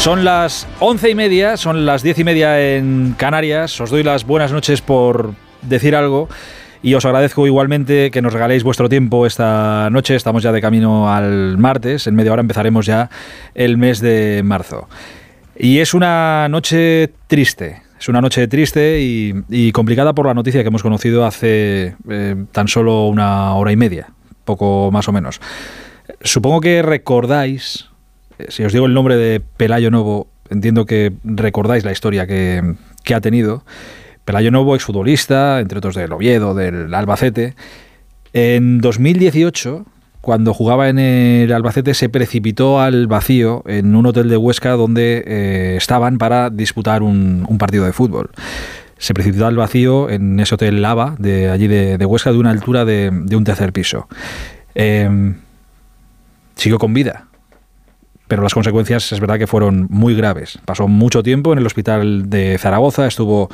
Son las once y media, son las diez y media en Canarias. Os doy las buenas noches por decir algo y os agradezco igualmente que nos regaléis vuestro tiempo esta noche. Estamos ya de camino al martes. En media hora empezaremos ya el mes de marzo. Y es una noche triste. Es una noche triste y, complicada por la noticia que hemos conocido hace eh, tan solo una hora y media, poco más o menos. Supongo que recordáis si os digo el nombre de Pelayo Novo, entiendo que recordáis la historia que, ha tenido. Pelayo Novo, exfutbolista, entre otros del Oviedo, del Albacete. En 2018, cuando jugaba en el Albacete, se precipitó al vacío en un hotel de Huesca donde eh, estaban para disputar un, partido de fútbol. Se precipitó al vacío en ese hotel Lava, de allí de, Huesca, de una altura de, un tercer piso. Eh, siguió con vida, pero las consecuencias es verdad que fueron muy graves. Pasó mucho tiempo en el hospital de Zaragoza, estuvo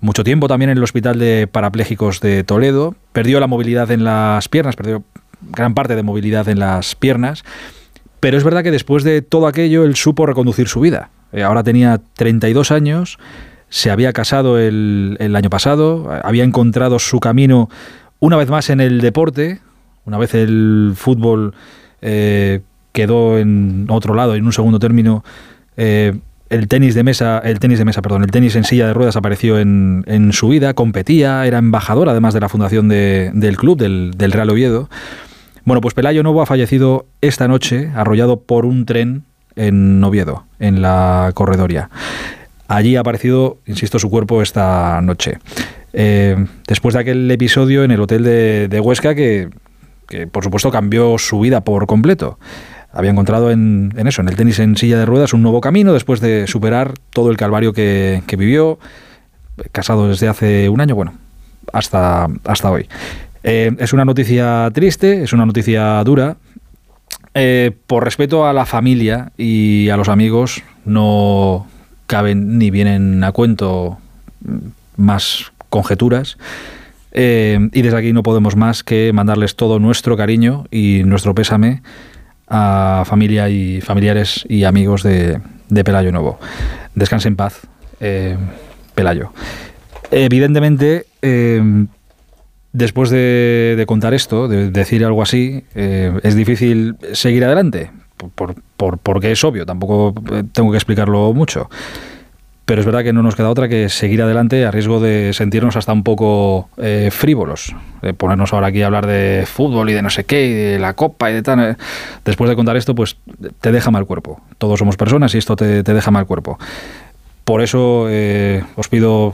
mucho tiempo también en el hospital de parapléjicos de Toledo, perdió la movilidad en las piernas, perdió gran parte de movilidad en las piernas, pero es verdad que después de todo aquello él supo reconducir su vida. Eh, ahora tenía 32 años, se había casado el, año pasado, había encontrado su camino una vez más en el deporte, una vez el fútbol eh, quedó en otro lado, en un segundo término. Eh, el tenis de mesa, el tenis de mesa, perdón, el tenis en silla de ruedas apareció en, en su vida, competía, era embajador además de la fundación del club, del, Real Oviedo. Bueno, pues Pelayo Novo ha fallecido esta noche, arrollado por un tren en Oviedo, en la corredoria. Allí ha aparecido, insisto, su cuerpo esta noche. Eh, después de aquel episodio en el hotel de, Huesca que, que, por supuesto, cambió su vida por completo había encontrado en, eso, en el tenis en silla de ruedas, un nuevo camino después de superar todo el calvario que, vivió, casado desde hace un año, bueno, hasta, hasta hoy. Eh, es una noticia triste, es una noticia dura. Eh, por respeto a la familia y a los amigos, no caben ni vienen a cuento más conjeturas. Eh, y desde aquí no podemos más que mandarles todo nuestro cariño y nuestro pésame a familia y familiares y amigos de, Pelayo Nuevo. Descanse en paz, eh, Pelayo. Evidentemente, eh, después de, contar esto, de decir algo así, eh, es difícil seguir adelante, por, porque es obvio, tampoco tengo que explicarlo mucho pero es verdad que no nos queda otra que seguir adelante a riesgo de sentirnos hasta un poco eh, frívolos. ponernos ahora aquí a hablar de fútbol y de no sé qué, y de la copa y de tal. Eh. Después de contar esto, pues te deja mal cuerpo. Todos somos personas y esto te, deja mal cuerpo. Por eso eh, os pido,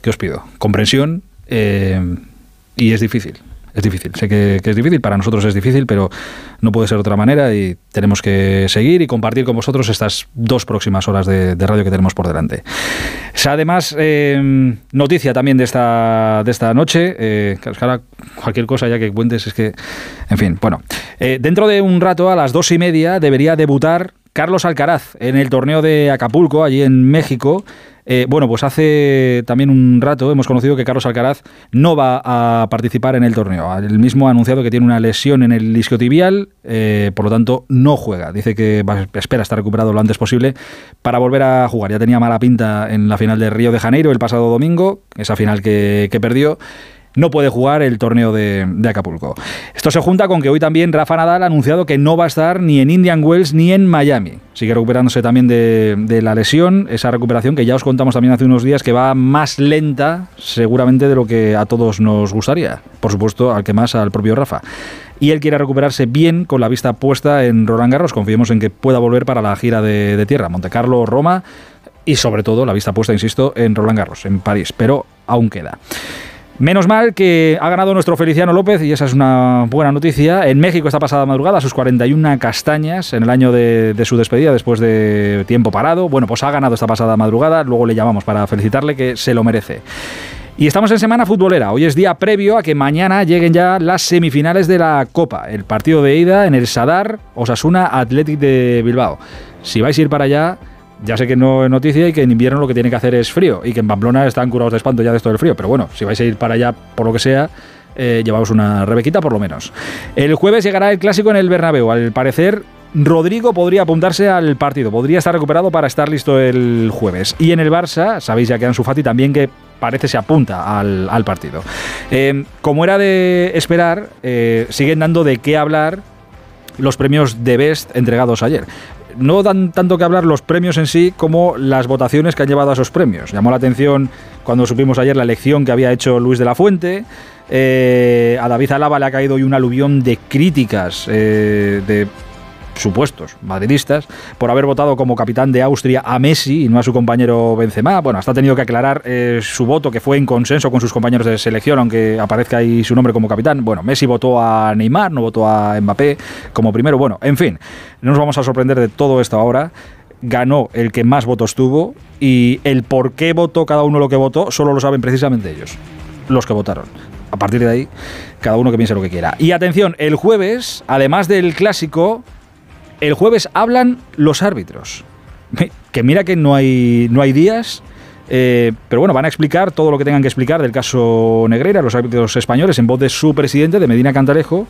¿qué os pido? Comprensión y es difícil es difícil. Sé que, es difícil, para nosotros es difícil, pero no puede ser de otra manera y tenemos que seguir y compartir con vosotros estas dos próximas horas de, radio que tenemos por delante. Además, eh, noticia también de esta, de esta noche, eh, cualquier cosa ya que cuentes es que, en fin, bueno, eh, dentro de un rato a las dos y media debería debutar Carlos Alcaraz en el torneo de Acapulco, allí en México. Eh, bueno, pues hace también un rato hemos conocido que Carlos Alcaraz no va a participar en el torneo. Él mismo ha anunciado que tiene una lesión en el isquiotibial, eh, por lo tanto no juega. Dice que espera estar recuperado lo antes posible para volver a jugar. Ya tenía mala pinta en la final de Río de Janeiro el pasado domingo, esa final que perdió no puede jugar el torneo de, Acapulco. Esto se junta con que hoy también Rafa Nadal ha anunciado que no va a estar ni en Indian Wells ni en Miami. Sigue recuperándose también de, la lesión, esa recuperación que ya os contamos también hace unos días que va más lenta seguramente de lo que a todos nos gustaría. Por supuesto, al que más al propio Rafa. Y él quiere recuperarse bien con la vista puesta en Roland Garros. Confiemos en que pueda volver para la gira de, de tierra, Monte Carlo, Roma y sobre todo la vista puesta, insisto, en Roland Garros, en París. Pero aún queda. Menos mal que ha ganado nuestro Feliciano López y esa es una buena noticia. En México esta pasada madrugada, sus 41 castañas en el año de, su despedida después de tiempo parado. Bueno, pues ha ganado esta pasada madrugada, luego le llamamos para felicitarle que se lo merece. Y estamos en semana futbolera. Hoy es día previo a que mañana lleguen ya las semifinales de la Copa. El partido de ida en el Sadar, Osasuna Athletic de Bilbao. Si vais a ir para allá, ya sé que no es noticia y que en invierno lo que tiene que hacer es frío y que en Pamplona están curados de espanto ya de esto del frío. Pero bueno, si vais a ir para allá por lo que sea, eh, llevaos una rebequita por lo menos. El jueves llegará el clásico en el Bernabéu. Al parecer, Rodrigo podría apuntarse al partido, podría estar recuperado para estar listo el jueves. Y en el Barça, sabéis ya que Ansu Fati también que parece se apunta al, partido. Eh, como era de esperar, eh, siguen dando de qué hablar los premios de Best entregados ayer no dan tanto que hablar los premios en sí como las votaciones que han llevado a esos premios. Llamó la atención cuando supimos ayer la elección que había hecho Luis de la Fuente. Eh, a David Alaba le ha caído hoy un aluvión de críticas eh, de supuestos madridistas por haber votado como capitán de Austria a Messi y no a su compañero Benzema. Bueno, hasta ha tenido que aclarar eh, su voto que fue en consenso con sus compañeros de selección, aunque aparezca ahí su nombre como capitán. Bueno, Messi votó a Neymar, no votó a Mbappé como primero. Bueno, en fin, no nos vamos a sorprender de todo esto ahora. Ganó el que más votos tuvo y el por qué votó cada uno lo que votó solo lo saben precisamente ellos, los que votaron a partir de ahí, cada uno que piense lo que quiera. Y atención, el jueves, además del clásico, el jueves hablan los árbitros. Que mira que no hay, no hay días. Eh, pero bueno, van a explicar todo lo que tengan que explicar del caso Negreira, los árbitros españoles, en voz de su presidente, de Medina Cantalejo,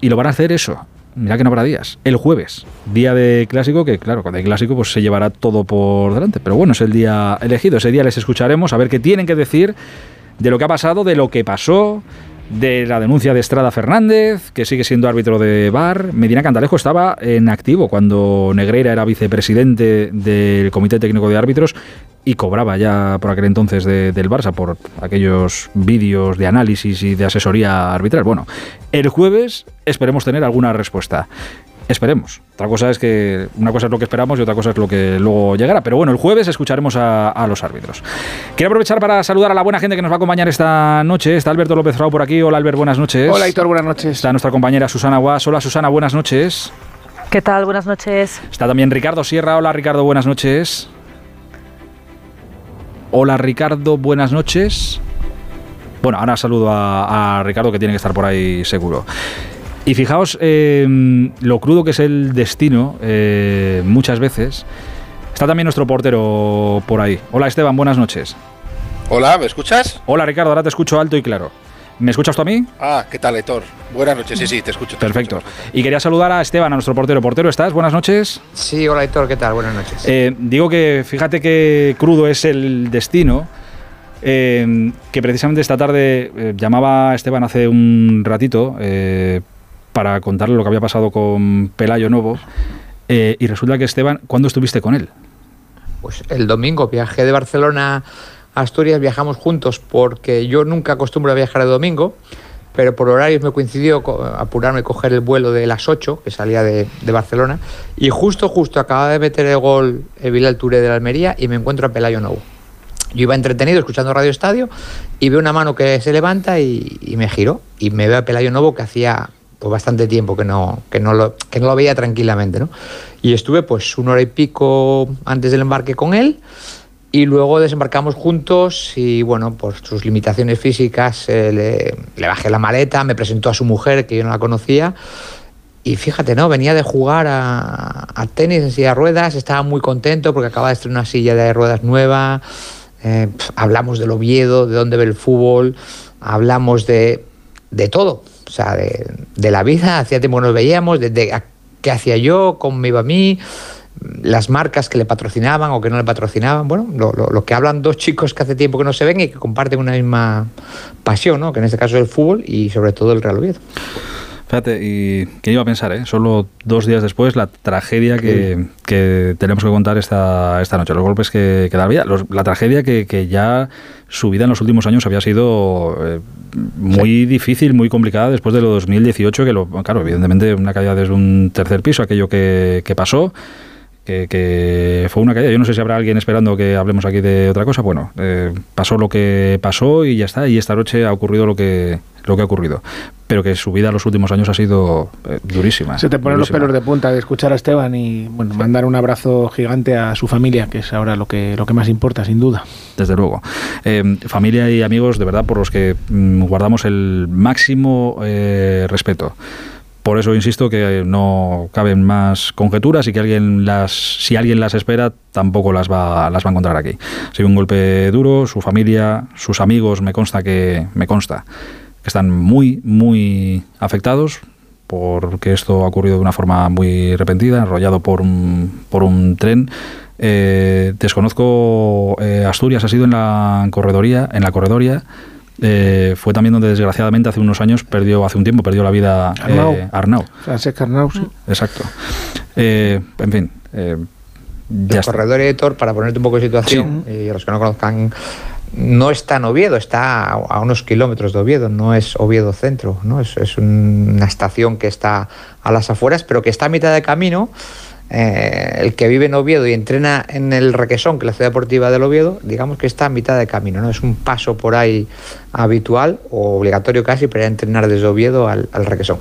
y lo van a hacer eso. Mira que no habrá días. El jueves, día de clásico, que claro, cuando hay clásico pues se llevará todo por delante. Pero bueno, es el día elegido. Ese día les escucharemos a ver qué tienen que decir de lo que ha pasado, de lo que pasó, de la denuncia de Estrada Fernández, que sigue siendo árbitro de VAR. Medina Cantalejo estaba en activo cuando Negreira era vicepresidente del Comité Técnico de Árbitros y cobraba ya por aquel entonces del Barça por aquellos vídeos de análisis y de asesoría arbitral. Bueno, el jueves esperemos tener alguna respuesta. Esperemos. Otra cosa es que una cosa es lo que esperamos y otra cosa es lo que luego llegará. Pero bueno, el jueves escucharemos a, los árbitros. Quiero aprovechar para saludar a la buena gente que nos va a acompañar esta noche. Está Alberto López Frau por aquí. Hola Albert, buenas noches. Hola Héctor, buenas noches. Está nuestra compañera Susana Guas. Hola Susana, buenas noches. ¿Qué tal? Buenas noches. Está también Ricardo Sierra. Hola Ricardo, buenas noches. Hola Ricardo, buenas noches. Bueno, ahora saludo a Ricardo que tiene que estar por ahí seguro. Y fijaos em, lo crudo que es el destino eh, muchas veces. Está también nuestro portero por ahí. Hola Esteban, buenas noches. Hola, ¿me escuchas? Hola Ricardo, ahora te escucho alto y claro. ¿Me escuchas tú a mí? Ah, ¿qué tal, Héctor? Buenas noches, sí, sí, te escucho. Perfecto. Y quería saludar a Esteban, a nuestro portero. Portero, ¿estás? Buenas noches. Sí, hola Héctor, ¿qué tal? Buenas noches. Eh, digo que fíjate qué crudo es el destino. Eh, que precisamente esta tarde llamaba a Esteban hace un ratito para contarle lo que había pasado con Pelayo Novo. Eh, y resulta que Esteban, ¿cuándo estuviste con él? Pues el domingo viajé de Barcelona a Asturias, viajamos juntos porque yo nunca acostumbro a viajar el domingo, pero por horarios me coincidió apurarme y coger el vuelo de las 8, que salía de, Barcelona, y justo, justo acaba de meter el gol el Touré de la Almería y me encuentro a Pelayo Novo. Yo iba entretenido escuchando Radio Estadio y veo una mano que se levanta y, y me giro y me veo a Pelayo Novo que hacía pues bastante tiempo que no, que no, lo, que no lo veía tranquilamente, ¿no? Y estuve pues una hora y pico antes del embarque con él y luego desembarcamos juntos y bueno, por sus limitaciones físicas eh, le, bajé la maleta, me presentó a su mujer que yo no la conocía y fíjate, ¿no? Venía de jugar a, tenis en silla de ruedas, estaba muy contento porque acaba de estrenar una silla de ruedas nueva, eh, hablamos del Oviedo, de dónde ve el fútbol, hablamos de, de todo o sea, de, la vida, hacía tiempo que nos veíamos, de, qué hacía yo, cómo iba a mí, las marcas que le patrocinaban o que no le patrocinaban, bueno, lo, que hablan dos chicos que hace tiempo que no se ven y que comparten una misma pasión, ¿no? que en este caso es el fútbol y sobre todo el Real Oviedo. Fíjate, y que iba a pensar, ¿eh? solo dos días después, la tragedia que, tenemos que contar esta, esta noche, los golpes que, que da la vida, la tragedia que, ya su vida en los últimos años había sido eh, muy difícil, muy complicada después de lo 2018, que lo, claro, evidentemente una caída desde un tercer piso, aquello que, pasó, que, fue una caída. Yo no sé si habrá alguien esperando que hablemos aquí de otra cosa. Bueno, eh, pasó lo que pasó y ya está. Y esta noche ha ocurrido lo que, lo que ha ocurrido. Pero que su vida en los últimos años ha sido eh, durísima. Se te ponen los pelos de punta de escuchar a Esteban y bueno, mandar un abrazo gigante a su familia, que es ahora lo que, lo que más importa, sin duda. Desde luego. Eh, familia y amigos, de verdad, por los que mm, guardamos el máximo respeto. Por eso insisto que no caben más conjeturas y que alguien las, si alguien las espera, tampoco las va, las va a encontrar aquí. Ha un golpe duro, su familia, sus amigos, me consta que me consta que están muy, muy afectados porque esto ha ocurrido de una forma muy repentina, enrollado por un, por un tren. Eh, desconozco eh, Asturias ha sido en la corredoría, en la corredoría eh, fue también donde desgraciadamente hace unos años perdió, hace un tiempo perdió la vida Arnau. Eh, Arnau. Francesc Arnau, sí. Exacto. Eh, en fin. Eh, el corredor editor, para ponerte un poco de situación, y los que no conozcan, no está en Oviedo, está a, unos kilómetros de Oviedo, no es Oviedo Centro, ¿no? Es, es una estación que está a las afueras, pero que está a mitad de camino eh, el que vive en Oviedo y entrena en el Requesón, que es la ciudad deportiva del Oviedo, digamos que está a mitad de camino, ¿no? Es un paso por ahí habitual o obligatorio casi para entrenar desde Oviedo al, Requesón.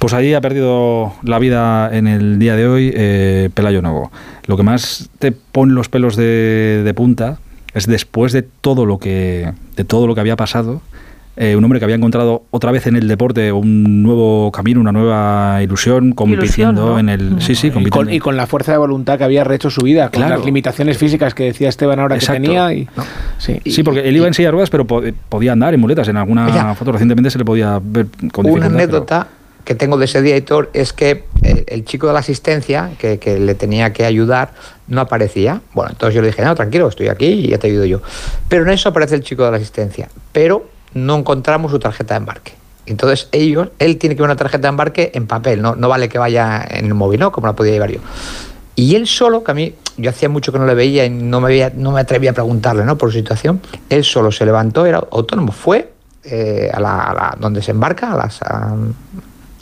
Pues ahí ha perdido la vida en el día de hoy eh, Pelayo Novo. Lo que más te pone los pelos de, de punta es después de todo lo que de todo lo que había pasado eh, un hombre que había encontrado otra vez en el deporte un nuevo camino, una nueva ilusión, compitiendo en el. Sí, sí, compitiendo. Y con, la fuerza de voluntad que había rehecho su vida, con las limitaciones físicas que decía Esteban ahora que tenía. Y, sí. sí. porque él iba en silla de ruedas, pero podía andar en muletas. En alguna foto recientemente se le podía ver con Una anécdota. que tengo de ese día, Héctor, es que eh, el chico de la asistencia, que, que, le tenía que ayudar, no aparecía. Bueno, entonces yo le dije, no, tranquilo, estoy aquí y ya te ayudo yo. Pero en eso aparece el chico de la asistencia. Pero no encontramos su tarjeta de embarque. Entonces ellos, él tiene que ver una tarjeta de embarque en papel, no, no vale que vaya en el móvil, ¿no? Como la podía llevar yo. Y él solo, que a mí, yo hacía mucho que no le veía y no me, había, no me atrevía a preguntarle, ¿no? Por su situación, él solo se levantó, era autónomo, fue eh, a, la, donde se embarca, a las, a,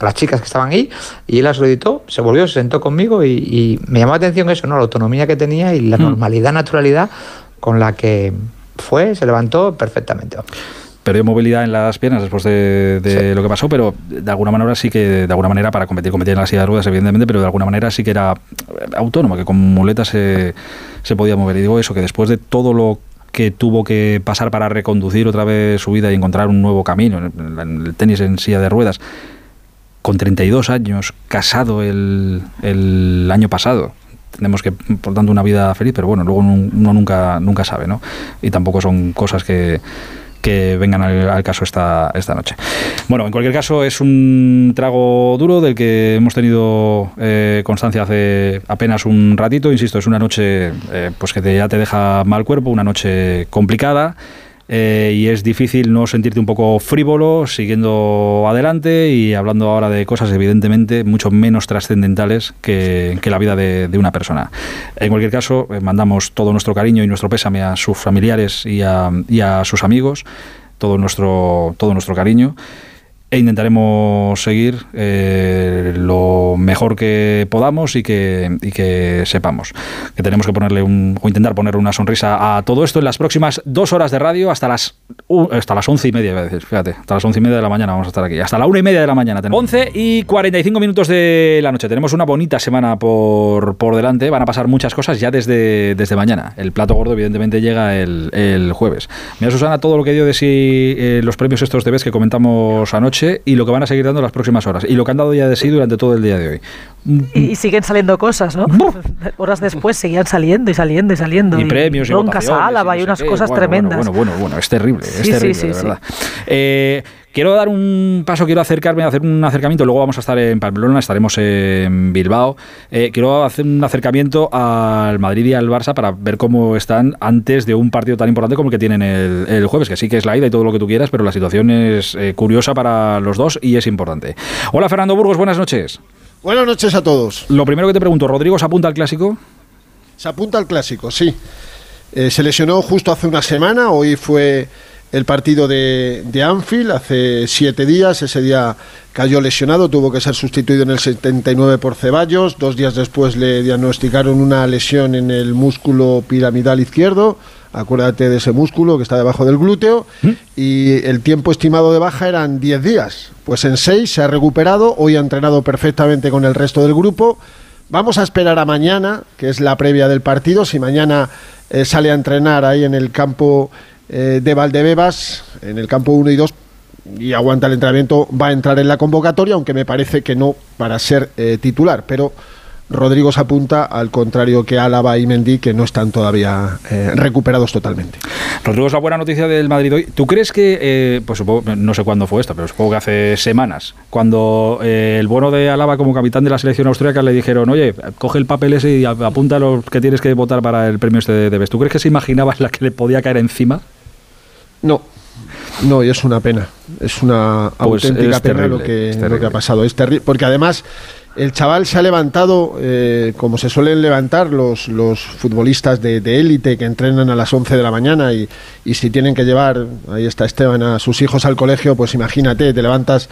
las chicas que estaban ahí, y él las solicitó, se volvió, se sentó conmigo y, me llamó la atención eso, ¿no? La autonomía que tenía y la mm. normalidad, naturalidad con la que fue, se levantó perfectamente perdió movilidad en las piernas después de, lo que pasó, pero de alguna manera sí que, de alguna manera, para competir, competir en la silla de ruedas, evidentemente, pero de alguna manera sí que era autónomo, que con muletas se, se podía mover. Y digo eso, que después de todo lo que tuvo que pasar para reconducir otra vez su vida y encontrar un nuevo camino, en el tenis en silla de ruedas, con 32 años, casado el, el año pasado, tenemos que, por tanto, una vida feliz, pero bueno, luego uno nunca, nunca sabe, ¿no? Y tampoco son cosas que que vengan al, caso esta, esta noche. Bueno, en cualquier caso es un trago duro del que hemos tenido eh, constancia hace apenas un ratito. Insisto, es una noche eh, pues que ya te deja mal cuerpo, una noche complicada. Eh, y es difícil no sentirte un poco frívolo siguiendo adelante y hablando ahora de cosas evidentemente mucho menos trascendentales que, la vida de, una persona. En cualquier caso, eh, mandamos todo nuestro cariño y nuestro pésame a sus familiares y a, y a sus amigos, todo nuestro, todo nuestro cariño e intentaremos seguir eh, lo mejor que podamos y que, y sepamos. Que tenemos que ponerle un, intentar ponerle una sonrisa a todo esto en las próximas dos horas de radio hasta las, hasta las once y media, fíjate, hasta las once y media de la mañana vamos a estar aquí. Hasta la una y media de la mañana tenemos. Once y 45 minutos de la noche. Tenemos una bonita semana por, por delante. Van a pasar muchas cosas ya desde, desde mañana. El plato gordo, evidentemente, llega el, el jueves. Mira, Susana, todo lo que dio de sí eh, los premios estos de vez que comentamos anoche y lo que van a seguir dando las próximas horas y lo que han dado ya de sí durante todo el día de hoy. Y, siguen saliendo cosas, ¿no? Horas después seguían saliendo y saliendo y saliendo. Y, premios y broncas Álava y unas cosas tremendas. Bueno, bueno, bueno, es terrible, es terrible, de verdad. Eh, quiero dar un paso, quiero acercarme, hacer un acercamiento. Luego vamos a estar en Pamplona, estaremos en Bilbao. Eh, quiero hacer un acercamiento al Madrid y al Barça para ver cómo están antes de un partido tan importante como el que tienen el, jueves, que sí que es la ida y todo lo que tú quieras, pero la situación es eh, curiosa para los dos y es importante. Hola Fernando Burgos, buenas noches. Buenas noches a todos. Lo primero que te pregunto, ¿Rodrigo se apunta al clásico? Se apunta al clásico, sí. Eh, se lesionó justo hace una semana, hoy fue el partido de, de Anfield hace siete días. Ese día cayó lesionado, tuvo que ser sustituido en el 79 por Ceballos. Dos días después le diagnosticaron una lesión en el músculo piramidal izquierdo. Acuérdate de ese músculo que está debajo del glúteo. Y el tiempo estimado de baja eran 10 días. Pues en 6 se ha recuperado. Hoy ha entrenado perfectamente con el resto del grupo. Vamos a esperar a mañana, que es la previa del partido. Si mañana eh, sale a entrenar ahí en el campo eh, de Valdebebas, en el campo 1 y 2, y aguanta el entrenamiento, va a entrar en la convocatoria, aunque me parece que no para ser eh, titular. Pero Rodrigo se apunta al contrario que Álava y Mendy, que no están todavía eh, recuperados totalmente. Rodrigo, es la buena noticia del Madrid hoy. ¿Tú crees que, pues supongo, no sé cuándo fue esto, pero supongo que hace semanas, cuando el bueno de Álava como capitán de la selección austríaca le dijeron, oye, coge el papel ese y apunta lo que tienes que votar para el premio este de Best. ¿Tú crees que se imaginaba la que le podía caer encima? No, no, y es una pena. Es una Pues auténtica es pena terrible, lo, que, lo ha pasado. Es terrible. Porque además el chaval se ha levantado eh, como se suelen levantar los, los futbolistas de de élite que entrenan a las 11 de la mañana y, y si tienen que llevar, ahí está Esteban, a sus hijos al colegio, pues imagínate, te levantas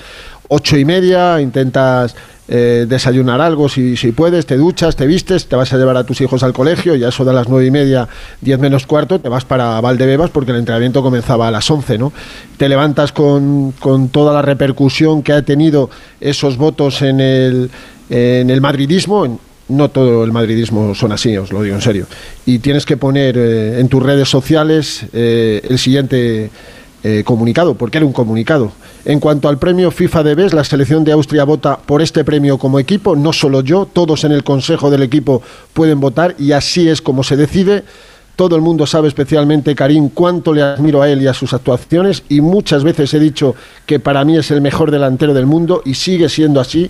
ocho y media, intentas eh, desayunar algo si, puedes, te duchas, te vistes, te vas a llevar a tus hijos al colegio y a eso de las nueve y media, diez menos cuarto, te vas para Valdebebas porque el entrenamiento comenzaba a las 11, ¿no? Te levantas con, con toda la repercusión que ha tenido esos votos en el, en el madridismo, no todo el madridismo son así, os lo digo en serio. Y tienes que poner eh, en tus redes sociales eh, el siguiente comunicado, porque era un comunicado. En cuanto al premio FIFA de BES, la selección de Austria vota por este premio como equipo, no solo yo, todos en el consejo del equipo pueden votar y así es como se decide. Todo el mundo sabe, especialmente Karim, cuánto le admiro a él y a sus actuaciones y muchas veces he dicho que para mí es el mejor delantero del mundo y sigue siendo así,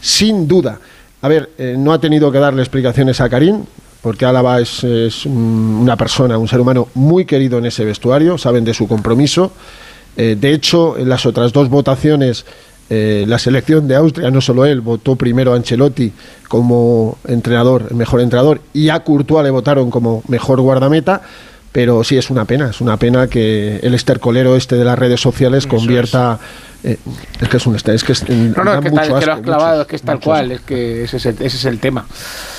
sin duda. A ver, eh, no ha tenido que darle explicaciones a Karim, porque Álava es, es un- una persona, un ser humano muy querido en ese vestuario, saben de su compromiso. Eh, de hecho, en las otras dos votaciones, eh, la selección de Austria, no solo él, votó primero a Ancelotti como entrenador, el mejor entrenador, y a Courtois le votaron como mejor guardameta. Pero sí, es una pena, es una pena que el estercolero este de las redes sociales convierta... eh, es que es un es que es, No, no, da es que, mucho tal- es que lo has clavado, mucho, es que es tal cual, asco. es que ese es el, ese es el tema.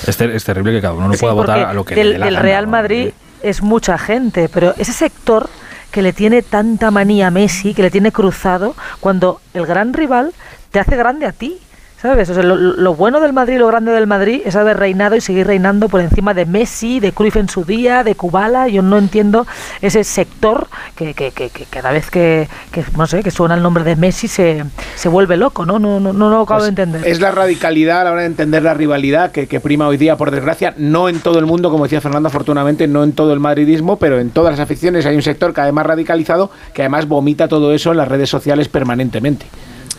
Es, ter- es terrible que cada uno no Sí, pueda votar a lo que del, le dé la del gana, Real ¿no? Madrid es mucha gente, pero ese sector que le tiene tanta manía a Messi, que le tiene cruzado, cuando el gran rival te hace grande a ti. ¿Sabes? O sea, lo, lo bueno del Madrid, lo grande del Madrid es haber reinado y seguir reinando por encima de Messi, de Cruyff en su día, de Kubala. Yo no entiendo ese sector que, que, que, que cada vez que, que, no sé, que suena el nombre de Messi se, se vuelve loco, ¿no? No, no, no lo acabo de entender. Pues Es la radicalidad a la hora de entender la rivalidad que, que prima hoy día, por desgracia, no en todo el mundo, como decía Fernando, afortunadamente, no en todo el madridismo, pero en todas las aficiones hay un sector cada vez más radicalizado que además vomita todo eso en las redes sociales permanentemente.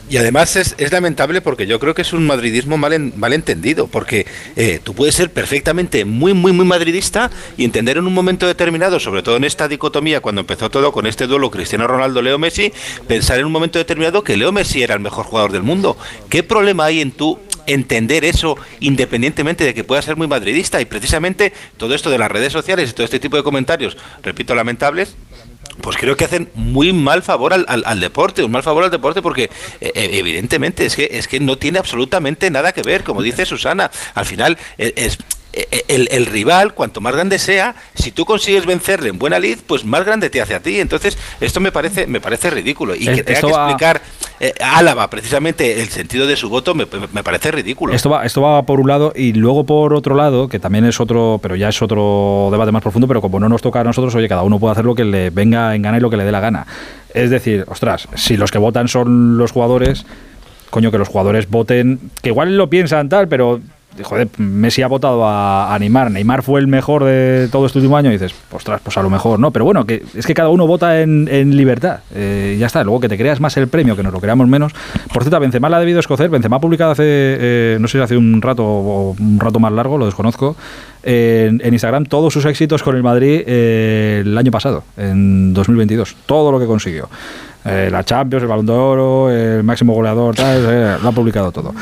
Y además es, es lamentable porque yo creo que es un madridismo mal, mal entendido, porque eh, tú puedes ser perfectamente muy, muy, muy madridista y entender en un momento determinado, sobre todo en esta dicotomía, cuando empezó todo con este duelo Cristiano Ronaldo-Leo Messi, pensar en un momento determinado que Leo Messi era el mejor jugador del mundo. ¿Qué problema hay en tú entender eso independientemente de que pueda ser muy madridista? Y precisamente todo esto de las redes sociales y todo este tipo de comentarios, repito, lamentables, pues creo que hacen muy mal favor al, al- deporte, un mal favor al deporte porque eh, eh, evidentemente es que es que no tiene absolutamente nada que ver, como dice Susana, al final eh, es el, el rival, cuanto más grande sea, si tú consigues vencerle en buena lid, pues más grande te hace a ti. Entonces, esto me parece, me parece ridículo. Y que tenga que explicar eh, Álava precisamente el sentido de su voto, me, me parece ridículo. Esto va, esto va por un lado y luego por otro lado, que también es otro, pero ya es otro debate más profundo, pero como no nos toca a nosotros, oye, cada uno puede hacer lo que le venga en gana y lo que le dé la gana. Es decir, ostras, si los que votan son los jugadores, coño, que los jugadores voten, que igual lo piensan tal, pero joder, Messi ha votado a, Neymar, Neymar fue el mejor de todo este último año dices, ostras, pues a lo mejor no, pero bueno, que es que cada uno vota en, libertad, Eh, ya está, luego que te creas más el premio, que nos lo creamos menos. Por cierto, Benzema la ha debido escocer, Benzema ha publicado hace, eh, no sé hace un rato o un rato más largo, lo desconozco, en, Instagram todos sus éxitos con el Madrid eh, el año pasado, en 2022, todo lo que consiguió. Eh, la Champions, el Balón de Oro, el máximo goleador, lo ha publicado todo.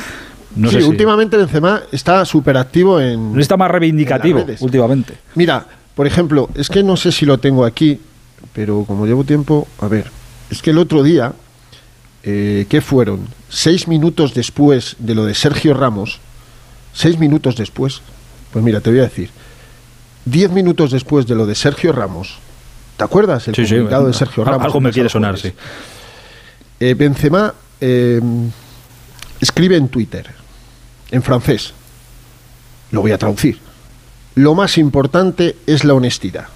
No sí, sé si- últimamente Benzema está súper activo en... no está más reivindicativo últimamente. Mira, por ejemplo, es que no sé si lo tengo aquí, pero como llevo tiempo, a ver, es que el otro día, eh, ¿qué fueron? Seis minutos después de lo de Sergio Ramos, seis minutos después, pues mira, te voy a decir, diez minutos después de lo de Sergio Ramos, ¿te acuerdas? El Sí, sí, comunicado de Sergio algo Ramos. me el quiere sonar. Eh, Benzema eh, escribe en Twitter, en francés, lo voy a traducir. Lo más importante es la honestidad.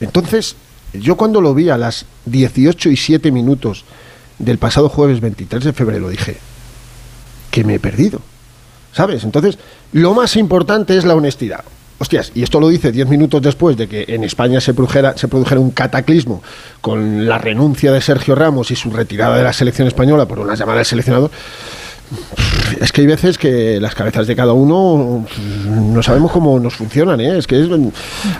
Entonces, yo cuando lo vi a las 18 y 7 minutos del pasado jueves 23 de febrero dije que me he perdido. ¿Sabes? Entonces, lo más importante es la honestidad. Hostias, y esto lo dice 10 minutos después de que en España se produjera, se produjera un cataclismo con la renuncia de Sergio Ramos y su retirada de la selección española por una llamada del seleccionador. Es que hay veces que las cabezas de cada uno mm, no sabemos cómo nos funcionan, ¿eh? Es que es,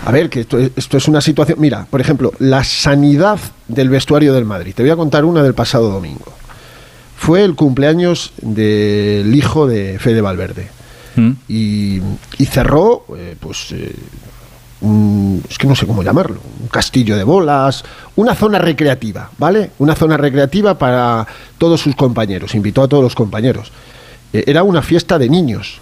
a ver, que esto, esto es una situación. Mira, por ejemplo, la sanidad del vestuario del Madrid. Te voy a contar una del pasado domingo. Fue el cumpleaños del hijo de Fede Valverde ¿Mm? y, y cerró, eh, pues, eh, un- es que no sé cómo llamarlo, un castillo de bolas, una zona recreativa, ¿vale? Una zona recreativa para todos sus compañeros, invitó a todos los compañeros. Eh, era una fiesta de niños.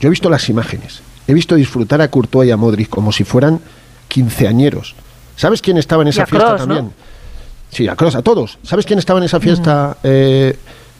Yo he visto las imágenes, he visto disfrutar a Courtois y a Modric como si fueran quinceañeros. ¿Sabes quién estaba en Y esa a fiesta también? Sí, a Kroos, a todos. ¿Sabes quién estaba en esa fiesta eh,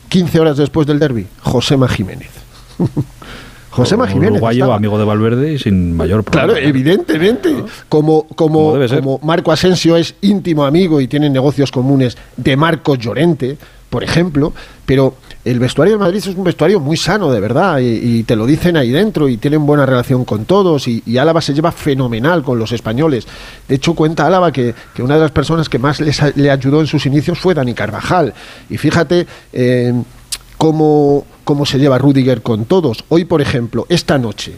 15 horas después del derby? Josema Jiménez. Josema Jiménez. Uruguayo, estaba. amigo de Valverde y sin mayor problema. Claro, evidentemente. Como, como Marco Asensio es íntimo amigo y tienen negocios comunes de Marcos Llorente, por ejemplo, pero el vestuario de Madrid es un vestuario muy sano, de verdad, y, te lo dicen ahí dentro y tienen buena relación con todos y, y Álava se lleva fenomenal con los españoles. De hecho, cuenta Álava que, una de las personas que más les le ayudó en sus inicios fue Dani Carvajal. Y fíjate... eh, cómo, cómo se lleva Rudiger con todos. Hoy, por ejemplo, esta noche,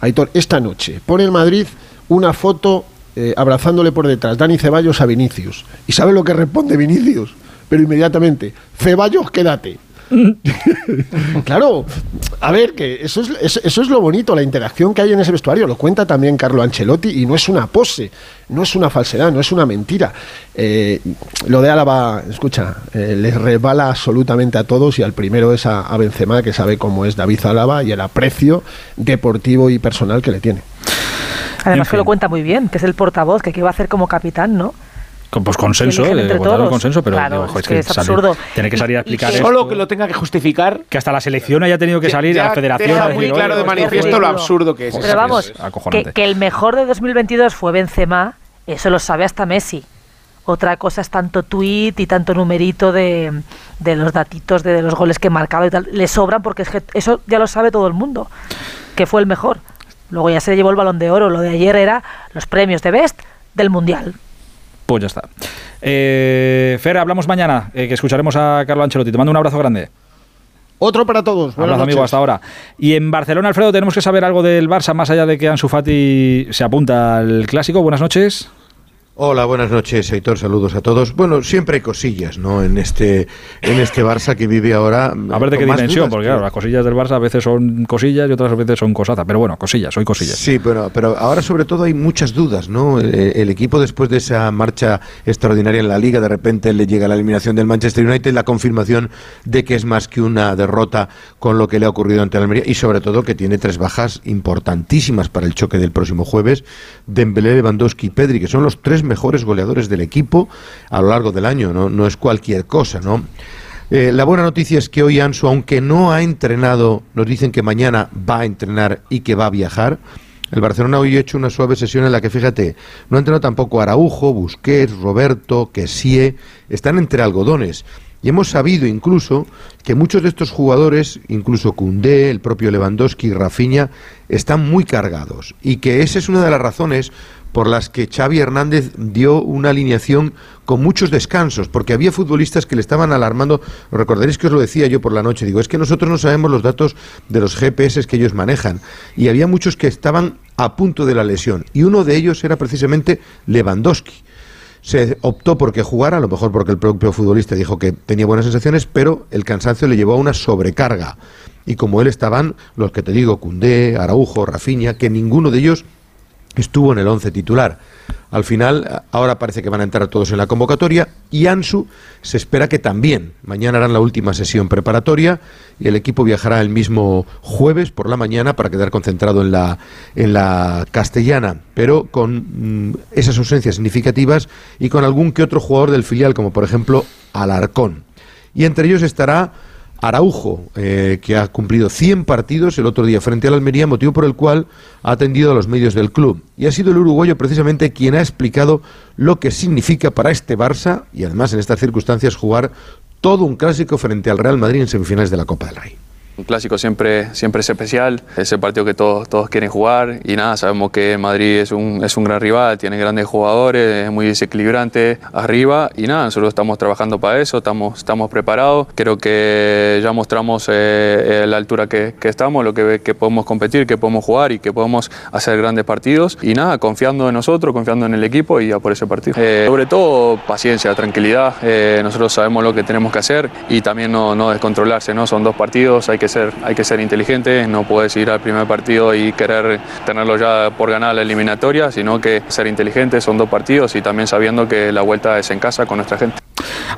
Aitor, esta noche, pone el Madrid una foto eh, abrazándole por detrás Dani Ceballos a Vinicius. ¿Y sabe lo que responde Vinicius? Pero inmediatamente, Ceballos, quédate. claro, a ver, que eso es, es- eso es lo bonito, la interacción que hay en ese vestuario. Lo cuenta también Carlo Ancelotti y no es una pose, no es una falsedad, no es una mentira. Eh, lo de Álava, escucha, eh, les resbala absolutamente a todos y al primero es a, a Benzema, que sabe cómo es David Álava y el aprecio deportivo y personal que le tiene. Además En que lo cuenta muy bien, que es el portavoz, que qué va a hacer como capitán, ¿no? Con, pues consenso, eh, entre el todos. consenso, pero Claro, digo, jo, es que es absurdo. Tiene que salir a Y- y explicar que- esto, Solo que lo tenga que justificar. que hasta la selección haya tenido que salir, ya la federación... deja a muy claro "Oye, de esto- manifiesto lo absurdo que es. Pero vamos, que, que el mejor de 2022 fue Benzema, eso lo sabe hasta Messi. Otra cosa es tanto tweet y tanto numerito de, de los datitos de, los goles que marcaba y tal. Le sobran porque es que eso ya lo sabe todo el mundo, que fue el mejor. Luego ya se llevó el balón de oro. Lo de ayer era los premios de Best del Mundial. Pues ya está. Eh, Fer, hablamos mañana, eh, que escucharemos a Carlo Ancelotti. Te mando un abrazo grande. Otro para todos. Buenas Abrazo, amigo, hasta ahora. Y en Barcelona, Alfredo, tenemos que saber algo del Barça, más allá de que Ansu Fati se apunta al clásico. Buenas noches. Hola, buenas noches, Heitor. Saludos a todos. Bueno, siempre hay cosillas, ¿no? En este, en este Barça que vive ahora. A ver de qué con más dimensión, dudas, porque claro, las cosillas del Barça a veces son cosillas y otras veces son cosaza. Pero bueno, cosillas, soy cosillas. Sí, pero, pero ahora sobre todo hay muchas dudas, ¿no? El, el equipo después de esa marcha extraordinaria en la liga, de repente le llega la eliminación del Manchester United, la confirmación de que es más que una derrota con lo que le ha ocurrido ante el Almería y sobre todo que tiene tres bajas importantísimas para el choque del próximo jueves, Dembélé, Lewandowski y Pedri, que son los tres mejores goleadores del equipo a lo largo del año, ¿no? No es cualquier cosa, ¿no? Eh, la buena noticia es que hoy Ansu, aunque no ha entrenado, nos dicen que mañana va a entrenar y que va a viajar. El Barcelona hoy ha hecho una suave sesión en la que, fíjate, no ha entrenado tampoco Araujo, Busquets, Roberto, Kessie, están entre algodones. Y hemos sabido incluso que muchos de estos jugadores, incluso Koundé, el propio Lewandowski y Rafinha, están muy cargados. Y que esa es una de las razones por las que Xavi Hernández dio una alineación con muchos descansos, porque había futbolistas que le estaban alarmando. Recordaréis que os lo decía yo por la noche. Digo, es que nosotros no sabemos los datos de los GPS que ellos manejan. Y había muchos que estaban a punto de la lesión. Y uno de ellos era precisamente Lewandowski se optó por que jugara, a lo mejor porque el propio futbolista dijo que tenía buenas sensaciones, pero el cansancio le llevó a una sobrecarga. Y como él estaban los que te digo, Cundé, Araujo, Rafinha, que ninguno de ellos estuvo en el 11 titular. Al final, ahora parece que van a entrar todos en la convocatoria y Ansu se espera que también. Mañana harán la última sesión preparatoria y el equipo viajará el mismo jueves por la mañana para quedar concentrado en la, en la castellana, pero con mm, esas ausencias significativas y con algún que otro jugador del filial, como por ejemplo Alarcón. Y entre ellos estará Araujo, eh, que ha cumplido 100 partidos el otro día frente al Almería, motivo por el cual ha atendido a los medios del club. Y ha sido el uruguayo precisamente quien ha explicado lo que significa para este Barça, y además en estas circunstancias, jugar todo un clásico frente al Real Madrid en semifinales de la Copa del Rey. Un clásico siempre, siempre es especial, es el partido que todos, todos quieren jugar y nada, sabemos que Madrid es un, es un gran rival, tiene grandes jugadores, es muy desequilibrante arriba y nada, nosotros estamos trabajando para eso, estamos, estamos preparados, creo que ya mostramos eh, eh, la altura que, que, estamos, lo que, que podemos competir, que podemos jugar y que podemos hacer grandes partidos y nada, confiando en nosotros, confiando en el equipo y ya por ese partido. Eh, sobre todo paciencia, tranquilidad, eh, nosotros sabemos lo que tenemos que hacer y también no, no descontrolarse, ¿no? son dos partidos, hay que ser, hay que ser inteligente, no puedes ir al primer partido y querer tenerlo ya por ganar la eliminatoria, sino que ser inteligente, son dos partidos y también sabiendo que la vuelta es en casa con nuestra gente.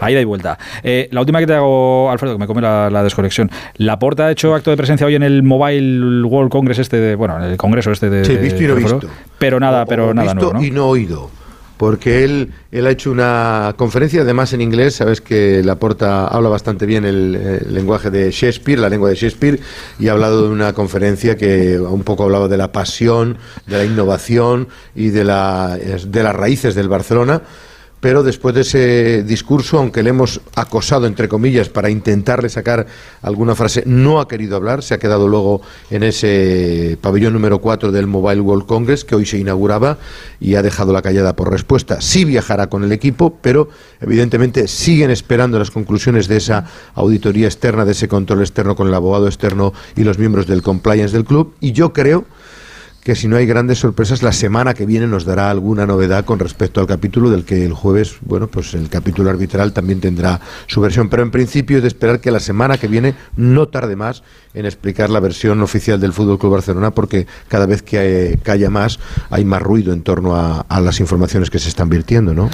Ahí da y vuelta. Eh, la última que te hago, Alfredo, que me come la, la desconexión. La Porta ha hecho acto de presencia hoy en el Mobile World Congress este de, bueno, el congreso este de. Sí, visto y no de, visto. Pero nada, O- pero o nada visto nuevo, ¿no? y no oído. Porque él, él ha hecho una conferencia, además en inglés, sabes que Laporta habla bastante bien el, eh, lenguaje de Shakespeare, la lengua de Shakespeare, y ha hablado de una conferencia que un poco hablaba de la pasión, de la innovación y de, la, de las raíces del Barcelona. Pero después de ese discurso, aunque le hemos acosado, entre comillas, para intentarle sacar alguna frase, no ha querido hablar, se ha quedado luego en ese pabellón número 4 del Mobile World Congress, que hoy se inauguraba, y ha dejado la callada por respuesta. Sí viajará con el equipo, pero evidentemente siguen esperando las conclusiones de esa auditoría externa, de ese control externo con el abogado externo y los miembros del compliance del club, y yo creo que si no hay grandes sorpresas, la semana que viene nos dará alguna novedad con respecto al capítulo del que el jueves, bueno, pues el capítulo arbitral también tendrá su versión. Pero en principio es de esperar que la semana que viene, no tarde más, en explicar la versión oficial del Fútbol Club Barcelona, porque cada vez que, eh, que haya más, hay más ruido en torno a, a las informaciones que se están virtiendo, ¿no?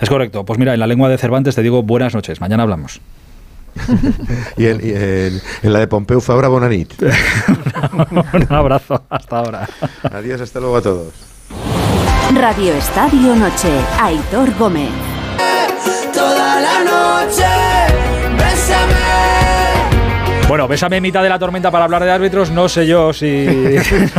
Es correcto. Pues mira, en la lengua de Cervantes te digo buenas noches. Mañana hablamos. Y en, y en- en la de Pompeu Fabra Bonanit. Un abrazo. Hasta ahora. Adiós, hasta luego a todos. Radio Estadio Noche. Aitor Gómez. Toda la noche. Bueno, bésame en mitad de la tormenta para hablar de árbitros. No sé yo si.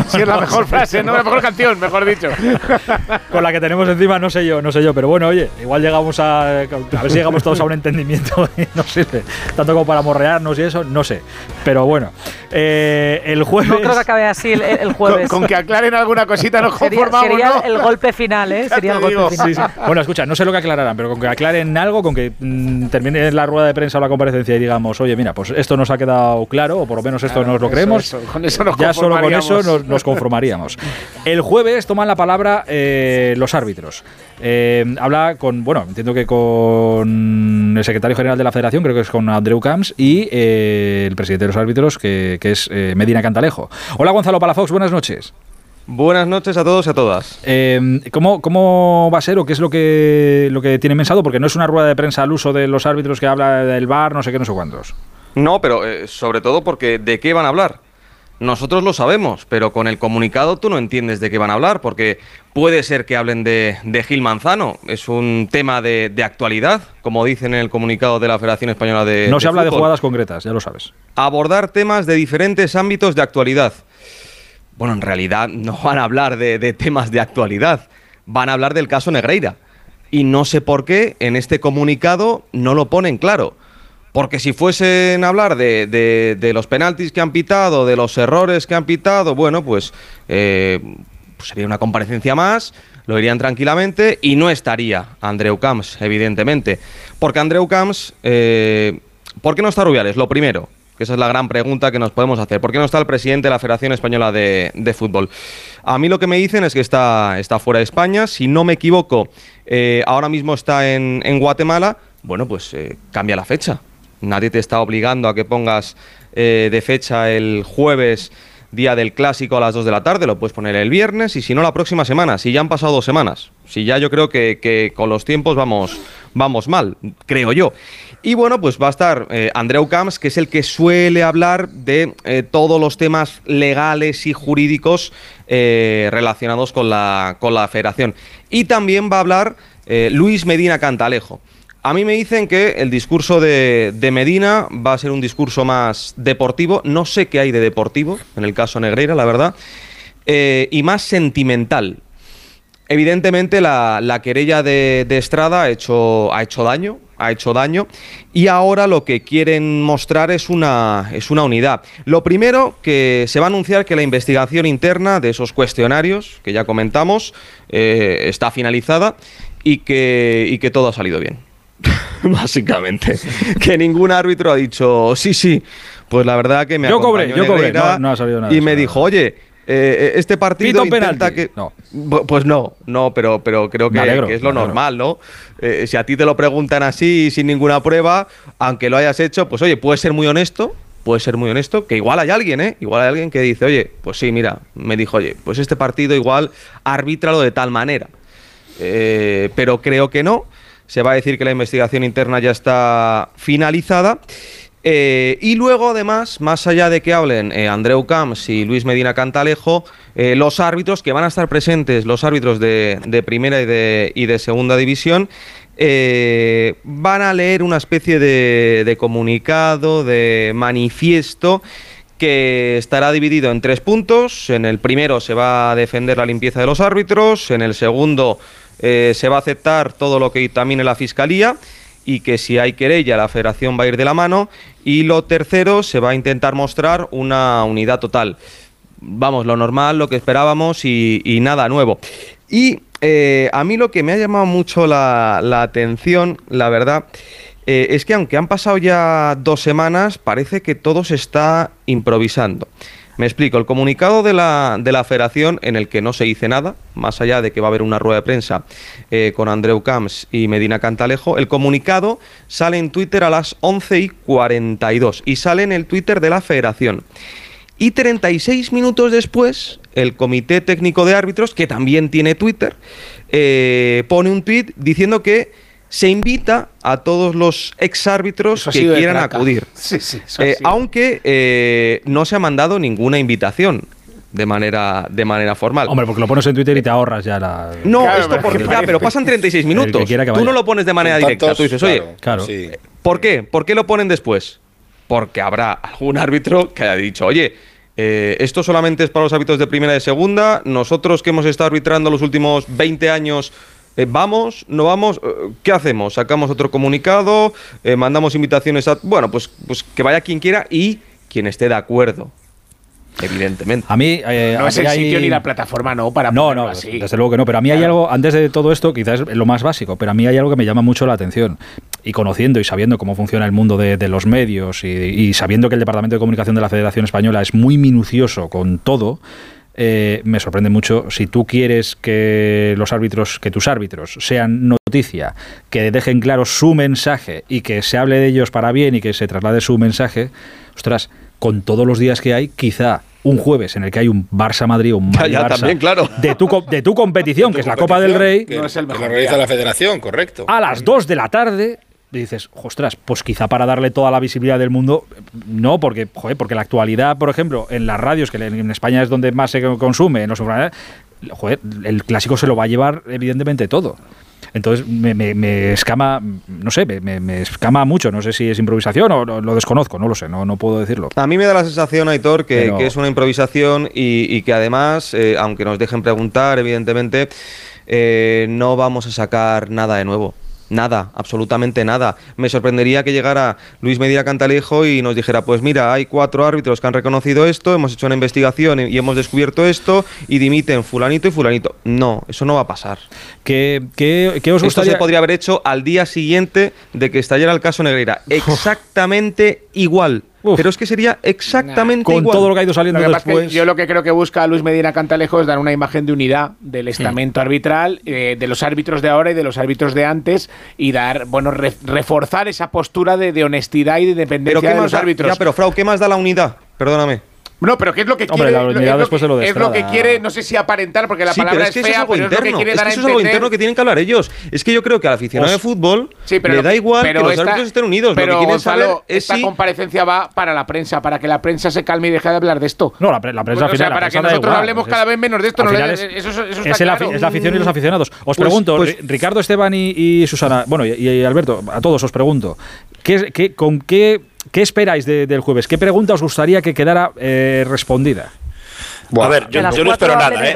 Sí, es la mejor frase, no la mejor canción, mejor dicho. Con la que tenemos encima, no sé yo, no sé yo. Pero bueno, oye, igual llegamos a. A ver si llegamos todos a un entendimiento y no sirve. Tanto como para morrearnos y eso, no sé. Pero bueno, eh, el jueves. No creo que acabe así el, el Con, jueves. con que aclaren alguna cosita nos sería conformamos, sería ¿no? el golpe final, ¿eh? Ya Sería el golpe digo. final. Bueno, escucha, no sé lo que aclararán, pero con que aclaren algo, con que mm, termine la rueda de prensa o la comparecencia y digamos, oye, mira, pues esto nos ha quedado claro, o por lo menos esto Claro, nos lo eso, creemos. eso, con eso nos ya solo con eso nos, nos conformaríamos. El jueves toman la palabra eh, los árbitros. Eh, habla con, bueno, entiendo que con el secretario general de la federación, creo que es con Andreu Camps, y eh, el presidente de los árbitros, que, que es eh, Medina Cantalejo. Hola Gonzalo Palafox, buenas noches. Buenas noches a todos y a todas. Eh, ¿cómo, ¿Cómo va a ser o qué es lo que, lo que tienen pensado? Porque no es una rueda de prensa al uso de los árbitros que habla del bar, no sé qué, no sé cuántos. No, pero eh, sobre todo porque ¿de qué van a hablar? Nosotros lo sabemos, pero con el comunicado tú no entiendes de qué van a hablar, porque puede ser que hablen de, de Gil Manzano. Es un tema de, de actualidad, como dicen en el comunicado de la Federación Española de no se habla de jugadas concretas, ya lo sabes. abordar temas de diferentes ámbitos de actualidad. Bueno, en realidad no van a hablar de, de temas de actualidad, van a hablar del caso Negreira. Y no sé por qué en este comunicado no lo ponen claro. Porque si fuesen a hablar de, los penaltis que han pitado, de los errores que han pitado, bueno, pues, eh, pues sería una comparecencia más, lo irían tranquilamente y no estaría Andreu Camps, evidentemente. Porque Andreu Camps, eh, ¿por qué no está Rubiales? Lo primero, que esa es la gran pregunta que nos podemos hacer. ¿Por qué no está el presidente de la Federación Española de, Fútbol? A mí lo que me dicen es que está, fuera de España. Si no me equivoco, eh, ahora mismo está en, Guatemala. Bueno, pues cambia la fecha. Nadie te está obligando a que pongas eh, de fecha el jueves día del clásico a las 2 de la tarde, lo puedes poner el viernes y si no la próxima semana, si ya han pasado dos semanas. Si ya yo creo que, que con los tiempos vamos, vamos mal, creo yo. Y bueno, pues va a estar eh, Andreu Camps, que es el que suele hablar de eh, todos los temas legales y jurídicos eh, relacionados con la, con la federación. Y también va a hablar Luis Medina Cantalejo. A mí me dicen que el discurso de, Medina va a ser un discurso más deportivo. No sé qué hay de deportivo, en el caso Negreira, la verdad. eh, y más sentimental. Evidentemente la, la querella de, de Estrada ha hecho, ha hecho daño, ha hecho daño y ahora lo que quieren mostrar es una, es una unidad. Lo primero que se va a anunciar que la investigación interna de esos cuestionarios que ya comentamos eh, está finalizada y que, y que todo ha salido bien. Básicamente. Que ningún árbitro ha dicho, sí, sí, pues la verdad que me Yo cobré, yo cobré. No, no ha salido nada Y me nada. dijo, oye, eh, este partido Pito intenta penalti. que... No. Pues no, no, pero, pero creo que, Me alegro, que es lo normal, ¿no? Eh, si a ti te lo preguntan así, sin ninguna prueba, aunque lo hayas hecho, pues oye, puedes ser muy honesto, puedes ser muy honesto, que igual hay alguien, ¿eh? Igual hay alguien que dice, oye, pues sí, mira, me dijo, oye, pues este partido igual arbítralo de tal manera. Eh, pero creo que no. Se va a decir que la investigación interna ya está finalizada. Eh, y luego, además, más allá de que hablen eh, Andreu Camps y Luis Medina Cantalejo, eh, los árbitros que van a estar presentes, los árbitros de, primera y de, segunda división, eh, van a leer una especie de comunicado, de manifiesto que estará dividido en tres puntos. En el primero se va a defender la limpieza de los árbitros, en el segundo eh, se va a aceptar todo lo que dictamine la Fiscalía y que si hay querella la Federación va a ir de la mano y lo tercero se va a intentar mostrar una unidad total. Vamos, lo normal, lo que esperábamos y, nada nuevo. Y eh, a mí lo que me ha llamado mucho la, la atención, la verdad, eh, es que aunque han pasado ya dos semanas, parece que todo se está improvisando. Me explico, el comunicado de la, de la federación en el que no se dice nada, más allá de que va a haber una rueda de prensa eh, con Andreu Camps y Medina Cantalejo, el comunicado sale en Twitter a las 11 y 42 y sale en el Twitter de la federación. Y 36 minutos después, el Comité Técnico de Árbitros, que también tiene Twitter, eh, pone un tweet diciendo que se invita a todos los exárbitros que quieran acudir. Sí, sí, Eh, aunque eh, no se ha mandado ninguna invitación de manera, de manera formal. Hombre, porque lo pones en Twitter y te ahorras ya la. No, Claro, esto pero porque que ya, pero pasan 36 El que minutos. que Tú no lo pones de manera directa. Tú dices, oye, Claro. Sí. ¿por qué? ¿Por qué lo ponen después? Porque habrá algún árbitro que haya dicho, oye, eh, esto solamente es para los árbitros de primera y de segunda. Nosotros que hemos estado arbitrando los últimos 20 años, eh, ¿vamos? ¿No vamos? Eh, ¿Qué hacemos? ¿Sacamos otro comunicado? Eh, ¿Mandamos invitaciones a...? Bueno, pues, pues que vaya quien quiera y quien esté de acuerdo, evidentemente. A mí. eh, no es el hay- sitio ni la plataforma, no, para No, no, así. desde luego que no. Pero a mí hay algo, antes de todo esto, quizás es lo más básico, pero a mí hay algo que me llama mucho la atención. Y conociendo y sabiendo cómo funciona el mundo de, de los medios y, y sabiendo que el Departamento de Comunicación de la Federación Española es muy minucioso con todo, eh, me sorprende mucho. Si tú quieres que los árbitros, que tus árbitros sean noticia, que dejen claro su mensaje y que se hable de ellos para bien y que se traslade su mensaje, ostras, con todos los días que hay, quizá un jueves en el que hay un Barça-Madrid o un Ya, ya, Madrid-Barça también, claro. de tu, de tu competición, que es la Copa del Rey, Que, No es el que mejor lo día. la federación, correcto. a las 2 de la tarde, dices, ostras, pues quizá para darle toda la visibilidad del mundo, no, porque, joder, porque la actualidad, por ejemplo, en las radios, que en España es donde más se consume, en los joder, el clásico se lo va a llevar evidentemente todo. Entonces me, me- me escama, no sé, me, escama mucho. No sé si es improvisación o lo, lo desconozco, no lo sé, no, no puedo decirlo. A mí me da la sensación, Aitor, que, Pero- que es una improvisación y, y que además, eh, aunque nos dejen preguntar, evidentemente, eh, no vamos a sacar nada de nuevo. Nada, absolutamente nada. Me sorprendería que llegara Luis Medina Cantalejo y nos dijera, pues mira, hay cuatro árbitros que han reconocido esto, hemos hecho una investigación y hemos descubierto esto y dimiten fulanito y fulanito. No, eso no va a pasar. ¿Qué, qué, qué os Esto gustaría? se podría haber hecho al día siguiente de que estallara el caso Negreira. Exactamente igual. Uf. Pero es que sería exactamente Con igual. todo lo que ha ido saliendo Lo que pasa es que después. yo lo que creo que busca Luis Medina Cantalejo es dar una imagen de unidad del estamento arbitral, eh, de los árbitros de ahora y de los árbitros de antes, y dar, bueno, re- reforzar esa postura de, de honestidad y de Pero independencia ¿qué de más los da? árbitros. Ya, pero Frau, ¿qué más da la unidad? Perdóname. No, pero ¿qué es lo que Hombre, quiere? la unidad es, lo después que, de lo de es lo que quiere, no sé si aparentar, porque la Sí, palabra pero es que es eso es fea, algo pero es lo que interno. quiere Es dar que a eso es algo interno que tienen que hablar ellos. Es que yo creo que al aficionado de fútbol Sí, pero le lo da que- igual que pero los esta- árbitros estén unidos. Pero lo que quieren Gonzalo, saber es esta si comparecencia va para la prensa, para que la prensa se calme y deje de hablar de esto. No, la, pre- la prensa Bueno, al o sea, la para que nosotros igual, hablemos cada vez menos de esto, no le- eso- eso- eso está es, claro. la afición y los aficionados. Os Pues- pregunto, pues- Ri- Ricardo, Esteban y, Susana, bueno, y, Alberto, a todos os pregunto, ¿qué, qué- con qué, qué esperáis de- del jueves? ¿Qué pregunta os gustaría que quedara eh, respondida? a ver, yo, yo no espero nada, ¿eh?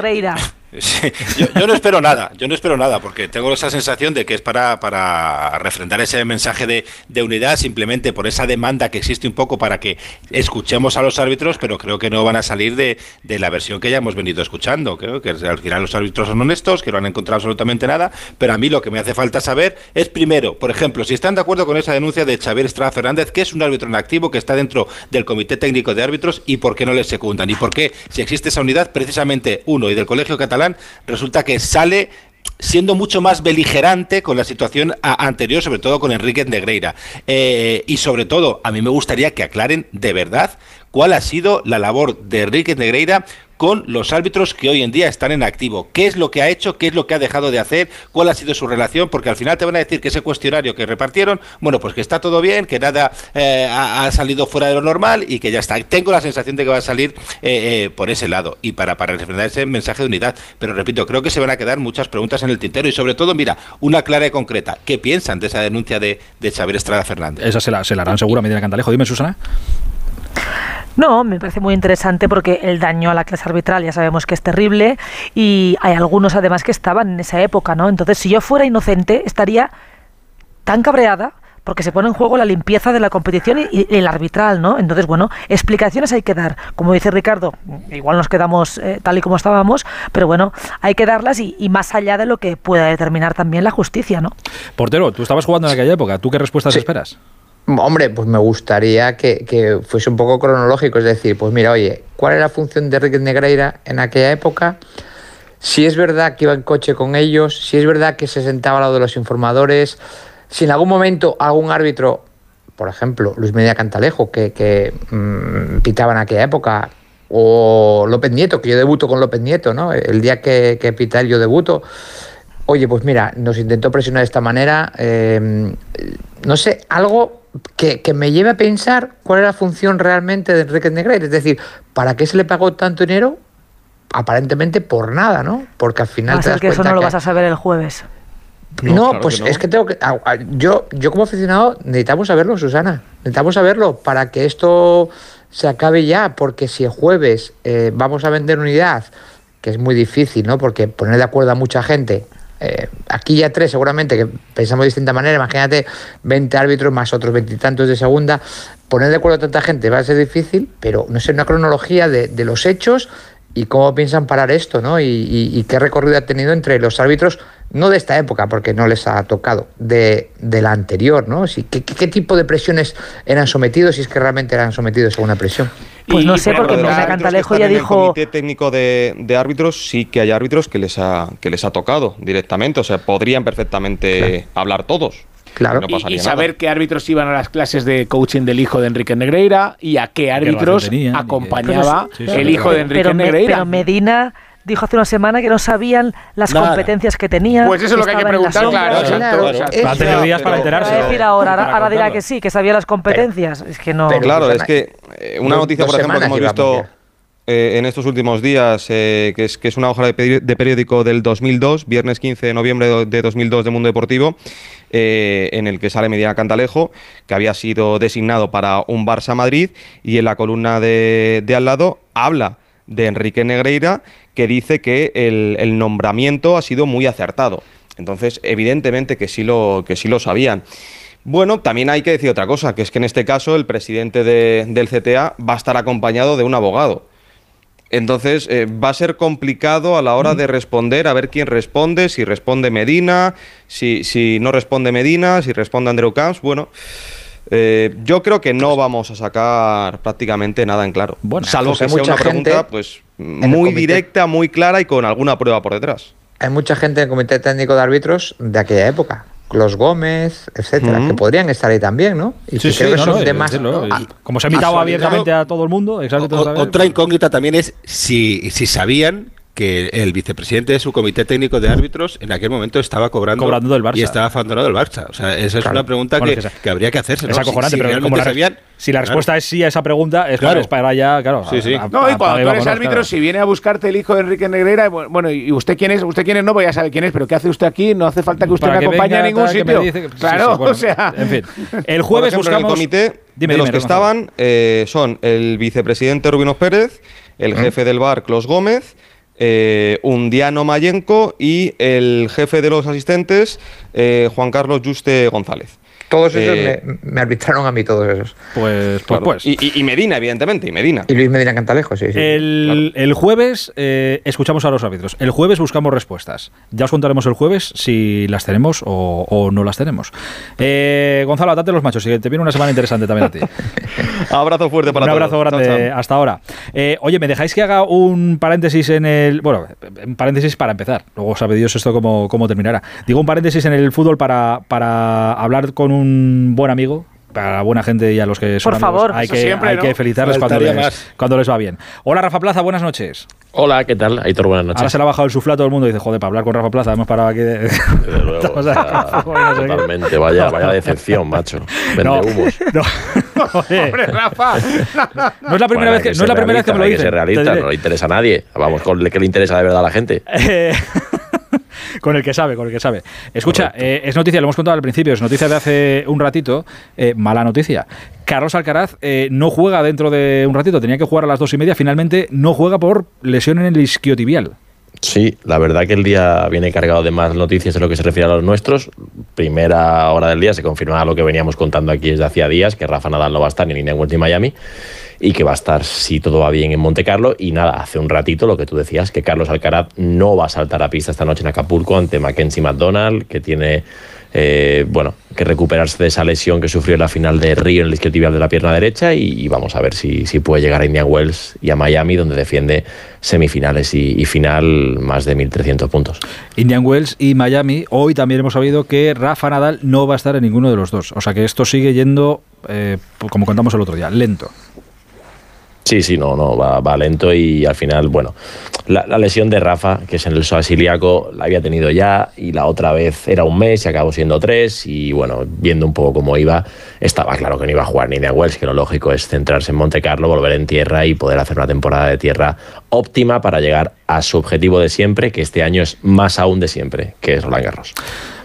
Yo, no espero nada, yo no espero nada, porque tengo esa sensación de que es para, para refrendar ese mensaje de, de unidad, simplemente por esa demanda que existe un poco para que escuchemos a los árbitros, pero creo que no van a salir de, de la versión que ya hemos venido escuchando. Creo que al final los árbitros son honestos, que no han encontrado absolutamente nada, pero a mí lo que me hace falta saber es, primero, por ejemplo, si están de acuerdo con esa denuncia de Xavier Estrada Fernández, que es un árbitro en activo, que está dentro del Comité Técnico de Árbitros, y por qué no les secundan, y por qué, si existe esa unidad, precisamente uno y del Colegio Catalán, resulta que sale siendo mucho más beligerante con la situación anterior, sobre todo con Enrique Negreira. Eh, y sobre todo, a mí me gustaría que aclaren de verdad cuál ha sido la labor de Enrique Negreira con los árbitros que hoy en día están en activo. ¿Qué es lo que ha hecho? ¿Qué es lo que ha dejado de hacer? ¿Cuál ha sido su relación? Porque al final te van a decir que ese cuestionario que repartieron, bueno, pues que está todo bien, que nada eh, ha, ha salido fuera de lo normal y que ya está. Tengo la sensación de que va a salir eh, eh, por ese lado y para, para ese mensaje de unidad. Pero repito, creo que se van a quedar muchas preguntas en el tintero y sobre todo, mira, una clara y concreta. ¿Qué piensan de esa denuncia de, de Xavier Estrada Fernández? Esa se la, se la harán seguro a Medina Cantalejo. Dime, Susana. No, me parece muy interesante porque el daño a la clase arbitral ya sabemos que es terrible y hay algunos además que estaban en esa época, ¿no? Entonces, si yo fuera inocente, estaría tan cabreada porque se pone en juego la limpieza de la competición y, y el arbitral, ¿no? Entonces, bueno, explicaciones hay que dar. Como dice Ricardo, igual nos quedamos eh, tal y como estábamos, pero bueno, hay que darlas y, y más allá de lo que pueda determinar también la justicia, ¿no? Portero, tú estabas jugando en aquella época. ¿Tú qué respuestas esperas? Hombre, pues me gustaría que, que fuese un poco cronológico, es decir, pues mira, oye, ¿cuál era la función de Enrique Negreira en aquella época? Si es verdad que iba en coche con ellos, si es verdad que se sentaba al lado de los informadores, si en algún momento algún árbitro, por ejemplo, Luis Medina Cantalejo, que, que mm, pitaba en aquella época, o López Nieto, que yo debuto con López Nieto, ¿no? El día que, que pita él, yo debuto. Oye, pues mira, nos intentó presionar de esta manera. eh, no sé, algo que, que me lleve a pensar cuál era la función realmente de Enrique Negreira. Es decir, ¿para qué se le pagó tanto dinero? Aparentemente por nada, ¿no? Porque al final Va a te das que eso cuenta no lo que- vas a saber el jueves. no, claro pues que no. es que tengo que. yo, yo como aficionado necesitamos saberlo, Susana. Necesitamos saberlo para que esto se acabe ya, porque si el jueves eh, vamos a vender unidad, que es muy difícil, ¿no? Porque poner de acuerdo a mucha gente. Eh, aquí ya tres, seguramente, que pensamos de distinta manera. Imagínate 20 árbitros más otros veintitantos de segunda. Poner de acuerdo a tanta gente va a ser difícil, pero no sé, una cronología de, de los hechos y cómo piensan parar esto, ¿no? Y, y- y qué recorrido ha tenido entre los árbitros, no de esta época, porque no les ha tocado, de, de la anterior, ¿no? Si, ¿qué, qué- qué tipo de presiones eran sometidos, si es que realmente eran sometidos a una presión? Pues no sé, por porque que Cantalejo ya en el dijo- comité técnico de, de árbitros sí que hay árbitros que les ha que les ha tocado directamente, o sea, podrían perfectamente hablar todos. Claro. No Y- nada. saber qué árbitros iban a las clases de coaching del hijo de Enrique Negreira y a qué árbitros acompañaba Pero sí, sí, el hijo de Enrique pero, Me- Negreira. pero Medina dijo hace una semana que no sabían las Nada. competencias que tenía. Pues eso es lo que hay que preguntar, claro, eso- Ha tenido días para enterarse. Va a decir ahora, ahora, Para ahora dirá que sí, que sabía las competencias. es que no. pero- Claro, es que eh, una noticia, por ejemplo, que hemos a visto. Eh, en estos últimos días, eh, que, es, una hoja de, peri- de periódico del 2002, viernes 15 de noviembre de- de 2002 de Mundo Deportivo, eh, en el que sale Medina Cantalejo, que había sido designado para un Barça Madrid, y en la columna de, al lado habla de Enrique Negreira, que dice que el, el nombramiento ha sido muy acertado. Entonces, evidentemente que sí lo, que sí lo sabían. Bueno, también hay que decir otra cosa, que es que en este caso el presidente de- del CTA va a estar acompañado de un abogado. Entonces eh, va a ser complicado a la hora de responder, a ver quién responde, si responde Medina, si, si no responde Medina, si responde Andreu Camps. Bueno, eh, yo creo que no vamos a sacar prácticamente nada en claro. Bueno, salvo pues que sea una pregunta pues muy directa, muy clara y con alguna prueba por detrás. Hay mucha gente en el comité técnico de árbitros de aquella época. Los Gómez, etcétera, Ujú. que podrían estar ahí también, ¿no? Y Sí, que sí, creo que no, son no, de más. ¿no? como se ha invitado abiertamente a todo el mundo, exacto. O- otra incógnita también es si, si sabían que el vicepresidente de su comité técnico de árbitros en aquel momento estaba cobrando, Cobrando del Barça. y estaba abandonado del Barça. O sea, esa es Claro. una pregunta Bueno, que, que habría que hacerse. ¿no? Es Si- acojonante, si pero como la, sabían, si la claro. respuesta es sí a esa pregunta, es Claro. para, es para ya, claro. Sí, sí. a- No, y cuando tú eres árbitro, claro. si viene a buscarte el hijo de Enrique Negreira, bu- bueno, ¿y usted quién es? ¿Usted quién es? No, pues ya sabe quién es, pero ¿qué hace usted aquí? No hace falta que usted Para me que acompañe venga, a ningún sitio. dice que- sí, claro, sí, bueno, o sea. En fin. El jueves ejemplo, buscamos. el comité Dime, de los dime, que estaban eh, son el vicepresidente Rubinos Pérez, el jefe del bar, Clos Gómez, eh, Undiano Mayenco y el jefe de los asistentes, eh, Juan Carlos Juste González. Todos esos Eh, me, me arbitraron a mí, todos esos. Pues, pues, Claro. pues. Y, y- y Medina, evidentemente, y Medina. Y Luis Medina Cantalejo, sí, sí. El, el jueves eh, escuchamos a los árbitros. El jueves buscamos respuestas. Ya os contaremos el jueves si las tenemos o, o no las tenemos. Eh, Gonzalo, atate los machos, que te viene una semana interesante también a ti. Abrazo fuerte para un abrazo todos. grande Chao, chao. hasta ahora. Eh, oye, ¿me dejáis que haga un paréntesis en el. Bueno, un paréntesis para empezar. Luego sabe Dios esto cómo, cómo terminará. Digo un paréntesis en el fútbol para, para hablar con un buen amigo. Para la buena gente y a los que son Por amigos, favor, hay, eso que, siempre, hay ¿no? que felicitarles cuando les, cuando les va bien. Hola Rafa Plaza, buenas noches. Hola, ¿qué tal? Aitor, buenas noches. Ahora se le ha bajado el sufla a todo el mundo y dice, joder, para hablar con Rafa Plaza hemos parado aquí de... Desde luego, Estamos o sea, totalmente, vaya, vaya decepción, macho. Vende No, humos. no. Hombre, Rafa. no es la primera Bueno, vez que, hay no es la primera vez que me lo hay dicen. ser realista, no le interesa a nadie. Vamos, con le que le interesa de verdad a la gente. Eh, con el que sabe, con el que sabe. Escucha, eh, es noticia, lo hemos contado al principio, es noticia de hace un ratito, eh, mala noticia. Carlos Alcaraz eh, no juega dentro de un ratito, tenía que jugar a las dos y media, finalmente no juega por lesión en el isquiotibial. Sí, la verdad que el día viene cargado de más noticias en lo que se refiere a los nuestros. Primera hora del día se confirma lo que veníamos contando aquí desde hacía días, que Rafa Nadal no va a estar ni en Indian ni Miami y que va a estar, si todo va bien, en Monte Carlo. Y nada, hace un ratito lo que tú decías, que Carlos Alcaraz no va a saltar a pista esta noche en Acapulco ante Mackenzie McDonald, que tiene eh, bueno, que recuperarse de esa lesión que sufrió en la final de Río en el isquiotibial de la pierna derecha y, vamos a ver si, si puede llegar a Indian Wells y a Miami, donde defiende semifinales y, y final más de 1.300 puntos. Indian Wells y Miami. Hoy también hemos sabido que Rafa Nadal no va a estar en ninguno de los dos. O sea que esto sigue yendo, eh, como contamos el otro día, lento. Sí, sí, no, no, va, lento y al final, bueno, la, lesión de Rafa, que es en el psoas ilíaco, la había tenido ya y la otra vez era un mes y acabó siendo tres y bueno, viendo un poco cómo iba, estaba claro que no iba a jugar ni de Wells, que lo lógico es centrarse en Monte Carlo, volver en tierra y poder hacer una temporada de tierra óptima para llegar a su objetivo de siempre, que este año es más aún de siempre, que es Roland Garros.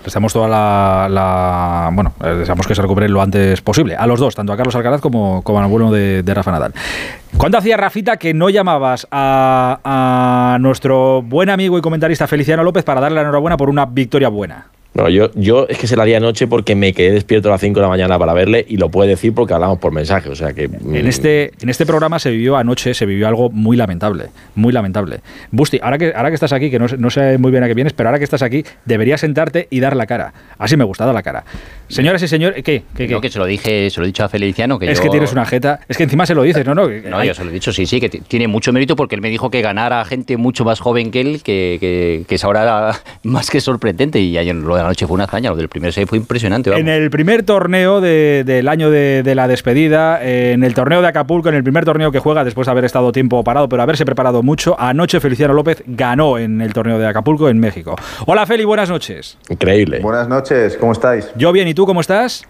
Deseamos toda la, la- Bueno, eh, deseamos que se recupere lo antes posible. A los dos, tanto a Carlos Alcaraz como, como al bueno de, de Rafa Nadal. ¿Cuándo hacía Rafita que no llamabas a, a nuestro buen amigo y comentarista Feliciano López para darle la enhorabuena por una victoria buena? Bueno, yo, yo es que se la di anoche porque me quedé despierto a las 5 de la mañana para verle y lo puede decir porque hablamos por mensaje. O sea que. mm, En este, en este programa se vivió anoche, se vivió algo muy lamentable, muy lamentable. Busti, ahora que, ahora que estás aquí, que no, sé- no sé muy bien a qué vienes, pero ahora que estás aquí, deberías sentarte y dar la cara. Así me gusta, dar la cara. Señoras y señores, ¿qué? ¿Qué, qué? No, que se lo dije, se lo he dicho a Feliciano. Que es yo- que tienes una jeta, es que encima se lo dices, ¿no? No, No, yo se lo he dicho, sí, sí, que tiene mucho mérito porque él me dijo que ganara a gente mucho más joven que él, que, que, que es ahora más que sorprendente. Y ayer lo de la noche fue una hazaña, lo del primer set fue impresionante. vamos. En el primer torneo de- del año de, de la despedida, eh, en el torneo de Acapulco, en el primer torneo que juega después de haber estado tiempo parado, pero haberse preparado mucho, anoche Feliciano López ganó en el torneo de Acapulco en México. Hola Feli, buenas noches. Increíble. Buenas noches, ¿cómo estáis? Yo bien, ¿y tú cómo estás?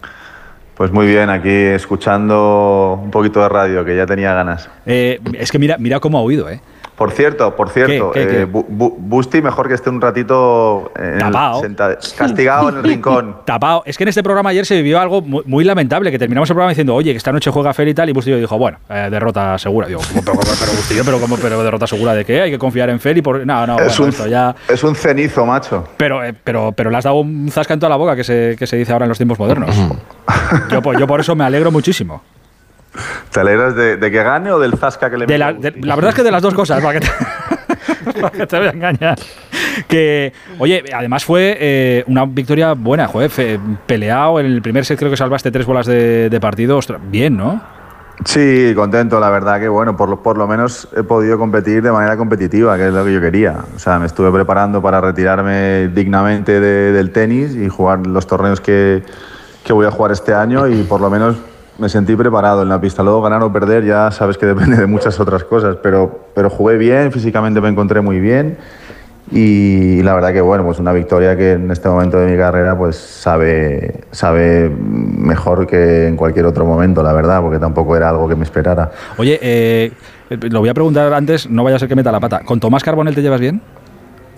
Pues muy bien, aquí escuchando un poquito de radio, que ya tenía ganas. Eh, es que mira, mira cómo ha oído, ¿eh? Por cierto, por cierto, ¿Qué, qué, qué? eh, Bu- Bu- Busti mejor que esté un ratito en el- Tapao. senta- castigado en el rincón. Tapado. Es que en este programa ayer se vivió algo muy, muy lamentable, que terminamos el programa diciendo, oye, que esta noche juega Feli y tal, y Bustillo dijo, bueno, eh, derrota segura. Digo, ¿cómo, pero, pero, pero, Bustillo, pero, ¿cómo, pero derrota segura de qué? Hay que confiar en Feli. Por... No, no, es, bueno, un, esto ya... es un cenizo, macho. Pero, eh, pero, pero le has dado un zasca en toda la boca que se, que se dice ahora en los tiempos modernos. yo, yo por eso me alegro muchísimo. ¿Te alegras de, de que gane o del zasca que le De la, de- la verdad es que de las dos cosas, para que te, para que te voy a engañar. Que, oye, además fue eh, una victoria buena, joder, fe- peleado. En el primer set creo que salvaste tres bolas de, partido. Ostras, bien, ¿no? Sí, contento, la verdad que bueno, por lo, por lo menos he podido competir de manera competitiva, que es lo que yo quería. O sea, me estuve preparando para retirarme dignamente de- del tenis y jugar los torneos que, que voy a jugar este año y por lo menos me sentí preparado en la pista. Luego ganar o perder ya sabes que depende de muchas otras cosas, pero, pero jugué bien, físicamente me encontré muy bien y la verdad que bueno, pues una victoria que en este momento de mi carrera pues sabe, sabe mejor que en cualquier otro momento, la verdad, porque tampoco era algo que me esperara. Oye, eh, lo voy a preguntar antes, no vaya a ser que meta la pata. ¿Con Tomás Carbonell te llevas bien?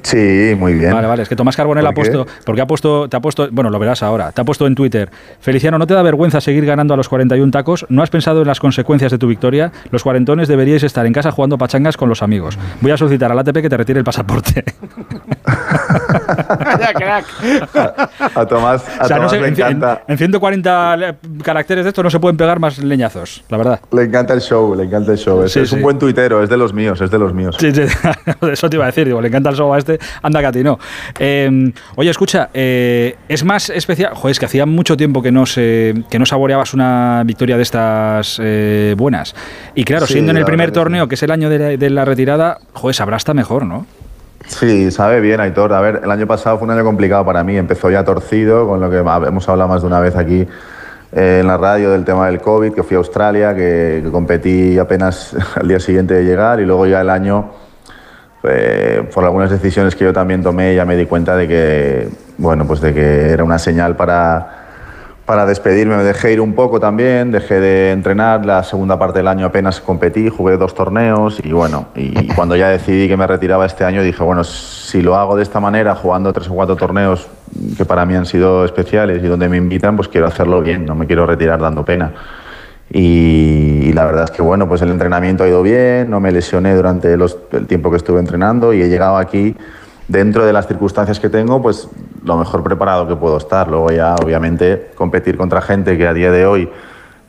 Sí, muy bien. Vale, vale, es que Tomás Carbonell ha puesto, porque ha puesto, te ha puesto, bueno, lo verás ahora, te ha puesto en Twitter, Feliciano, ¿no te da vergüenza seguir ganando a los 41 tacos? ¿No has pensado en las consecuencias de tu victoria? Los cuarentones deberíais estar en casa jugando pachangas con los amigos. Voy a solicitar al ATP que te retire el pasaporte. Crack. A Tomás, a o sea, no Tomás sé, le en, en- encanta. en 140 le- caracteres de esto no se pueden pegar más leñazos, la verdad. Le encanta el show, le encanta el show. Es, Sí, es un buen tuitero, es de los míos, es de los míos. Sí, sí, eso te iba a decir, digo, le encanta el show a este, anda que a ti no. Eh, oye, escucha, eh, es más especial, joder, es que hacía mucho tiempo que no se, que no saboreabas una victoria de estas eh, buenas. Y claro, Sí, siendo en el primer torneo, que es el año de la, de la retirada, joder, sabrá hasta mejor, ¿no? Sí, sabe bien, Aitor. A ver, el año pasado fue un año complicado para mí. Empezó ya torcido, con lo que hemos hablado más de una vez aquí eh, en la radio del tema del COVID, que fui a Australia, que, que competí apenas al día siguiente de llegar y luego ya el año, eh, por algunas decisiones que yo también tomé, ya me di cuenta de que, bueno, pues de que era una señal para para despedirme me dejé ir un poco también, dejé de entrenar, la segunda parte del año apenas competí, jugué dos torneos y bueno, y cuando ya decidí que me retiraba este año dije, bueno, si lo hago de esta manera, jugando tres o cuatro torneos que para mí han sido especiales y donde me invitan, pues quiero hacerlo bien, no me quiero retirar dando pena. Y, y la verdad es que bueno, pues el entrenamiento ha ido bien, no me lesioné durante los- el tiempo que estuve entrenando y he llegado aquí dentro de las circunstancias que tengo, pues lo mejor preparado que puedo estar. Luego ya, obviamente, competir contra gente que a día de hoy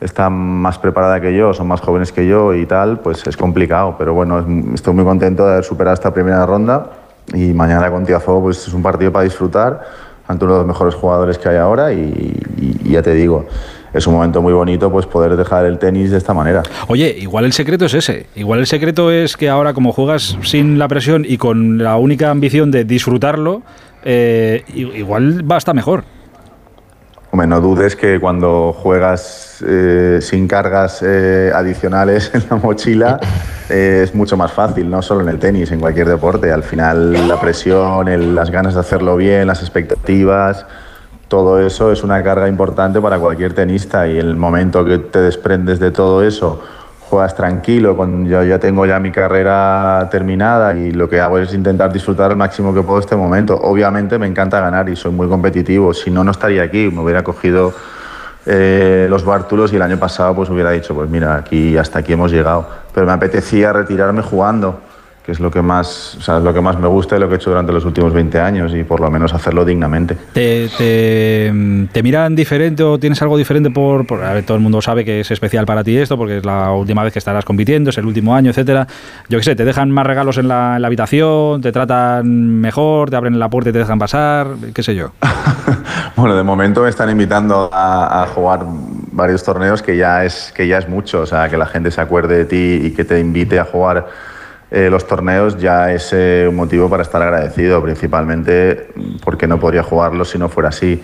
está más preparada que yo, son más jóvenes que yo y tal, pues es complicado. Pero bueno, es- estoy muy contento de haber superado esta primera ronda y mañana con Tiafoe pues es un partido para disfrutar ante uno de los mejores jugadores que hay ahora y, y- y ya te digo, es un momento muy bonito pues poder dejar el tenis de esta manera. Oye, igual el secreto es ese. Igual el secreto es que ahora, como juegas sin la presión y con la única ambición de disfrutarlo, eh, igual va hasta mejor. Hombre, no dudes que cuando juegas eh, sin cargas eh, adicionales en la mochila eh, es mucho más fácil, no solo en el tenis, en cualquier deporte. Al final la presión, el- las ganas de hacerlo bien, las expectativas, todo eso es una carga importante para cualquier tenista y el momento que te desprendes de todo eso, juegas tranquilo, con, yo ya tengo ya mi carrera terminada y lo que hago es intentar disfrutar al máximo que puedo este momento. Obviamente me encanta ganar y soy muy competitivo, si no, no estaría aquí, me hubiera cogido eh, los bártulos y el año pasado pues hubiera dicho, pues mira, aquí hasta aquí hemos llegado, pero me apetecía retirarme jugando que es lo que más, o sea, es lo que más me gusta y lo que he hecho durante los últimos 20 años y por lo menos hacerlo dignamente. ¿Te, te, te miran diferente o tienes algo diferente por, por- A ver, todo el mundo sabe que es especial para ti esto, porque es la última vez que estarás compitiendo, es el último año, etcétera. Yo qué sé, te dejan más regalos en la, en la habitación, te tratan mejor, te abren la puerta y te dejan pasar, qué sé yo. Bueno, de momento me están invitando a, a jugar varios torneos que ya es que ya es mucho, o sea, que la gente se acuerde de ti y que te invite a jugar eh, los torneos ya es eh, un motivo para estar agradecido, principalmente porque no podría jugarlos si no fuera así.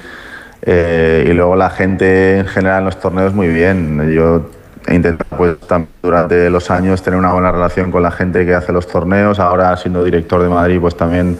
Eh, y luego la gente en general en los torneos muy bien. Yo he intentado pues, durante los años tener una buena relación con la gente que hace los torneos. Ahora siendo director de Madrid pues también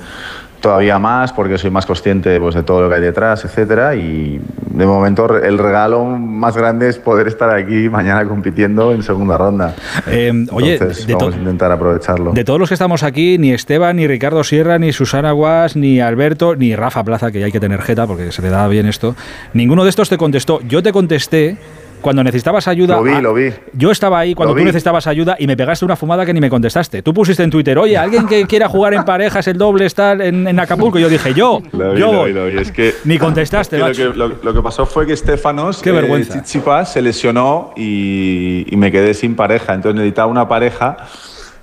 todavía más porque soy más consciente pues, de todo lo que hay detrás, etcétera. Y de momento el regalo más grande es poder estar aquí mañana compitiendo en segunda ronda. Eh, oye, Entonces, de vamos a intentar aprovecharlo. De todos los que estamos aquí, ni Esteban, ni Ricardo Sierra, ni Susana Guas, ni Alberto, ni Rafa Plaza, que ya hay que tener jeta porque se le da bien esto, ninguno de estos te contestó. Yo te contesté cuando necesitabas ayuda. Lo vi, a- lo vi. Yo estaba ahí cuando Lo tú vi. necesitabas ayuda y me pegaste una fumada que ni me contestaste. Tú pusiste en Twitter, oye, alguien que quiera jugar en parejas, el doble está en, en Acapulco. Y yo dije, yo, Lo yo. voy. vi, lo vi. Es que, Ni contestaste, es que lo, que, lo- que pasó fue que Stefanos, Qué vergüenza. Tsitsipas, se lesionó y, y me quedé sin pareja. Entonces necesitaba una pareja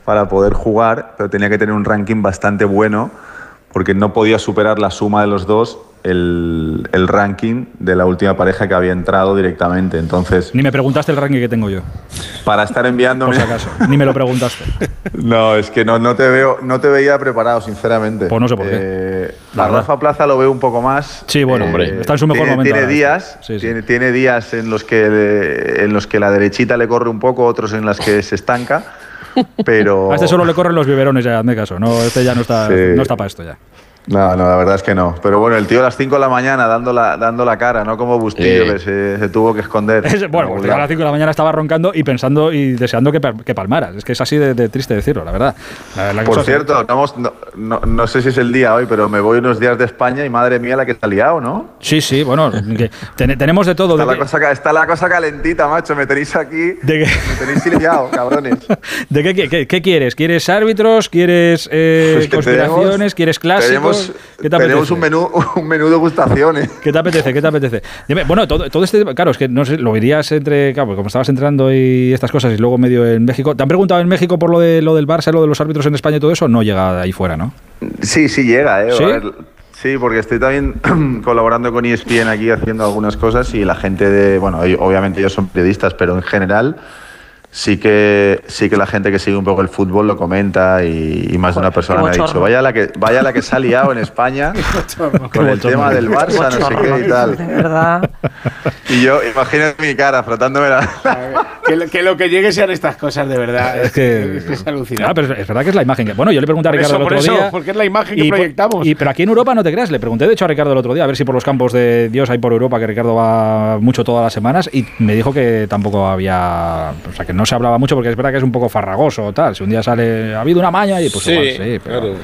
para poder jugar, pero tenía que tener un ranking bastante bueno porque no podía superar la suma de los dos el, el ranking de la última pareja que había entrado directamente. Entonces, Ni me preguntaste el ranking que tengo yo, para estar enviándome... por si acaso. Ni me lo preguntaste. No, es que no, no te veo, no te veía preparado, sinceramente. Pues no sé por qué. Eh, La. Rafa Plaza lo veo un poco más. Sí, bueno, hombre, está en su mejor tiene, momento Tiene días, sí, sí. Tiene, tiene días en los que en los que la derechita le corre un poco, otros en las que se estanca, pero. A este solo le corren los biberones ya, hazme caso. No, este ya no está, Sí. no está para esto ya. No, no, la verdad es que no. Pero bueno, el tío a las 5 de la mañana dando la, dando la cara, no como Bustillo, Eh. que se, se tuvo que esconder. Es- bueno, pues a las 5 de la mañana estaba roncando y pensando y deseando que, que palmaras. Es que es así de, de triste decirlo, la verdad. La- la Por cierto, no, hemos- no, no- no sé si es el día hoy, pero me voy unos días de España y madre mía la que está liado, ¿no? Sí, sí, bueno, que ten- tenemos de todo. Está De la, que, cosa, está la cosa calentita, macho. Me tenéis aquí. de que- Me tenéis liado, cabrones. ¿de qué, qué- qué- qué quieres? ¿Quieres árbitros? ¿Quieres eh, Es que conspiraciones? tenemos- ¿Quieres clásicos? Tenemos, ¿Qué te tenemos apetece? un menú, un menú degustación, ¿eh? ¿Qué te apetece? ¿Qué te apetece? Dime, bueno, todo, todo este. Claro, es que no sé, lo verías entre. Claro, como estabas entrando y estas cosas y luego medio en México. ¿Te han preguntado en México por lo, de, lo del Barça, lo de los árbitros en España y todo eso? No llega de ahí fuera, ¿no? Sí, sí llega, ¿eh? ¿Sí? A ver, sí, porque estoy también colaborando con ESPN aquí haciendo algunas cosas y la gente de, bueno, obviamente ellos son periodistas, pero en general sí que sí que la gente que sigue un poco el fútbol lo comenta y, y más de una persona me ha dicho, vaya la que vaya la que se ha liado en España con el tema del Barça, no sé qué y De tal. verdad. Y yo imagínate mi cara frotándome la Que, lo- que lo que llegue sean estas cosas, de verdad. Es que. es, que es alucinante. Ah, pero es verdad que es la imagen que. Bueno, yo le pregunté a Por Ricardo eso, el por otro eso, día. porque es la imagen que y por- proyectamos. y- pero aquí en Europa no te creas, le pregunté de hecho a Ricardo el otro día, a ver si por los campos de Dios hay por Europa, que Ricardo va mucho todas las semanas, y me dijo que tampoco había. O sea, que no se hablaba mucho porque es verdad que es un poco farragoso o tal. Si un día sale. Ha habido una maña y pues sí, igual sí. Pero, claro.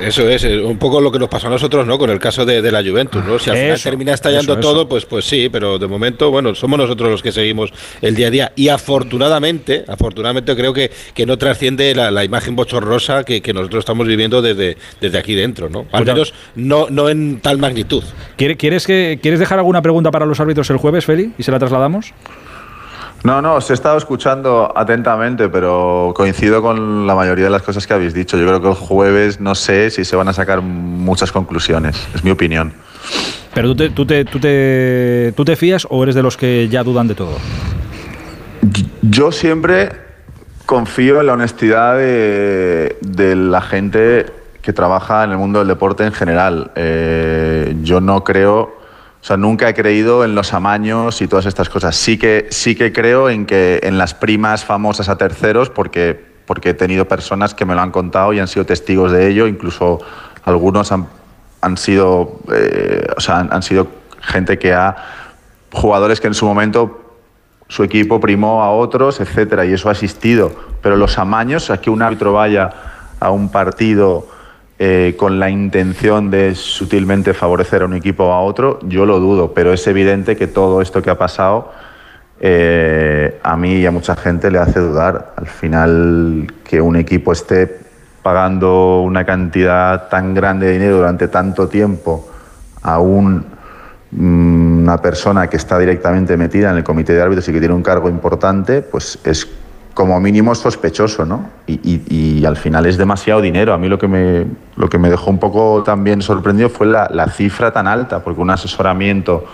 Eso es un poco lo que nos pasó a nosotros, ¿no? Con el caso de, de la Juventus, ¿no? Si al final Eso, termina estallando eso, eso. todo, pues, pues sí, pero de momento, bueno, somos nosotros los que seguimos el día a día. Y afortunadamente, afortunadamente creo que, que no trasciende la, la imagen bochorrosa que, que nosotros estamos viviendo desde, desde aquí dentro, ¿no? Al menos no, no en tal magnitud. ¿Quiere- ¿Quieres, que, ¿Quieres dejar alguna pregunta para los árbitros el jueves, Feli? ¿Y se la trasladamos? No, no, os he estado escuchando atentamente, pero coincido con la mayoría de las cosas que habéis dicho. Yo creo que el jueves no sé si se van a sacar muchas conclusiones, es mi opinión. Pero tú te, tú te, tú te, ¿tú te fías o eres de los que ya dudan de todo? Yo siempre confío en la honestidad de, de la gente que trabaja en el mundo del deporte en general. Eh, yo no creo, o sea, nunca he creído en los amaños y todas estas cosas. Sí que, sí que creo en que en las primas famosas a terceros, porque, porque he tenido personas que me lo han contado y han sido testigos de ello, incluso algunos han, han sido, eh, o sea, han, han sido gente que ha jugadores que en su momento su equipo primó a otros, etcétera, y eso ha existido. Pero los amaños, a que un árbitro vaya a un partido eh, con la intención de sutilmente favorecer a un equipo o a otro, yo lo dudo, pero es evidente que todo esto que ha pasado eh, a mí y a mucha gente le hace dudar. Al final, que un equipo esté pagando una cantidad tan grande de dinero durante tanto tiempo a mm, una persona que está directamente metida en el comité de árbitros y que tiene un cargo importante, pues es como mínimo sospechoso, ¿no? Y, y- al final es demasiado dinero. A mí lo que me, lo que me dejó un poco también sorprendido fue la, la cifra tan alta, porque un asesoramiento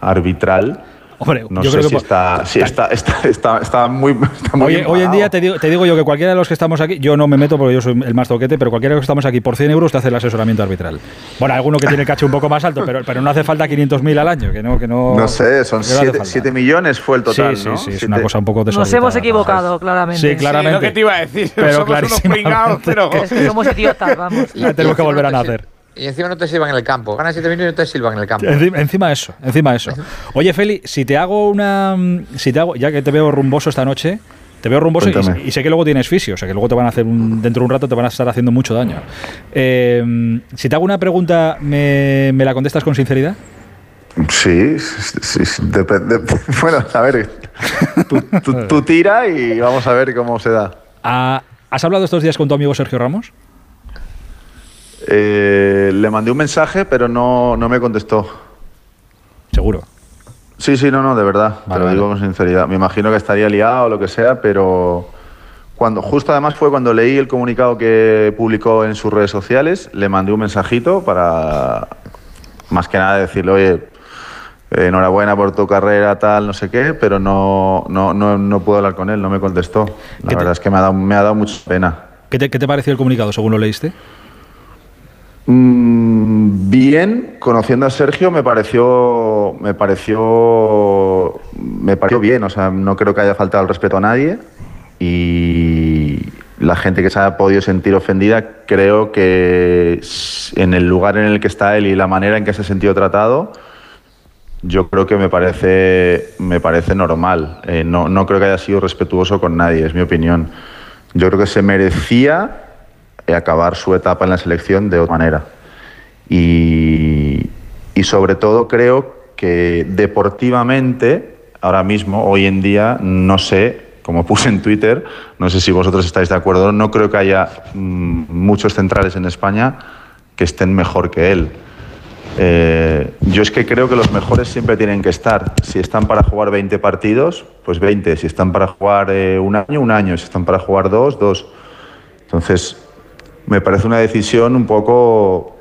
arbitral, Hombre, no yo sé creo que si está, si está, está, está, está muy, está muy Hoy, bien hoy en día te digo, te digo yo que cualquiera de los que estamos aquí, yo no me meto porque yo soy el más toquete, pero cualquiera de los que estamos aquí por 100 euros te hace el asesoramiento arbitral. Bueno, alguno que tiene el caché un poco más alto, pero, pero no hace falta 500.000 al año, que no, que no. No sé, son que no hace 7 falta. millones fue el total, sí, sí, ¿no? sí, es Siete- una cosa un poco Nos hemos equivocado, claramente. Sí, claramente. Sí, lo que te iba a decir. Pero somos unos pringados, pero... Que somos idiotas, vamos. La tenemos que volver a nacer. Y encima no te sirvan en el campo. Ganas 7 minutos y no te sirvan en el campo. Encima, encima eso, encima eso. Oye, Feli, si te hago una. mm, Si te hago, ya que te veo rumboso esta noche, te veo rumboso y, sé que luego tienes fisio, o sea que luego te van a hacer un, dentro de un rato te van a estar haciendo mucho daño. Eh, si te hago una pregunta, ¿me, me la contestas con sinceridad? Sí, sí, sí, depende. Bueno, a ver, tú, tú- tú tira y vamos a ver cómo se da. Ah, ¿Has hablado estos días con tu amigo Sergio Ramos? Eh, le mandé un mensaje, pero no, no me contestó. Seguro. Sí, sí, no, no, de verdad. Vale, te lo vale. digo con sinceridad. Me imagino que estaría liado o lo que sea, pero cuando justo además fue cuando leí el comunicado que publicó en sus redes sociales, le mandé un mensajito para más que nada decirle, oye, enhorabuena por tu carrera, tal, no sé qué, pero no, no, no, no puedo hablar con él, no me contestó. La verdad es que me ha dado, me ha dado mucha pena. ¿Qué te, ¿Qué te pareció el comunicado según lo leíste? Mm, bien, conociendo a Sergio me pareció, me pareció, me pareció bien. O sea, no creo que haya faltado el respeto a nadie y la gente que se haya podido sentir ofendida creo que en el lugar en el que está él y la manera en que se ha sentido tratado, yo creo que me parece, me parece normal. Eh, no, no creo que haya sido respetuoso con nadie, es mi opinión. Yo creo que se merecía acabar su etapa en la selección de otra manera. Y, y sobre todo creo que deportivamente, ahora mismo, hoy en día, no sé, como puse en Twitter, no sé si vosotros estáis de acuerdo, no creo que haya mm, muchos centrales en España que estén mejor que él. Eh, yo es que creo que los mejores siempre tienen que estar. Si están para jugar 20 partidos, pues 20. Si están para jugar eh, un año, un año. Si están para jugar dos, dos. Entonces, me parece una decisión un poco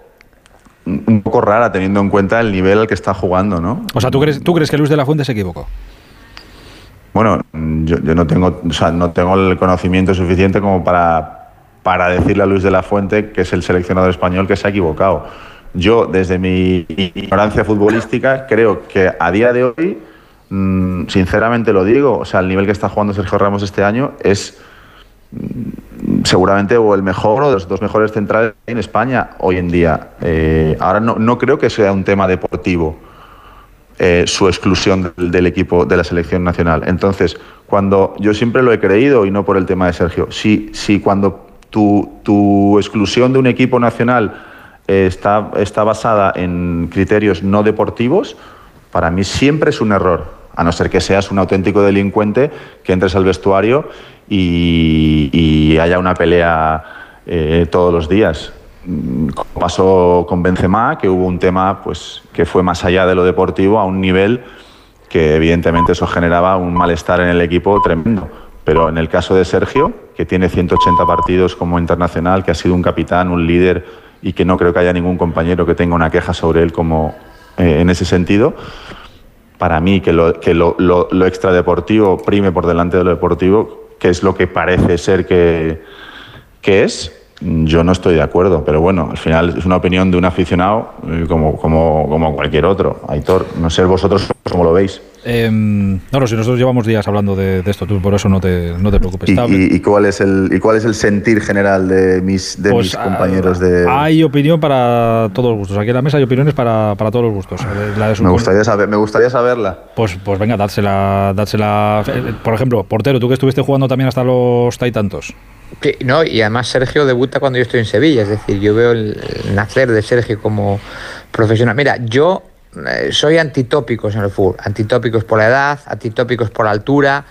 un poco rara teniendo en cuenta el nivel al que está jugando, ¿no? O sea, ¿tú crees, ¿tú crees que Luis de la Fuente se equivocó? Bueno, yo, yo no tengo, o sea, no tengo el conocimiento suficiente como para, para decirle a Luis de la Fuente, que es el seleccionador español, que se ha equivocado. Yo, desde mi ignorancia futbolística, creo que a día de hoy, mm, sinceramente lo digo, o sea, el nivel que está jugando Sergio Ramos este año es seguramente o el mejor o de los dos mejores centrales en España hoy en día. Eh, ahora no, no, creo que sea un tema deportivo eh, su exclusión del, equipo de la selección nacional. Entonces, cuando yo siempre lo he creído y no por el tema de Sergio, si, si cuando tu, tu exclusión de un equipo nacional eh, está, está basada en criterios no deportivos, para mí siempre es un error a no ser que seas un auténtico delincuente que entres al vestuario y, haya una pelea eh, todos los días. Como pasó con Benzema, que hubo un tema pues, que fue más allá de lo deportivo, a un nivel que evidentemente eso generaba un malestar en el equipo tremendo. Pero en el caso de Sergio, que tiene 180 partidos como internacional, que ha sido un capitán, un líder y que no creo que haya ningún compañero que tenga una queja sobre él como eh, en ese sentido, para mí que, lo, que lo, lo, lo extradeportivo prime por delante de lo deportivo, que es lo que parece ser que, que es, yo no estoy de acuerdo, pero bueno, al final es una opinión de un aficionado eh, como, como, como cualquier otro. Aitor, no sé vosotros cómo lo veis. Eh, no, no, si nosotros llevamos días hablando de, de, esto, tú por eso no te, no te preocupes. ¿Y, y, y, cuál es el, ¿Y cuál es el sentir general de mis, de pues, mis compañeros? de Hay opinión para todos los gustos. Aquí en la mesa hay opiniones para, para todos los gustos. me, gustaría saber, me gustaría saberla. Pues, pues venga, dársela, dársela. Por ejemplo, portero, tú que estuviste jugando también hasta los taitantos. Sí, no, y además Sergio debuta cuando yo estoy en Sevilla, es decir, yo veo el, nacer de Sergio como profesional. Mira, yo eh, soy antitópicos en el fútbol, antitópicos por la edad, antitópicos por la altura,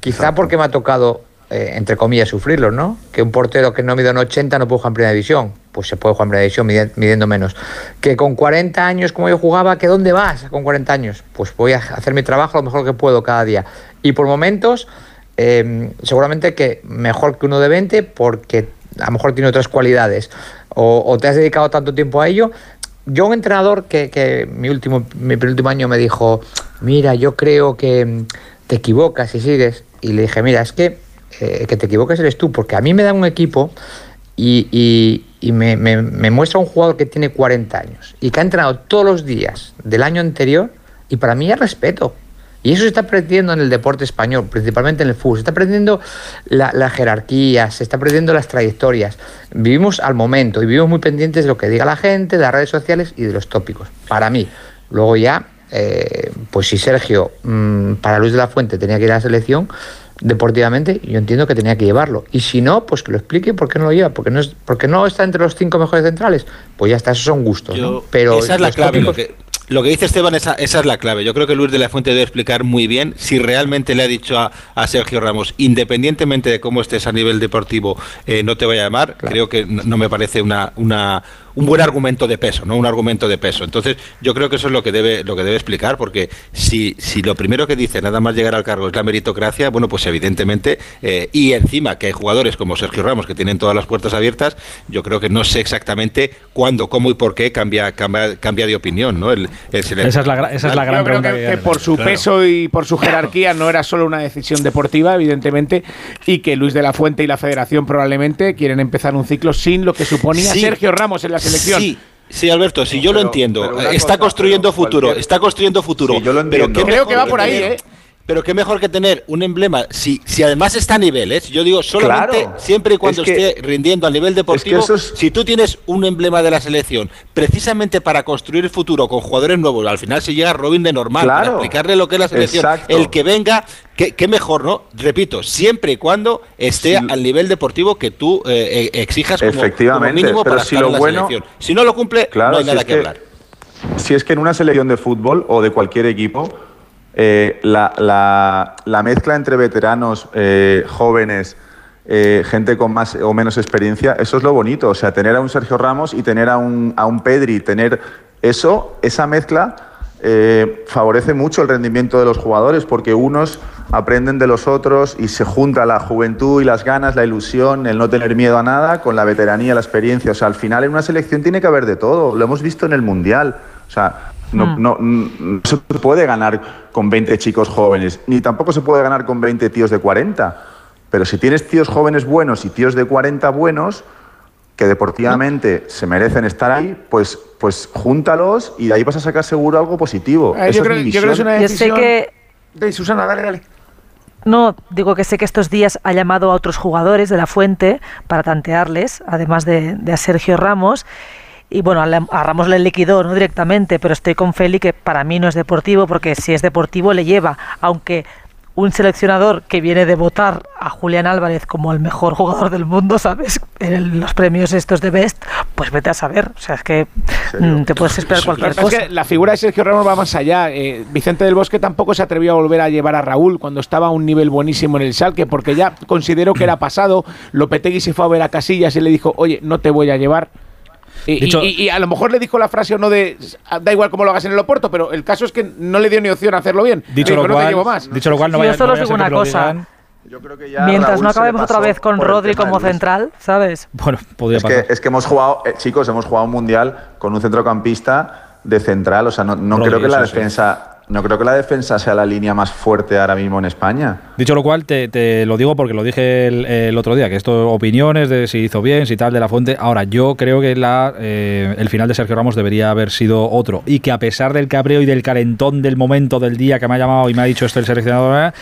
quizá porque me ha tocado, eh, entre comillas, sufrirlo, ¿no? Que un portero que no mide un 80 no puede jugar en primera división, pues se puede jugar en primera división midiendo menos. Que con 40 años, como yo jugaba, ¿que dónde vas con 40 años? Pues voy a hacer mi trabajo lo mejor que puedo cada día. Y por momentos, eh, seguramente que mejor que uno de 20 porque a lo mejor tiene otras cualidades. O, o, te has dedicado tanto tiempo a ello yo un entrenador que, que, mi último mi penúltimo año me dijo mira yo creo que te equivocas si sigues y le dije mira es que eh, que te equivocas eres tú porque a mí me da un equipo y, y, y me, me, me, muestra un jugador que tiene 40 años y que ha entrenado todos los días del año anterior y para mí es respeto y eso se está perdiendo en el deporte español, principalmente en el fútbol. Se está perdiendo la, la, jerarquía, se está perdiendo las trayectorias. Vivimos al momento y vivimos muy pendientes de lo que diga la gente, de las redes sociales y de los tópicos. Para mí. Luego ya, eh, pues si Sergio, mmm, para Luis de la Fuente, tenía que ir a la selección, deportivamente, yo entiendo que tenía que llevarlo. Y si no, pues que lo explique por qué no lo lleva, porque no, es, porque no está entre los cinco mejores centrales. Pues ya está, esos son gustos. Yo, ¿no? Pero esa es la clave. Tópicos, que lo que dice Esteban, esa, esa, es la clave. Yo creo que Luis de la Fuente debe explicar muy bien si realmente le ha dicho a, a Sergio Ramos, independientemente de cómo estés a nivel deportivo, eh, no te vaya a llamar. Claro. Creo que no, no, me parece una, una, un buen argumento de peso, ¿no? Un argumento de peso. Entonces, yo creo que eso es lo que debe, lo que debe explicar, porque si, si lo primero que dice nada más llegar al cargo es la meritocracia, bueno, pues evidentemente, eh, y encima que hay jugadores como Sergio Ramos que tienen todas las puertas abiertas, yo creo que no sé exactamente cuándo, cómo y por qué cambia, cambia, cambia de opinión, ¿no? El, el Esa es la, esa es la gran Yo creo pregunta. que, por su Claro. peso y por su jerarquía no era solo una decisión deportiva, evidentemente, y que Luis de la Fuente y la Federación probablemente quieren empezar un ciclo sin lo que suponía Sí. Sergio Ramos en la selección. Sí, sí, Alberto, si yo lo Pero- entiendo, pero está cosa, construyendo pero futuro, cualquier- está construyendo futuro. yo lo pero entiendo. qué Creo que va por ahí, ¿eh? Pero qué mejor que tener un emblema, si, si además está a nivel, ¿eh? Yo digo, solamente Claro. siempre y cuando Es que- esté rindiendo a nivel deportivo, es- si tú tienes un emblema de la selección, precisamente para construir el futuro con jugadores nuevos, al final se llega Robin de normal, para explicarle lo que es la selección, Exacto. el que venga, qué, qué mejor, ¿no? Repito, siempre y cuando esté al nivel deportivo que tú eh, eh, exijas como, Efectivamente, como mínimo pero para si estar lo en la bueno- selección. Si no lo cumple, Claro, no hay nada es que, que- hablar. si es que en una selección de fútbol o de cualquier equipo, eh, la, la- la mezcla entre veteranos, eh, jóvenes, eh, gente con más o menos experiencia, eso es lo bonito. O sea, tener a un Sergio Ramos y tener a un, a un Pedri, tener eso, esa mezcla favorece mucho el rendimiento de los jugadores porque unos aprenden de los otros y se junta la juventud y las ganas, la ilusión, el no tener miedo a nada con la veteranía, la experiencia. O sea, al final en una selección tiene que haber de todo. Lo hemos visto en el Mundial. O sea, no, Mm. no, no se puede ganar con 20 chicos jóvenes, ni tampoco se puede ganar con 20 tíos de 40. Pero si tienes tíos jóvenes buenos y tíos de 40 buenos, que deportivamente se merecen estar ahí, pues, pues júntalos y de ahí vas a sacar seguro algo positivo. Eh, yo, es creo, mi yo creo que es visión. una Yo sé decisión... que de Susana, dale, dale. No, digo que sé que estos días ha llamado a otros jugadores de la Fuente para tantearles, además de, de a Sergio Ramos. Y bueno, a, Ramos le liquidó no directamente, pero estoy con Feli que para mí no es deportivo, porque si es deportivo le lleva, aunque un seleccionador que viene de votar a Julián Álvarez como el mejor jugador del mundo, ¿sabes? En los premios estos de Best, pues vete a saber. O sea, es que mm, te puedes esperar cualquier cosa. es que la figura de Sergio Ramos va más allá. Eh, Vicente del Bosque tampoco se atrevió a volver a llevar a Raúl cuando estaba a un nivel buenísimo en el Salque, porque ya consideró que era pasado. Lopetegui se fue a ver a Casillas y le dijo, oye, no te voy a llevar. Y, Dicho- y- y a lo mejor le dijo la frase o no de da igual cómo lo hagas en el Oporto, pero el caso es que no le dio ni opción a hacerlo bien. Dicho dijo, lo no te cual- llevo más. dicho lo cual, no Yo vaya- solo no digo una cosa. ya Mientras Raúl no acabemos otra vez con Rodri como central, ¿sabes? Bueno, podría Es pasar. que, es que hemos jugado, eh, chicos, hemos jugado un mundial con un centrocampista de central. O sea, no, no Rodri, creo que la sí. No creo que la defensa sea la línea más fuerte ahora mismo en España. Dicho lo cual, te, lo digo porque lo dije el, otro día, que esto opiniones de si hizo bien, si tal, de la fuente. Ahora, yo creo que la, eh, el final de Sergio Ramos debería haber sido otro. Y que a pesar del cabreo y del calentón del momento del día que me ha llamado y me ha dicho esto el seleccionador,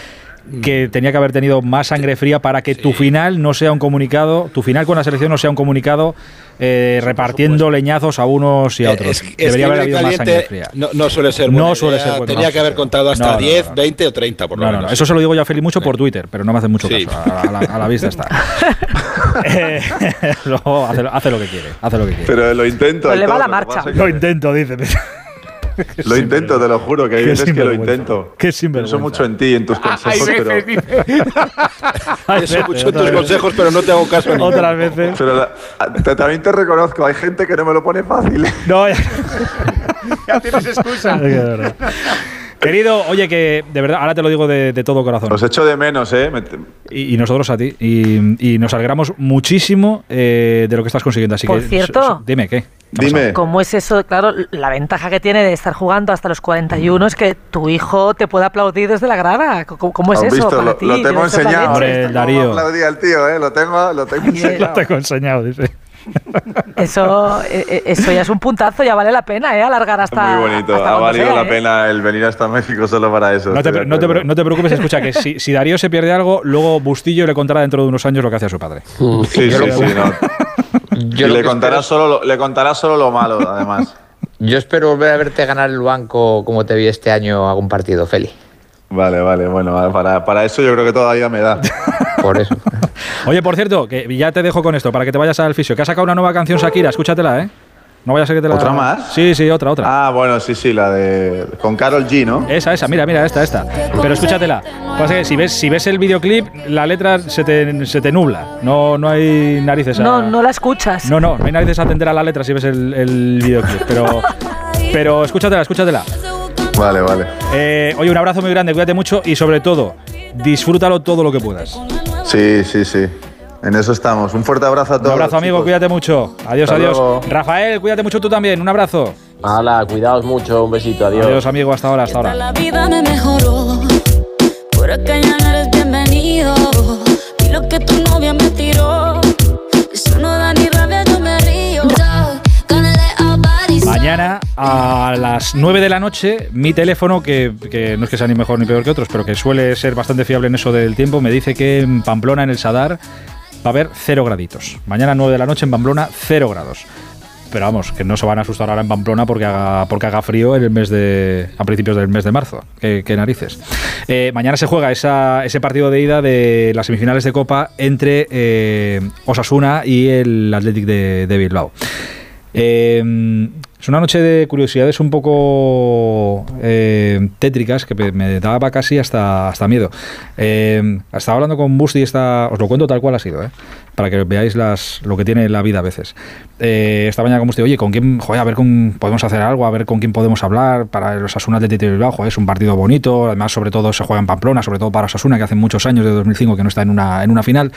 que tenía que haber tenido más sangre fría para que tu final no sea un comunicado, tu final con la selección no sea un comunicado eh, repartiendo leñazos a unos y a otros. Es, es debería haber habido más sangre fría. no, no suele ser No buena suele idea. ser buena- Tenía no, que haber contado hasta no, no, 10, no. 20 o 30 por lo No, no, menos. no, eso se lo digo yo a Feli mucho por Twitter, pero no me hace mucho Sí. caso. A, a la, a la vista está. Eh, hace, hace lo que quiere. Hace lo que quiere. Pero lo intento. Pues le va la lo marcha. que- Lo intento, dice. Lo intento, te lo juro, que hay veces que lo intento. Qué sinvergüenza. Pienso mucho en ti y en tus consejos, pero. Eso mucho en tus consejos, pero no te hago caso. ninguno. Otras veces. pero la- te- también te reconozco, hay gente que no me lo pone fácil. No, ya- ya tienes excusa. Querido, oye, que de verdad, ahora te lo digo de, de todo corazón. Os echo de menos, ¿eh? Me- Y, y nosotros a ti. Y, y nos alegramos muchísimo eh, de lo que estás consiguiendo. Así Por que, cierto. dime, ¿qué? Dime. ¿Cómo es eso? Claro, la ventaja que tiene de estar jugando hasta los 41 es que tu hijo te puede aplaudir desde la grada. ¿Cómo, cómo es ¿Has eso visto? para Lo, ti? lo tengo enseñado. leche. Hombre, ¿Viste cómo Darío. tío, ¿eh? Lo tengo, lo tengo Lo enseñado. tengo enseñado, dice. Eso, eh, eh, eso ya es un puntazo, ya vale la pena, ¿eh? Alargar hasta. Muy bonito. hasta Ha valido sea, la ¿eh? pena el venir hasta México solo para eso. No te, estoy de pre- no, te, acuerdo. pre- no te preocupes, escucha, que si, si Darío se pierde algo, luego Bustillo le contará dentro de unos años lo que hace a su padre. Sí, sí, Yo lo- sí. no. Yo y le contará, espero- solo lo, le contará solo lo malo, además. Yo espero volver a verte ganar el banco como te vi este año a un partido, Feli. Vale, vale, bueno, vale, para, para eso yo creo que todavía me da. Por eso. Oye, por cierto, que ya te dejo con esto para que te vayas al fisio, que ha sacado una nueva canción Shakira, escúchatela, ¿eh? No vaya a ser que te la... ¿Otra más? Sí, sí, otra, otra. Ah, bueno, sí, sí, la de. con Carol G, ¿no? Esa, esa, mira, mira, esta, esta. Pero escúchatela. Pasa que si ves, si ves el videoclip, la letra se te, se te nubla. No, no hay narices a... No, no la escuchas. No, no, no hay narices a atender a la letra si ves el, el videoclip. Pero, pero escúchatela, escúchatela. Vale, vale. Eh, oye, un abrazo muy grande, cuídate mucho y sobre todo, disfrútalo todo lo que puedas. Sí, sí, sí. En eso estamos. Un fuerte abrazo a Un todos. abrazo, amigo, chicos. cuídate mucho. Adiós, Hasta adiós. luego. Rafael, cuídate mucho tú también. Un abrazo. Hala, cuidaos mucho, un besito, adiós. Adiós, amigo, hasta ahora, hasta ahora. La vida me mejoró. Por acá ya no eres bienvenido. Y lo que tu novia me Mañana a las 9 de la noche, mi teléfono, que, no es que sea ni mejor ni peor que otros, pero que suele ser bastante fiable en eso del tiempo, me dice que en Pamplona, en el Sadar, va a haber 0 graditos. Mañana 9 de la noche en Pamplona, 0 grados. Pero vamos, que no se van a asustar ahora en Pamplona porque haga, porque frío en el mes de, a principios del mes de marzo. Qué, narices. Eh, mañana se juega ese partido de ida de las semifinales de Copa entre eh, Osasuna y el Athletic de, de Bilbao. Eh, es una noche de curiosidades un poco eh, tétricas que me- daba casi hasta, hasta miedo. Eh, estaba hablando con Busti, esta, os lo cuento tal cual ha sido, ¿eh? Para que veáis las, lo que tiene la vida a veces. Eh, esta mañana con Busti, oye, ¿con quién, joder, a ver con podemos hacer algo, a ver con quién podemos hablar para los Asuna de Tito Bilbao? Es un partido bonito, además sobre todo se juega en Pamplona, sobre todo para Osasuna, que hace muchos años, de 2005, que no está en una, en una final.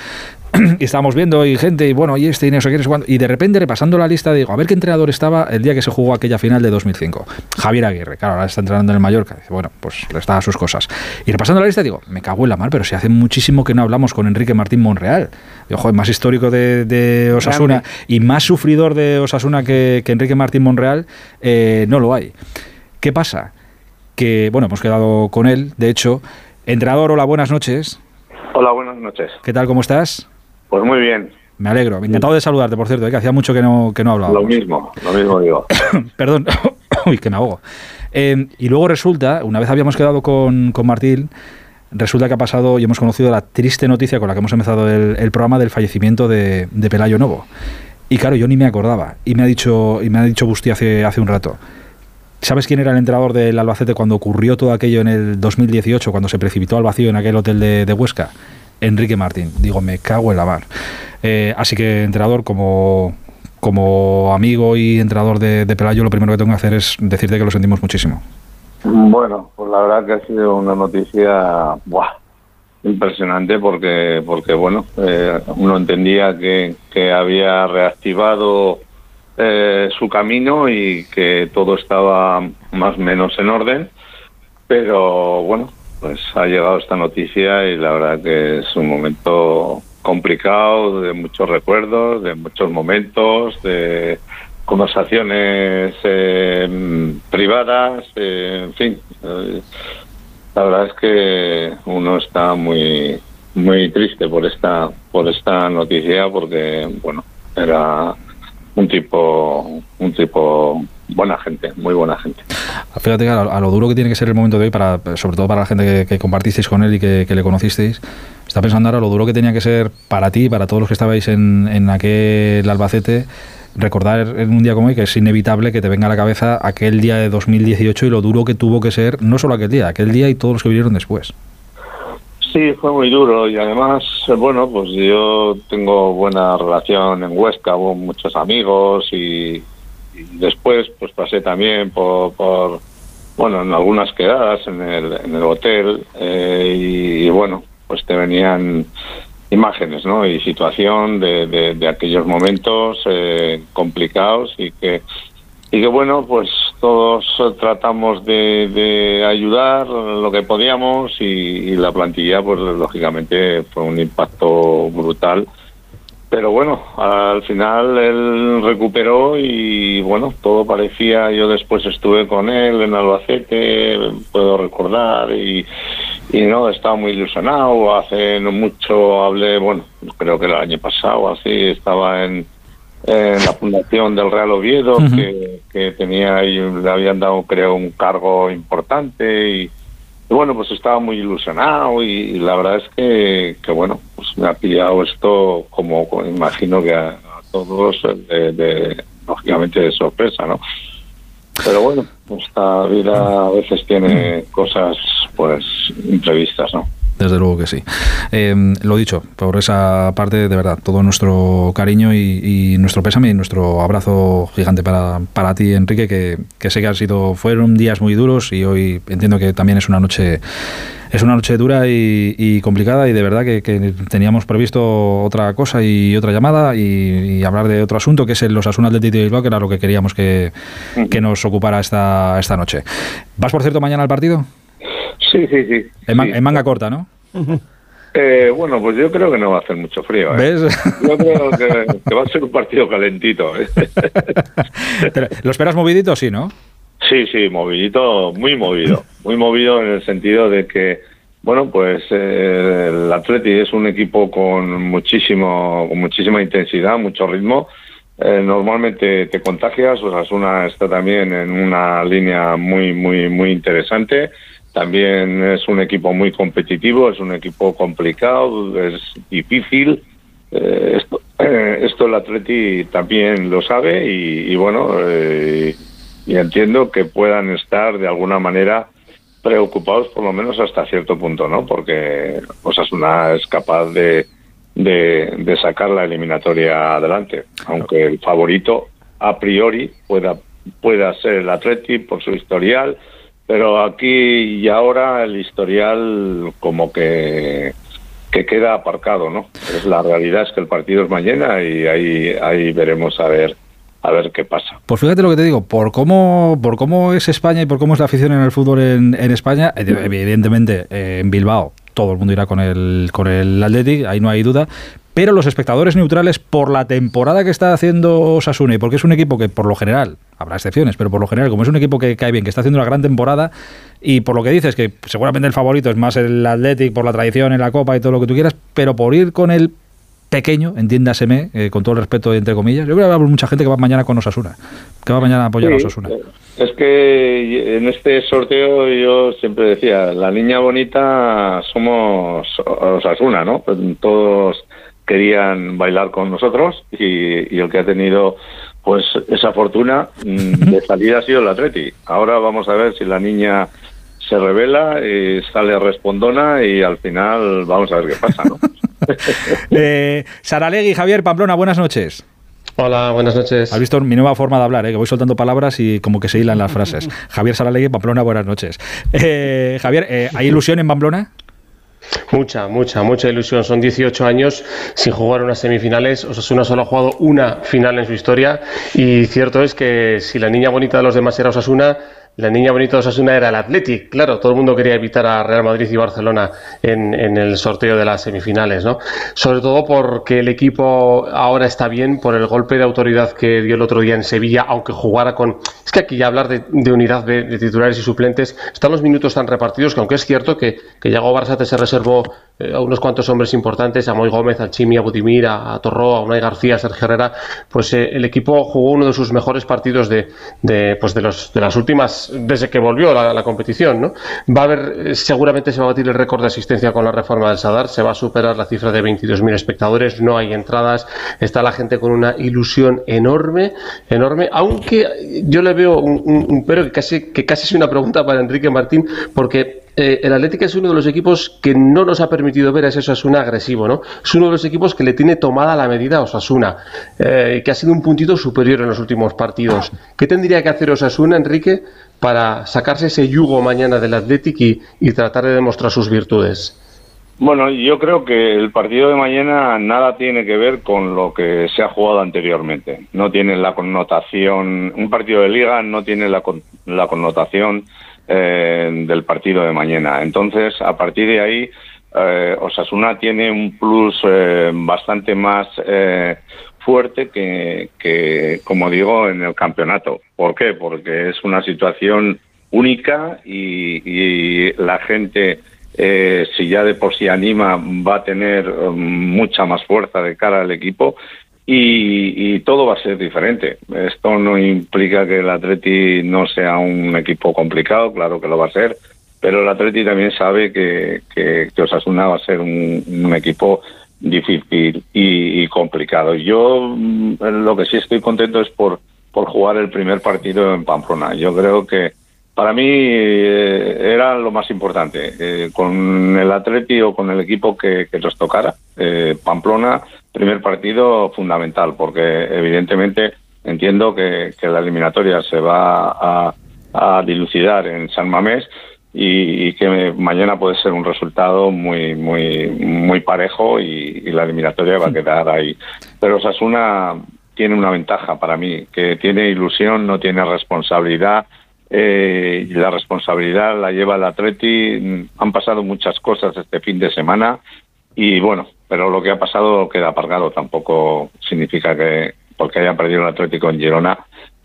y estábamos viendo y gente, y bueno, y este y no sé qué. Y de repente, repasando la lista, digo, a ver qué entrenador estaba el día que se jugó aquella final de 2005. Javier Aguirre, claro, ahora está entrenando en el Mallorca. Bueno, pues le está a sus cosas. Y repasando la lista, digo, me cago en la mar, pero si hace muchísimo que no hablamos con Enrique Martín Monreal. Digo, joder, más histórico de, de Osasuna Grande. y más sufridor de Osasuna que, que Enrique Martín Monreal, eh, no lo hay. ¿Qué pasa? Que, bueno, hemos quedado con él, de hecho. Entrenador, hola, buenas noches. Hola, buenas noches. ¿Qué tal, cómo estás? Pues muy bien, Me alegro. Encantado de saludarte, por cierto, eh, que hacía mucho que no, que no lo hablábamos. mismo, lo mismo digo. Perdón, uy, que me ahogo. Eh, y luego resulta, una vez habíamos quedado con, con Martín, resulta que ha pasado y hemos conocido la triste noticia con la que hemos empezado el, programa del fallecimiento de, Pelayo Novo. Y claro, yo ni me acordaba. Y me ha dicho, y me ha dicho Busti hace, hace un rato. ¿Sabes quién era el entrenador del Albacete cuando ocurrió todo aquello en el 2018, cuando se precipitó al vacío en aquel hotel de, de Huesca? Enrique Martín. Digo, me cago en la mar. Eh, así que, entrenador, como, como amigo y entrenador de Pelayo, lo primero que tengo que hacer es decirte que lo sentimos muchísimo. Bueno, pues la verdad que ha sido una noticia impresionante porque, porque bueno, eh, uno entendía que, que había reactivado eh, su camino y que todo estaba más o menos en orden, pero bueno, pues ha llegado esta noticia y la verdad que es un momento complicado, de muchos recuerdos, de muchos momentos, de conversaciones eh, privadas, eh, en fin. eh, la verdad es que uno está muy muy triste por esta por esta noticia porque bueno era un tipo un tipo buena gente muy buena gente Fíjate que a, a lo duro que tiene que ser el momento de hoy, para, sobre todo para la gente que, compartisteis con él y que, que le conocisteis, está pensando ahora lo duro que tenía que ser para ti, para todos los que estabais en, en aquel Albacete, recordar en un día como hoy que es inevitable que te venga a la cabeza aquel día de 2018 y lo duro que tuvo que ser, no solo aquel día, aquel día y todos los que vinieron después. Sí, fue muy duro y además, eh, bueno, pues yo tengo buena relación en Huesca, hubo muchos amigos y, y después pues pasé también por, bueno, en algunas quedadas en el, hotel eh, y, bueno, pues te venían imágenes, ¿no? Y situación de, de, aquellos momentos eh, complicados y que y que bueno pues todos tratamos de, de ayudar lo que podíamos y, y, la plantilla pues lógicamente fue un impacto brutal pero bueno al final él recuperó y bueno todo parecía yo después estuve con él en Albacete puedo recordar y y no estaba muy ilusionado hace no mucho hablé bueno creo que el año pasado así estaba en en la fundación del Real Oviedo, uh -huh. que, que, tenía y le habían dado, creo, un cargo importante y, y bueno, pues estaba muy ilusionado y, la verdad es que, que, bueno, pues me ha pillado esto como, imagino que a, todos de, de, lógicamente de sorpresa, ¿no? Pero bueno, esta vida a veces tiene cosas pues imprevistas, ¿no? Desde luego que sí. Eh, lo dicho, por esa parte, de verdad, todo nuestro cariño y, y nuestro pésame y nuestro abrazo gigante para, para ti, Enrique, que, que sé que han sido, fueron días muy duros y hoy entiendo que también es una noche es una noche dura y, y complicada y de verdad que, que teníamos previsto otra cosa y otra llamada y, y hablar de otro asunto que es el Osasuna Atlético de Bilbao, que era lo que queríamos que, que nos ocupara esta, esta noche. ¿Vas, por cierto, mañana al partido? Sí, sí, sí. En, man- en manga corta, ¿no? Eh, bueno, pues yo creo que no va a hacer mucho frío. ¿eh? ¿Ves? Yo creo que, que va a ser un partido calentito. ¿eh? ¿Lo esperas movidito? Sí, ¿no? Sí, sí, movidito, muy movido. Muy movido en el sentido de que, bueno, pues eh, el Atleti es un equipo con muchísimo, con muchísima intensidad, mucho ritmo. Eh, normalmente te contagias, Osasuna está también en una línea muy, muy, muy interesante. También es un equipo muy competitivo, es un equipo complicado, es difícil. Eh, esto, eh, esto el Atleti también lo sabe y, y bueno, eh, y entiendo que puedan estar de alguna manera preocupados por lo menos hasta cierto punto, ¿no? Porque Osasuna es capaz de, de, de sacar la eliminatoria adelante, aunque el favorito a priori pueda pueda ser el Atleti por su historial, pero aquí y ahora el historial como que que queda aparcado, ¿no? Es la realidad es que el partido es mañana y ahí ahí veremos a ver a ver qué pasa. Pues fíjate lo que te digo, por cómo, por cómo es España y por cómo es la afición en el fútbol en, en España, eh, evidentemente eh, en Bilbao todo el mundo irá con el, con el Athletic, ahí no hay duda, pero los espectadores neutrales por la temporada que está haciendo Osasuna y porque es un equipo que por lo general, habrá excepciones, pero por lo general como es un equipo que cae bien, que está haciendo una gran temporada y por lo que dices que seguramente el favorito es más el Athletic por la tradición en la Copa y todo lo que tú quieras, pero por ir con el pequeño, entiéndaseme, eh, con todo el respeto entre comillas, yo creo que a haber mucha gente que va mañana con Osasuna, que va mañana a apoyar a Sí, Osasuna. Es que en este sorteo yo siempre decía, la niña bonita somos Osasuna, ¿no? Pues todos querían bailar con nosotros y, y el que ha tenido pues esa fortuna mm, de salida ha sido el Atleti. Ahora vamos a ver si la niña se revela y sale respondona y al final vamos a ver qué pasa, ¿no? Eh, Saralegui, Javier Pamplona, buenas noches. Hola, buenas noches. Has visto mi nueva forma de hablar, eh, que voy soltando palabras y como que se hilan las frases. Javier Saralegui, Pamplona, buenas noches. Eh, Javier, eh, ¿hay ilusión en Pamplona? Mucha, mucha, mucha ilusión. Son 18 años sin jugar unas semifinales. Osasuna solo ha jugado una final en su historia. Y cierto es que si la niña bonita de los demás era Osasuna, la niña bonita de Osasuna era el Athletic. Claro, todo el mundo quería evitar a Real Madrid y Barcelona en, en el sorteo de las semifinales, ¿no? Sobre todo porque el equipo ahora está bien por el golpe de autoridad que dio el otro día en Sevilla, aunque jugara con. Es que aquí ya hablar de, unidad de, titulares y suplentes están los minutos tan repartidos que, aunque es cierto que, que Yago Barça se reservó eh, a unos cuantos hombres importantes, a Moy Gómez, a Chimi, a Budimir, a, a Torró, a Unai García, a Sergio Herrera, pues eh, el equipo jugó uno de sus mejores partidos de, de, pues de, los, de las últimas, desde que volvió la, la competición. ¿no? Va a haber, eh, seguramente se va a batir el récord de asistencia con la reforma del Sadar, se va a superar la cifra de 22.000 espectadores, no hay entradas, está la gente con una ilusión enorme, enorme, aunque yo le veo un, un, pero que casi, que casi es una pregunta para Enrique Martín, porque eh, el Atlético es uno de los equipos que no nos ha permitido ver a ese Osasuna agresivo, ¿no? Es uno de los equipos que le tiene tomada la medida a Osasuna, eh, que ha sido un puntito superior en los últimos partidos. ¿Qué tendría que hacer Osasuna, Enrique, para sacarse ese yugo mañana del Atlético y, tratar de demostrar sus virtudes? Bueno, yo creo que el partido de mañana nada tiene que ver con lo que se ha jugado anteriormente. No tiene la connotación, un partido de liga no tiene la, la connotación eh, del partido de mañana. Entonces, a partir de ahí, eh, Osasuna tiene un plus eh, bastante más eh, fuerte que, que, como digo, en el campeonato. ¿Por qué? Porque es una situación única y, y la gente, eh, si ya de por sí anima, va a tener eh, mucha más fuerza de cara al equipo y, y todo va a ser diferente. Esto no implica que el Atleti no sea un equipo complicado, claro que lo va a ser, pero el Atleti también sabe que, que, que Osasuna va a ser un, equipo difícil y, y complicado. Yo mm, lo que sí estoy contento es por por jugar el primer partido en Pamplona. Yo creo que para mí eh, era lo más importante. Eh, con el Atleti o con el equipo que, que nos tocara, eh, Pamplona, primer partido fundamental, porque evidentemente entiendo que, que la eliminatoria se va a, a dilucidar en San Mamés y, y que mañana puede ser un resultado muy muy muy parejo y, y la eliminatoria va a quedar ahí. Pero Osasuna tiene una ventaja para mí, que tiene ilusión, no tiene responsabilidad. eh, y la responsabilidad la lleva el Atleti. Han pasado muchas cosas este fin de semana y bueno, pero lo que ha pasado queda aparcado. Tampoco significa que porque haya perdido el Atlético en Girona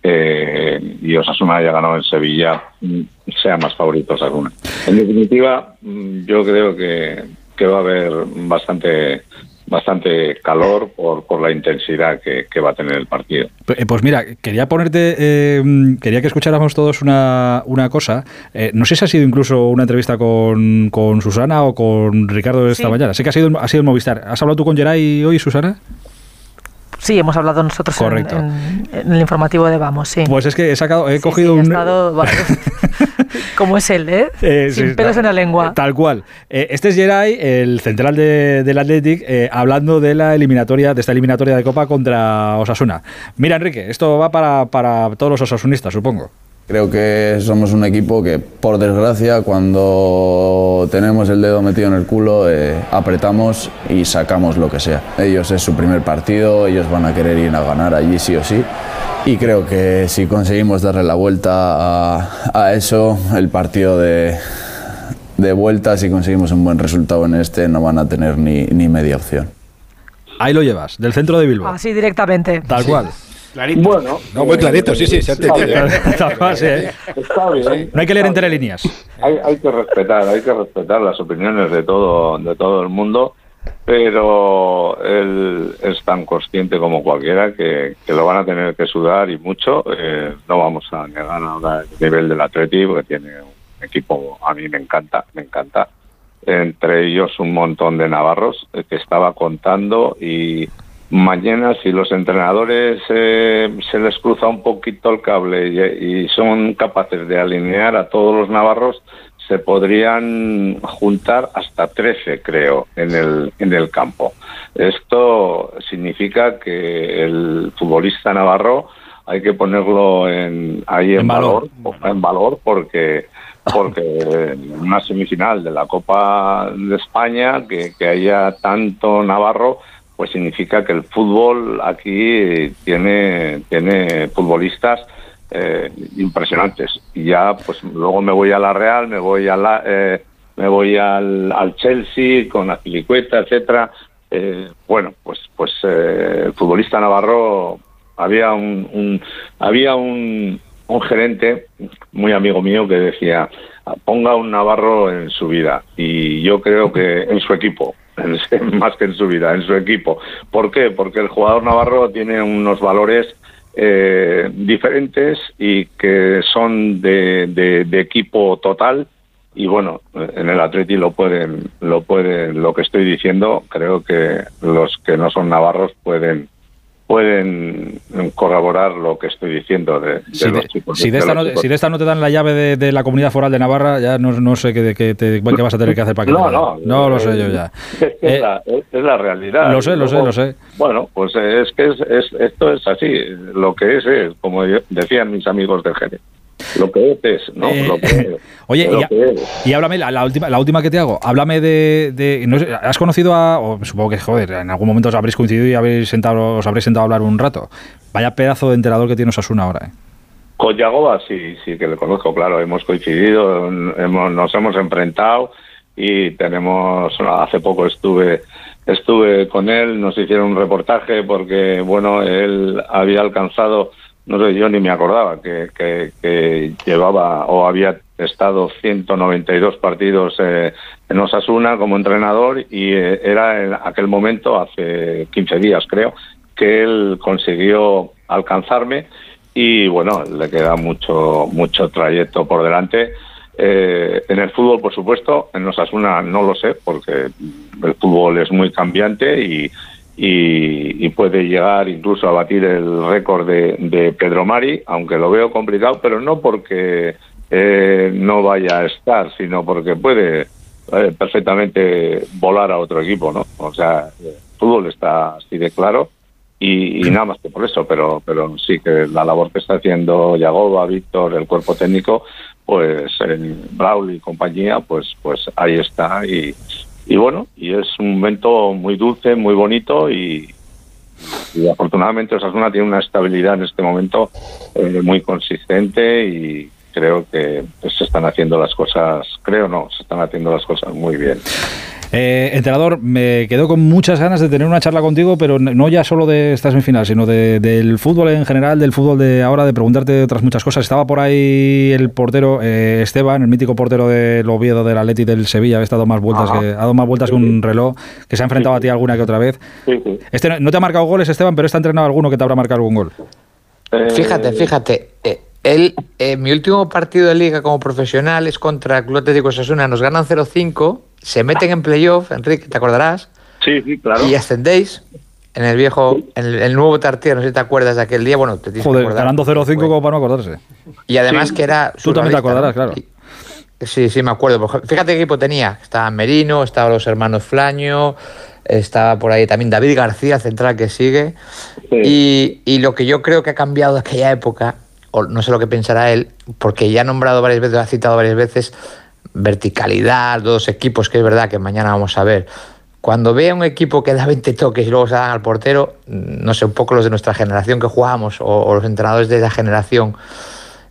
eh, y Osasuna haya ganado en Sevilla mm, sea más favorito Osasuna. En definitiva, mm, yo creo que, que va a haber bastante bastante calor por, por la intensidad que, que va a tener el partido. Eh, Pues mira, quería ponerte, eh, quería que escucháramos todos una, una cosa. Eh, no sé si ha sido incluso una entrevista con, con Susana o con Ricardo esta Sí. mañana. Sé que ha sido, ha sido en Movistar. ¿Has hablado tú con Geray hoy, Susana? Sí, hemos hablado nosotros en, Correcto. en- en el informativo de Vamos, sí. Pues es que he sacado, he Sí, cogido sí, he un. estado- bueno, como es él, ¿eh? Eh, sí, Sin pelos tal- en la lengua. Tal cual. Eh, este es Geray, el central de- del Athletic, eh, hablando de la eliminatoria, de esta eliminatoria de Copa contra Osasuna. Mira, Enrique, esto va para, para todos los osasunistas, supongo. Creo que somos un equipo que, por desgracia, cuando tenemos el dedo metido en el culo, eh, apretamos y sacamos lo que sea. Ellos es su primer partido, ellos van a querer ir a ganar allí sí o sí. Y creo que si conseguimos darle la vuelta a, a eso, el partido de, de vuelta, si conseguimos un buen resultado en este, no van a tener ni, ni media opción. Ahí lo llevas, del centro de Bilbao. Así directamente. Tal cual. Bueno, No, muy clarito, sí, sí, se ha entendido. ¿eh? Está bien. No hay que leer entre líneas. hay, hay que respetar, hay que respetar las opiniones de todo, de todo el mundo, pero él es tan consciente como cualquiera que, que lo van a tener que sudar y mucho. Eh, no vamos a negar ahora el nivel del Atleti, porque tiene un equipo, a mí me encanta, me encanta. Entre ellos un montón de navarros eh, que estaba contando y mañana si los entrenadores eh, se les cruza un poquito el cable y, y son capaces de alinear a todos los navarros, se podrían juntar hasta 13, creo, en el, en el campo. Esto significa que el futbolista navarro hay que ponerlo en, ahí en, En valor. valor, en valor porque porque en una semifinal de la Copa de España que, que haya tanto navarro pues significa que el fútbol aquí tiene tiene futbolistas eh, impresionantes. Y ya pues luego me voy a la Real me voy a la eh, me voy al, Chelsea con Azpilicueta etcétera. Eh, bueno pues pues eh, el futbolista navarro había un, un- había un, un gerente muy amigo mío que decía ponga un navarro en su vida y yo creo que en su equipo más que en su vida en su equipo ¿por qué? porque el jugador navarro tiene unos valores eh, diferentes y que son de, de- de equipo total y bueno en el Atleti lo pueden lo pueden lo que estoy diciendo creo que los que no son navarros pueden pueden corroborar lo que estoy diciendo de, de Si los de, chicos. si de esta no, chicos. si de esta no te dan la llave de, de la comunidad foral de Navarra, ya no, no sé qué, qué, te- qué vas a tener que hacer para que No, te no. No lo sé yo eh, ya. Es, que es, la, es- la realidad. Lo sé, lo sé, lo sé. Bueno, pues eh, es que es, es- esto es así. Lo que es es, como decían mis amigos del Jerez. Lo que es es, ¿no? Eh, Lo que es. Oye, Lo y, que es. y háblame, la, la última, la última que te hago, háblame de... de- no sé, ¿Has conocido a... o supongo que, joder, en algún momento os habréis coincidido y habréis sentado, os habréis sentado a hablar un rato. Vaya pedazo de entrenador que tiene Osasuna ahora, ¿eh? Con Yagoba sí, sí que le conozco, claro, hemos coincidido, hemos, nos hemos enfrentado y tenemos, hace poco estuve estuve con él, nos hicieron un reportaje porque, bueno, él había alcanzado, no sé, yo ni me acordaba que, que, que llevaba o había estado 192 partidos eh, en Osasuna como entrenador y eh, era en aquel momento, hace 15 días creo, que él consiguió alcanzarme y bueno, le queda mucho mucho trayecto por delante. Eh, en el fútbol, por supuesto, en Osasuna no lo sé, porque el fútbol es muy cambiante y, y, y puede llegar incluso a batir el récord de, de Pedro Mari, aunque lo veo complicado, pero no porque eh, no vaya a estar, sino porque puede eh, perfectamente volar a otro equipo, ¿no? O sea, el fútbol está así de claro y, y nada más que por eso, pero, pero sí que la labor que está haciendo Yagoba, Víctor, el cuerpo técnico, pues en Brawl y compañía, pues, pues ahí está y, y bueno, y es un momento muy dulce, muy bonito y, y afortunadamente Osasuna tiene una estabilidad en este momento eh, muy consistente y creo que pues, se están haciendo las cosas, creo no, se están haciendo las cosas muy bien. Eh, entrenador, me quedo con muchas ganas de tener una charla contigo, pero no ya solo de esta semifinal, sino de- del fútbol en general, del fútbol de ahora, de preguntarte otras muchas cosas. Estaba por ahí el portero eh, Esteban, el mítico portero del Oviedo, del Atleti del Sevilla, ha estado más vueltas, Ajá. que, ha dado más vueltas que un reloj, que se ha enfrentado a ti alguna que otra vez. Sí, sí. Este no- te ha marcado goles, Esteban, pero está entrenado alguno que te habrá marcado algún gol. Fíjate, fíjate. eh, él, eh, mi último partido de liga como profesional es contra el Club Atlético Osasuna. Nos ganan 0-5, se meten en playoff, Enrique, ¿te acordarás? Sí, sí, claro. Y ascendéis en el viejo, en el, el nuevo Tartier, no sé si te acuerdas de aquel día. Bueno, te tienes que Joder, acordar. ganando 0-5 como para no acordarse. Y además que era. Tú también te acordarás, ¿no? claro. Sí, sí, me acuerdo. Ejemplo, Fíjate qué equipo tenía. Estaba Merino, estaban los hermanos Flaño, estaba por ahí también David García, central que sigue. Y, y lo que yo creo que ha cambiado de aquella época, o no sé lo que pensará él, porque ya ha nombrado varias veces, ha citado varias veces, verticalidad, dos equipos, que es verdad que mañana vamos a ver. Cuando ve a un equipo que da 20 toques y luego se dan al portero, no sé, un poco los de nuestra generación que jugábamos, o, o los entrenadores de esa generación,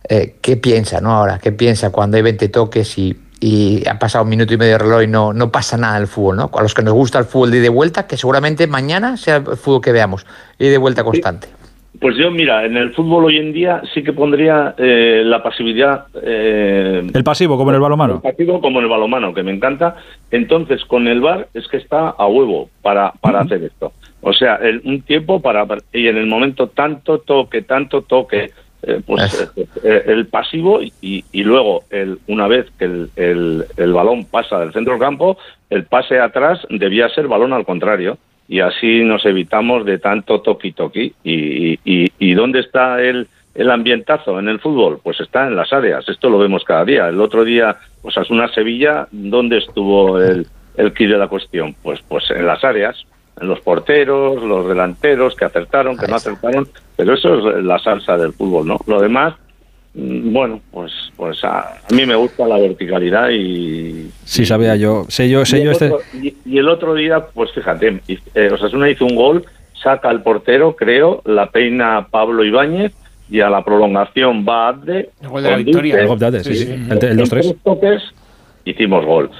eh, ¿qué piensa no ahora? ¿Qué piensa cuando hay 20 toques y, y ha pasado un minuto y medio de reloj y no, no pasa nada en el fútbol? ¿no? A los que nos gusta el fútbol de ida y vuelta, que seguramente mañana sea el fútbol que veamos, y de vuelta constante. Pues yo, mira, en el fútbol hoy en día sí que pondría eh, la pasividad. eh, El pasivo, como en el balonmano. pasivo como en el balomano, que me encanta. Entonces, con el VAR es que está a huevo para, para hacer esto. O sea, el- un tiempo para... Y en el momento tanto toque, tanto toque, eh, pues eh, eh, el pasivo y, y luego, el, una vez que el, el- el balón pasa del centro del campo, el pase atrás debía ser balón al contrario. Y así nos evitamos de tanto toqui-toqui. Y, y, y dónde está el, el ambientazo en el fútbol? Pues está en las áreas. Esto lo vemos cada día. El otro día, pues una Sevilla, ¿dónde estuvo el, el quid de la cuestión? Pues, pues en las áreas, en los porteros, los delanteros que acertaron, que no acertaron. Pero eso es la salsa del fútbol, ¿no? Lo demás, bueno, pues, pues a, a mí me gusta la verticalidad y, Sí, sabía yo. Sé yo, sé y, yo el este. otro, y- y el otro día, pues fíjate, eh, Osasuna hizo un gol, saca al portero, creo, la peina Pablo Ibáñez y a la prolongación va Abde. El gol de la victoria. El gol de Abde, sí, sí. El- el en 2-3. tres toques hicimos gol.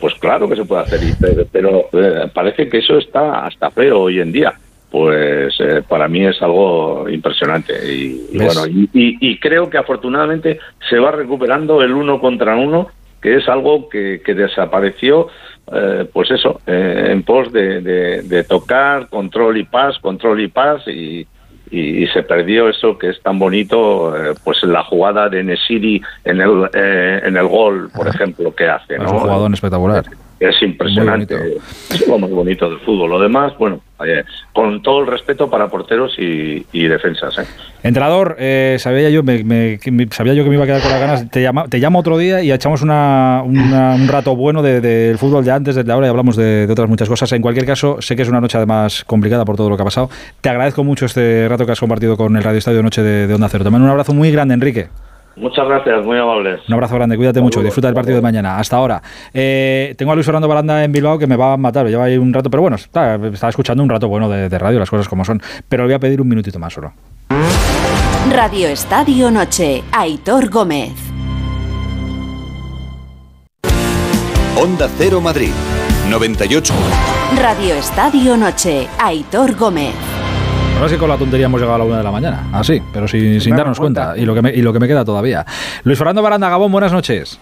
Pues claro que se puede hacer, pero, pero, eh, parece que eso está hasta feo hoy en día. Pues eh, para mí es algo impresionante y, bueno y, y- y creo que afortunadamente se va recuperando el uno contra uno que es algo que, que desapareció eh, pues eso eh, en pos de, de- de tocar control y paz control y paz y, se perdió eso que es tan bonito eh, pues en la jugada de Nesiri en el eh, en el gol por ejemplo que hace Es un jugador espectacular. es impresionante. Es lo más bonito del fútbol. Lo demás, bueno, con todo el respeto para porteros y, defensas. ¿eh? Entrenador, eh, sabía yo me, me- sabía yo que me iba a quedar con las ganas. Te, llama, te llamo otro día y echamos una, un rato bueno de- del fútbol de antes, desde ahora y hablamos de, de otras muchas cosas. En cualquier caso, sé que es una noche además complicada por todo lo que ha pasado. Te agradezco mucho este rato que has compartido con el Radio Estadio Noche de, de Onda Cero. Te mando un abrazo muy grande, Enrique. Muchas gracias, muy amables. Un abrazo grande, cuídate mucho, disfruta del partido de mañana. Hasta ahora. Eh, tengo a Luis Fernando Baranda en Bilbao que me va a matar, lleva ahí un rato, pero bueno, está, estaba escuchando un rato bueno de, de radio, las cosas como son. Pero le voy a pedir un minutito más solo. Radio Estadio Noche, Aitor Gómez. Onda Cero Madrid, 98. Radio Estadio Noche, Aitor Gómez. Ahora sí con la tontería hemos llegado a la una de la mañana. Así, pero sin, sin darnos cuenta. Y lo, que me, y lo que me queda todavía. Luis Fernando Baranda, Gabón, buenas noches.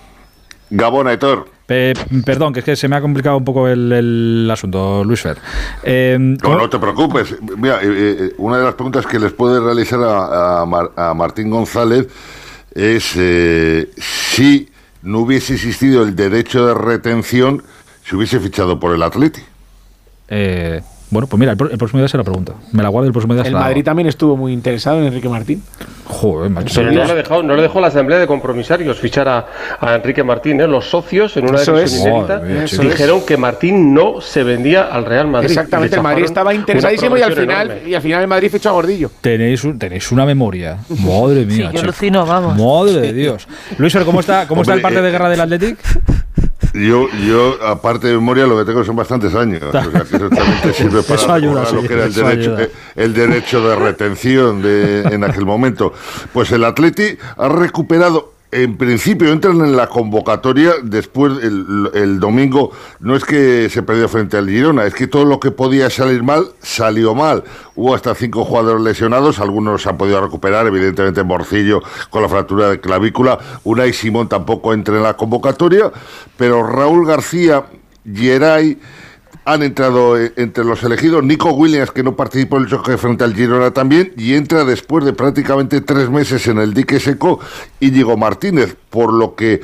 Gabón, Aitor. Pe- perdón, que es que se me ha complicado un poco el, el asunto, Luis Fer. Eh, No, no te preocupes. Mira, eh, eh, una de las preguntas que les puede realizar a, a Mar- a Martín González es eh, si no hubiese existido el derecho de retención, si hubiese fichado por el Atleti. Eh, Bueno, pues mira, el, próximo día se la pregunto. Me la guardo el próximo día se El hago. Madrid también estuvo muy interesado en Enrique Martín. Joder, macho. Pero no le, dejó, no le dejó la asamblea de compromisarios fichar a, a Enrique Martín. ¿eh? Los socios, en una Eso decisión es. inédita, dijeron que Martín no se vendía al Real Madrid. Exactamente, el Madrid estaba interesadísimo y al final enorme. y al final el Madrid fichó a Gordillo. Tenéis, un- tenéis una memoria. Madre mía. Sí, yo alucino, vamos. Madre de Dios. Luis, ¿cómo está, cómo está el parte eh, de guerra del Athletic? Yo, yo, aparte de memoria, lo que tengo son bastantes años. O sea, que eso también te sirve para Eso ayuda, recordar lo que era el derecho, ayuda. el derecho de retención de, en aquel momento. Pues el Atleti ha recuperado. En principio entran en la convocatoria después el, domingo. No es que se perdió frente al Girona, es que todo lo que podía salir mal salió mal. Hubo hasta cinco jugadores lesionados, algunos se han podido recuperar, evidentemente Morcillo con la fractura de clavícula, Unai Simón tampoco entra en la convocatoria, pero Raúl García, Geray, han entrado eh, entre los elegidos Nico Williams, que no participó en el choque frente al Girona también, y entra después de prácticamente tres meses en el dique seco Íñigo Martínez, por lo que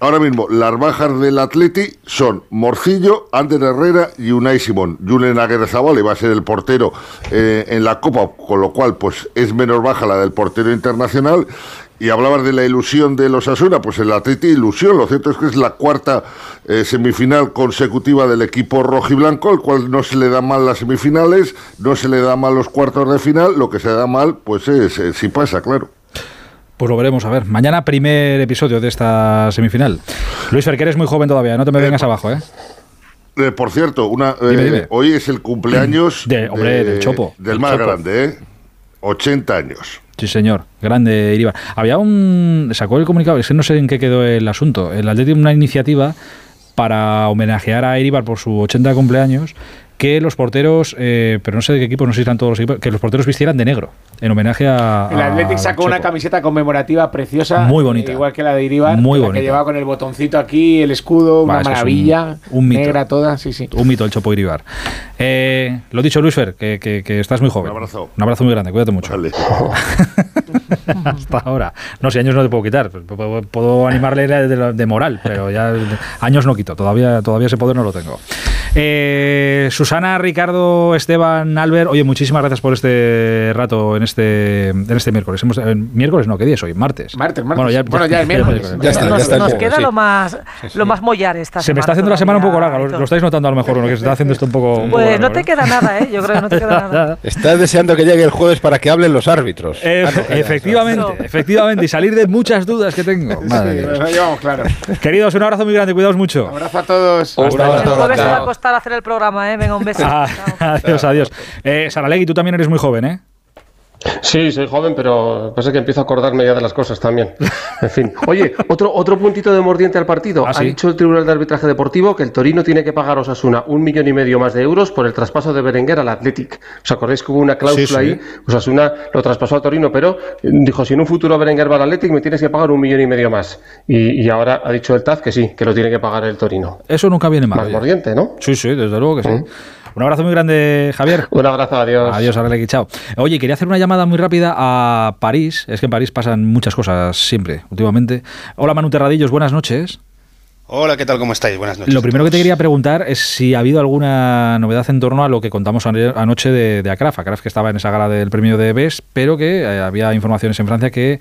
ahora mismo las bajas del Atleti son Morcillo, Ander Herrera y Unai Simón. Julen Aguirrezabal va a ser el portero eh, en la Copa, con lo cual pues es menos baja la del portero internacional. Y hablabas de la ilusión de los Asuna, pues el Atleti ilusión, lo cierto es que es la cuarta eh, semifinal consecutiva del equipo rojiblanco, el cual no se le da mal las semifinales, no se le da mal los cuartos de final, lo que se da mal pues es eh, si pasa, claro. Pues lo veremos, a ver. Mañana primer episodio de esta semifinal. Luis Fer, que eres muy joven todavía, no te me vengas abajo, ¿eh? Eh, por cierto, una, eh, Dime, dime. hoy es el cumpleaños De- hombre, del Chopo, del del más Chopo. grande, ¿eh? 80 años. Sí, señor. Grande Iribar. Había un... Sacó el comunicado, es que no sé en qué quedó el asunto. El Atleti una iniciativa para homenajear a Iribar por su 80 cumpleaños que los porteros, eh, pero no sé de qué equipo, no sé si eran todos los equipos, que los porteros vistieran de negro, en homenaje a... El Athletic sacó una camiseta conmemorativa preciosa. Muy bonita. eh, Igual que la de Iribar. Muy bonita. Que llevaba con el botoncito aquí, el escudo, una es un- maravilla. un mito. Negra toda, sí, sí. Un mito el Chopo Iribar. Eh, lo dicho, Luis Fer, que, que- que estás muy joven. Un abrazo. Un abrazo muy grande, cuídate mucho. Hasta ahora. No, si años no te puedo quitar. Puedo, puedo animarle de, de- de moral, pero ya años no quito. Todavía, todavía ese poder no lo tengo. Eh, Susana, Ricardo, Esteban, Albert, oye, muchísimas gracias por este rato en este, en este miércoles. Hemos, eh, miércoles no, ¿qué día es hoy? Martes. Martes, martes. Bueno, ya, Bueno, ya es miércoles. nos nos queda lo más lo más mollar esta Se me está semana haciendo la semana un poco larga, lo, estáis notando a lo mejor, que se está haciendo esto un poco... un poco Pues no te queda nada, ¿eh? Yo creo que no te queda nada. Estás deseando que llegue el jueves para que hablen los árbitros. Eh, efectivamente, efectivamente, y salir de muchas dudas que tengo. Madre Sí, Dios. lo llevamos claro. Queridos, un abrazo muy grande, cuidaos mucho. Abrazo a todos. El jueves se va a costar hacer el programa, ¿eh? Venga, un beso. Ah, adiós, adiós. Eh, Saralegui, tú también eres muy joven, ¿eh? Sí, soy joven, pero pasa que empiezo a acordarme ya de las cosas también. En fin. Oye, otro, otro puntito de mordiente al partido. Ah, Ha dicho el Tribunal de Arbitraje Deportivo que el Torino tiene que pagar a Osasuna un millón y medio más de euros por el traspaso de Berenguer al Athletic. ¿Os acordáis que hubo una cláusula Sí, sí. ahí? Osasuna lo traspasó a Torino, pero dijo, si en un futuro Berenguer va al Athletic me tienes que pagar un millón y medio más. Y, y ahora ha dicho el TAZ que sí, que lo tiene que pagar el Torino. Eso nunca viene mal. Más mordiente, ¿no? Sí, sí, desde luego que sí. Un abrazo muy grande, Javier. Un abrazo, adiós. Adiós, Saralegui, chao. Oye, quería hacer una llamada muy rápida a París. Es que en París pasan muchas cosas siempre, últimamente. Hola, Manu Terradillos, buenas noches. Hola, ¿qué tal? ¿Cómo estáis? Buenas noches. Lo primero que te quería preguntar es si ha habido alguna novedad en torno a lo que contamos anoche de, de Acraf. Acraf que estaba en esa gala del premio de BES, pero que eh, había informaciones en Francia que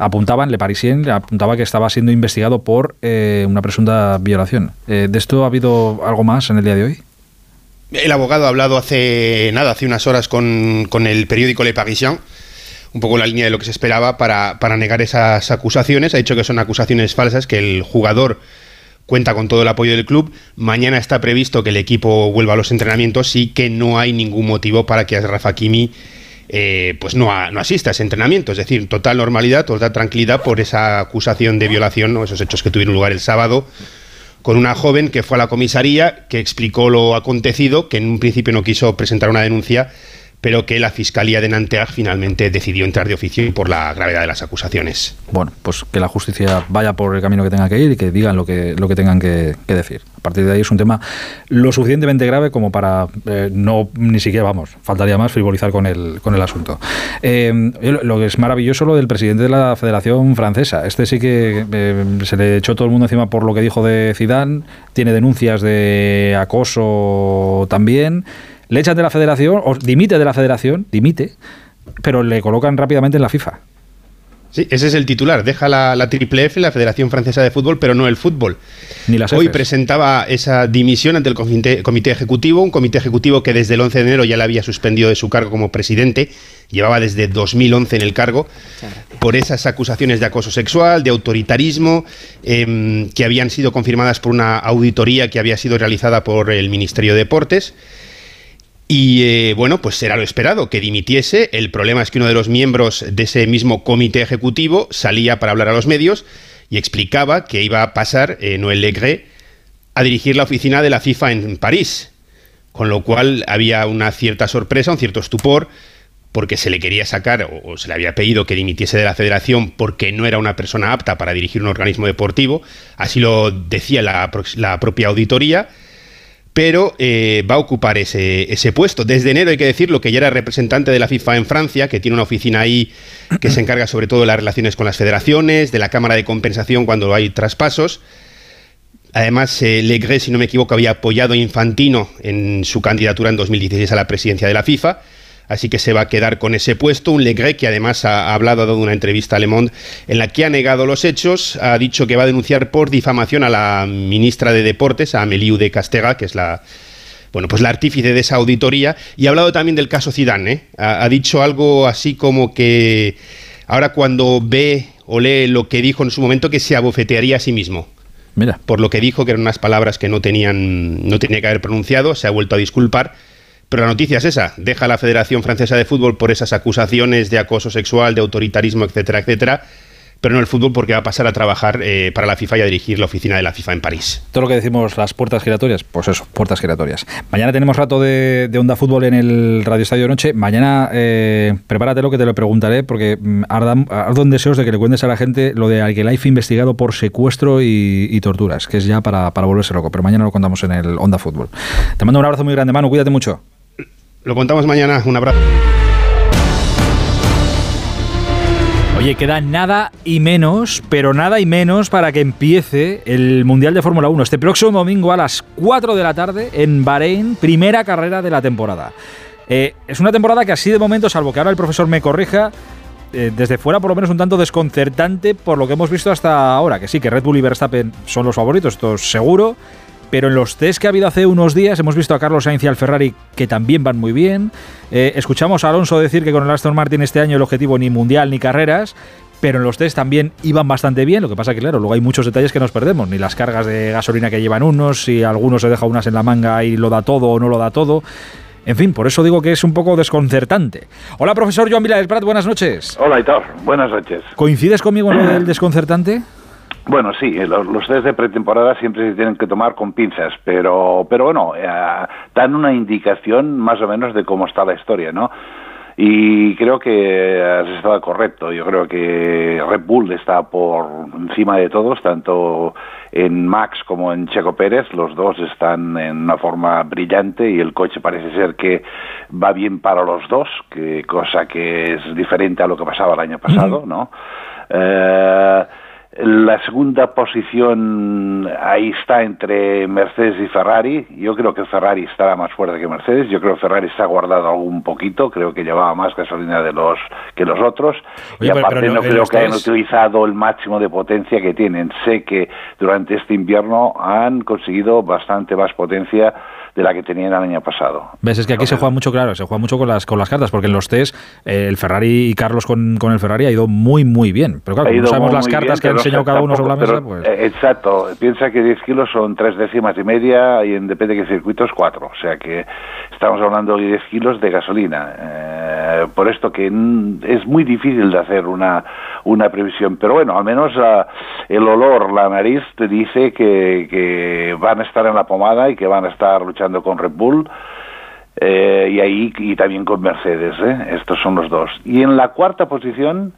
apuntaban, Le Parisien apuntaba que estaba siendo investigado por eh, una presunta violación. Eh, ¿De esto ha habido algo más en el día de hoy? El abogado ha hablado hace nada, hace unas horas con, con el periódico Le Parisien, un poco en la línea de lo que se esperaba para, para negar esas acusaciones. Ha dicho que son acusaciones falsas, que el jugador cuenta con todo el apoyo del club. Mañana está previsto que el equipo vuelva a los entrenamientos y que no hay ningún motivo para que Asraf Hakimi eh, pues no, a- no asista a ese entrenamiento. Es decir, total normalidad, total tranquilidad por esa acusación de violación, ¿no? esos hechos que tuvieron lugar el sábado con una joven que fue a la comisaría, que explicó lo acontecido, que en un principio no quiso presentar una denuncia, pero que la Fiscalía de Nanterre finalmente decidió entrar de oficio por la gravedad de las acusaciones. Bueno, pues que la justicia vaya por el camino que tenga que ir y que digan lo que, lo que tengan que, que decir. A partir de ahí es un tema lo suficientemente grave como para eh, no ni siquiera, vamos, faltaría más frivolizar con el, con el asunto. Eh, lo, que es maravilloso lo del presidente de la Federación Francesa. Este sí que eh, se le echó todo el mundo encima por lo que dijo de Zidane, tiene denuncias de acoso también. Le echan de la federación, o dimite de la federación, dimite, pero le colocan rápidamente en la FIFA. Sí, ese es el titular. Deja la, la Triple F, la Federación Francesa de Fútbol, pero no el fútbol. Ni las Hoy Fs. presentaba esa dimisión ante el comité, comité ejecutivo, un comité ejecutivo que desde el 11 de enero ya le había suspendido de su cargo como presidente, llevaba desde 2011 en el cargo, por esas acusaciones de acoso sexual, de autoritarismo, em, que habían sido confirmadas por una auditoría que había sido realizada por el Ministerio de Deportes. Y eh, bueno, pues era lo esperado, que dimitiese. El problema es que uno de los miembros de ese mismo comité ejecutivo salía para hablar a los medios y explicaba que iba a pasar eh, Noël Legret a dirigir la oficina de la FIFA en París. Con lo cual había una cierta sorpresa, un cierto estupor, porque se le quería sacar o, se le había pedido que dimitiese de la federación porque no era una persona apta para dirigir un organismo deportivo. Así lo decía la propia auditoría pero eh, va a ocupar ese, ese puesto. Desde enero hay que decirlo que ya era representante de la FIFA en Francia, que tiene una oficina ahí que se encarga sobre todo de las relaciones con las federaciones, de la Cámara de Compensación cuando hay traspasos. Además, eh, si no me equivoco, había apoyado a Infantino en su candidatura en 2016 a la presidencia de la FIFA. Así que se va a quedar con ese puesto. Un Legret que además ha, ha hablado, ha dado una entrevista a Le Monde en la que ha negado los hechos. Ha dicho que va a denunciar por difamación a la ministra de Deportes, a Amélie de Castega, que es la, bueno, pues la artífice de esa auditoría. Y ha hablado también del caso Zidane. ¿eh? Ha, ha dicho algo así como que ahora cuando ve o lee lo que dijo en su momento, que se abofetearía a sí mismo. Mira. Por lo que dijo que eran unas palabras que no tenían, no tenía que haber pronunciado, se ha vuelto a disculpar. Pero la noticia es esa, deja a la Federación Francesa de Fútbol por esas acusaciones de acoso sexual, de autoritarismo, etcétera, etcétera, pero no el fútbol porque va a pasar a trabajar eh, para la FIFA y a dirigir la oficina de la FIFA en París. Todo lo que decimos, las puertas giratorias, pues eso, puertas giratorias. Mañana tenemos rato de, de Onda Fútbol en el Radio Estadio de Noche. Mañana eh, prepárate lo que te lo preguntaré, porque mm, ardan- ardo en deseos de que le cuentes a la gente lo de Alquelife investigado por secuestro y, torturas, que es ya para, para volverse loco. Pero mañana lo contamos en el Onda Fútbol. Te mando un abrazo muy grande, Manu, cuídate mucho. Lo contamos mañana, un abrazo. Oye, queda nada y menos, pero nada y menos para que empiece el Mundial de Fórmula 1 este próximo domingo a las 4 de la tarde en Bahrein, primera carrera de la temporada. Eh, es una temporada que así de momento, salvo que ahora el profesor me corrija, eh, desde fuera por lo menos un tanto desconcertante por lo que hemos visto hasta ahora, que sí, que Red Bull y Verstappen son los favoritos, esto es seguro, pero en los test que ha habido hace unos días hemos visto a Carlos Sainz y al Ferrari que también van muy bien. Eh, escuchamos a Alonso decir que con el Aston Martin este año el objetivo ni mundial ni carreras. Pero en los test también iban bastante bien, lo que pasa que claro, luego hay muchos detalles que nos perdemos, ni las cargas de gasolina que llevan unos, si alguno se deja unas en la manga y lo da todo o no lo da todo. En fin, por eso digo que es un poco desconcertante. Hola, profesor Joan Prat, buenas noches. Hola, Hitor. Buenas noches. ¿Coincides conmigo en lo del desconcertante? Bueno, sí, los, los test de pretemporada siempre se tienen que tomar con pinzas, pero, pero bueno, eh, dan una indicación más o menos de cómo está la historia, ¿no? Y creo que has estado correcto. Yo creo que Red Bull está por encima de todos, tanto en Max como en Checo Pérez. Los dos están en una forma brillante y el coche parece ser que va bien para los dos, que cosa que es diferente a lo que pasaba el año pasado, ¿no? Eh, la segunda posición ahí está entre Mercedes y Ferrari. Yo creo que Ferrari estará más fuerte que Mercedes. Yo creo que Ferrari se ha guardado algún poquito. Creo que llevaba más gasolina de los que los otros. Oye, y aparte no en creo que hayan utilizado el máximo de potencia que tienen. Sé que durante este invierno han conseguido bastante más potencia de la que tenían el año pasado. ¿Ves? Es que aquí se juega mucho, claro, se juega mucho con las, con las cartas, porque en los test eh, el Ferrari y Carlos con, con el Ferrari ha ido muy, muy bien. Pero claro, Ha como sabemos muy, las muy cartas bien, que pero enseñado cada uno sobre la mesa, pues... eh, exacto, piensa que 10 kilos son tres décimas y media y en depende de qué circuitos 4, o sea que estamos hablando de 10 kilos de gasolina. Eh, por esto que es muy difícil de hacer una, una previsión, pero bueno, al menos ah, el olor, la nariz te dice que, que van a estar en la pomada y que van a estar luchando con Red Bull. Eh, y ahí y también con Mercedes, ¿eh? estos son los dos. Y en la cuarta posición,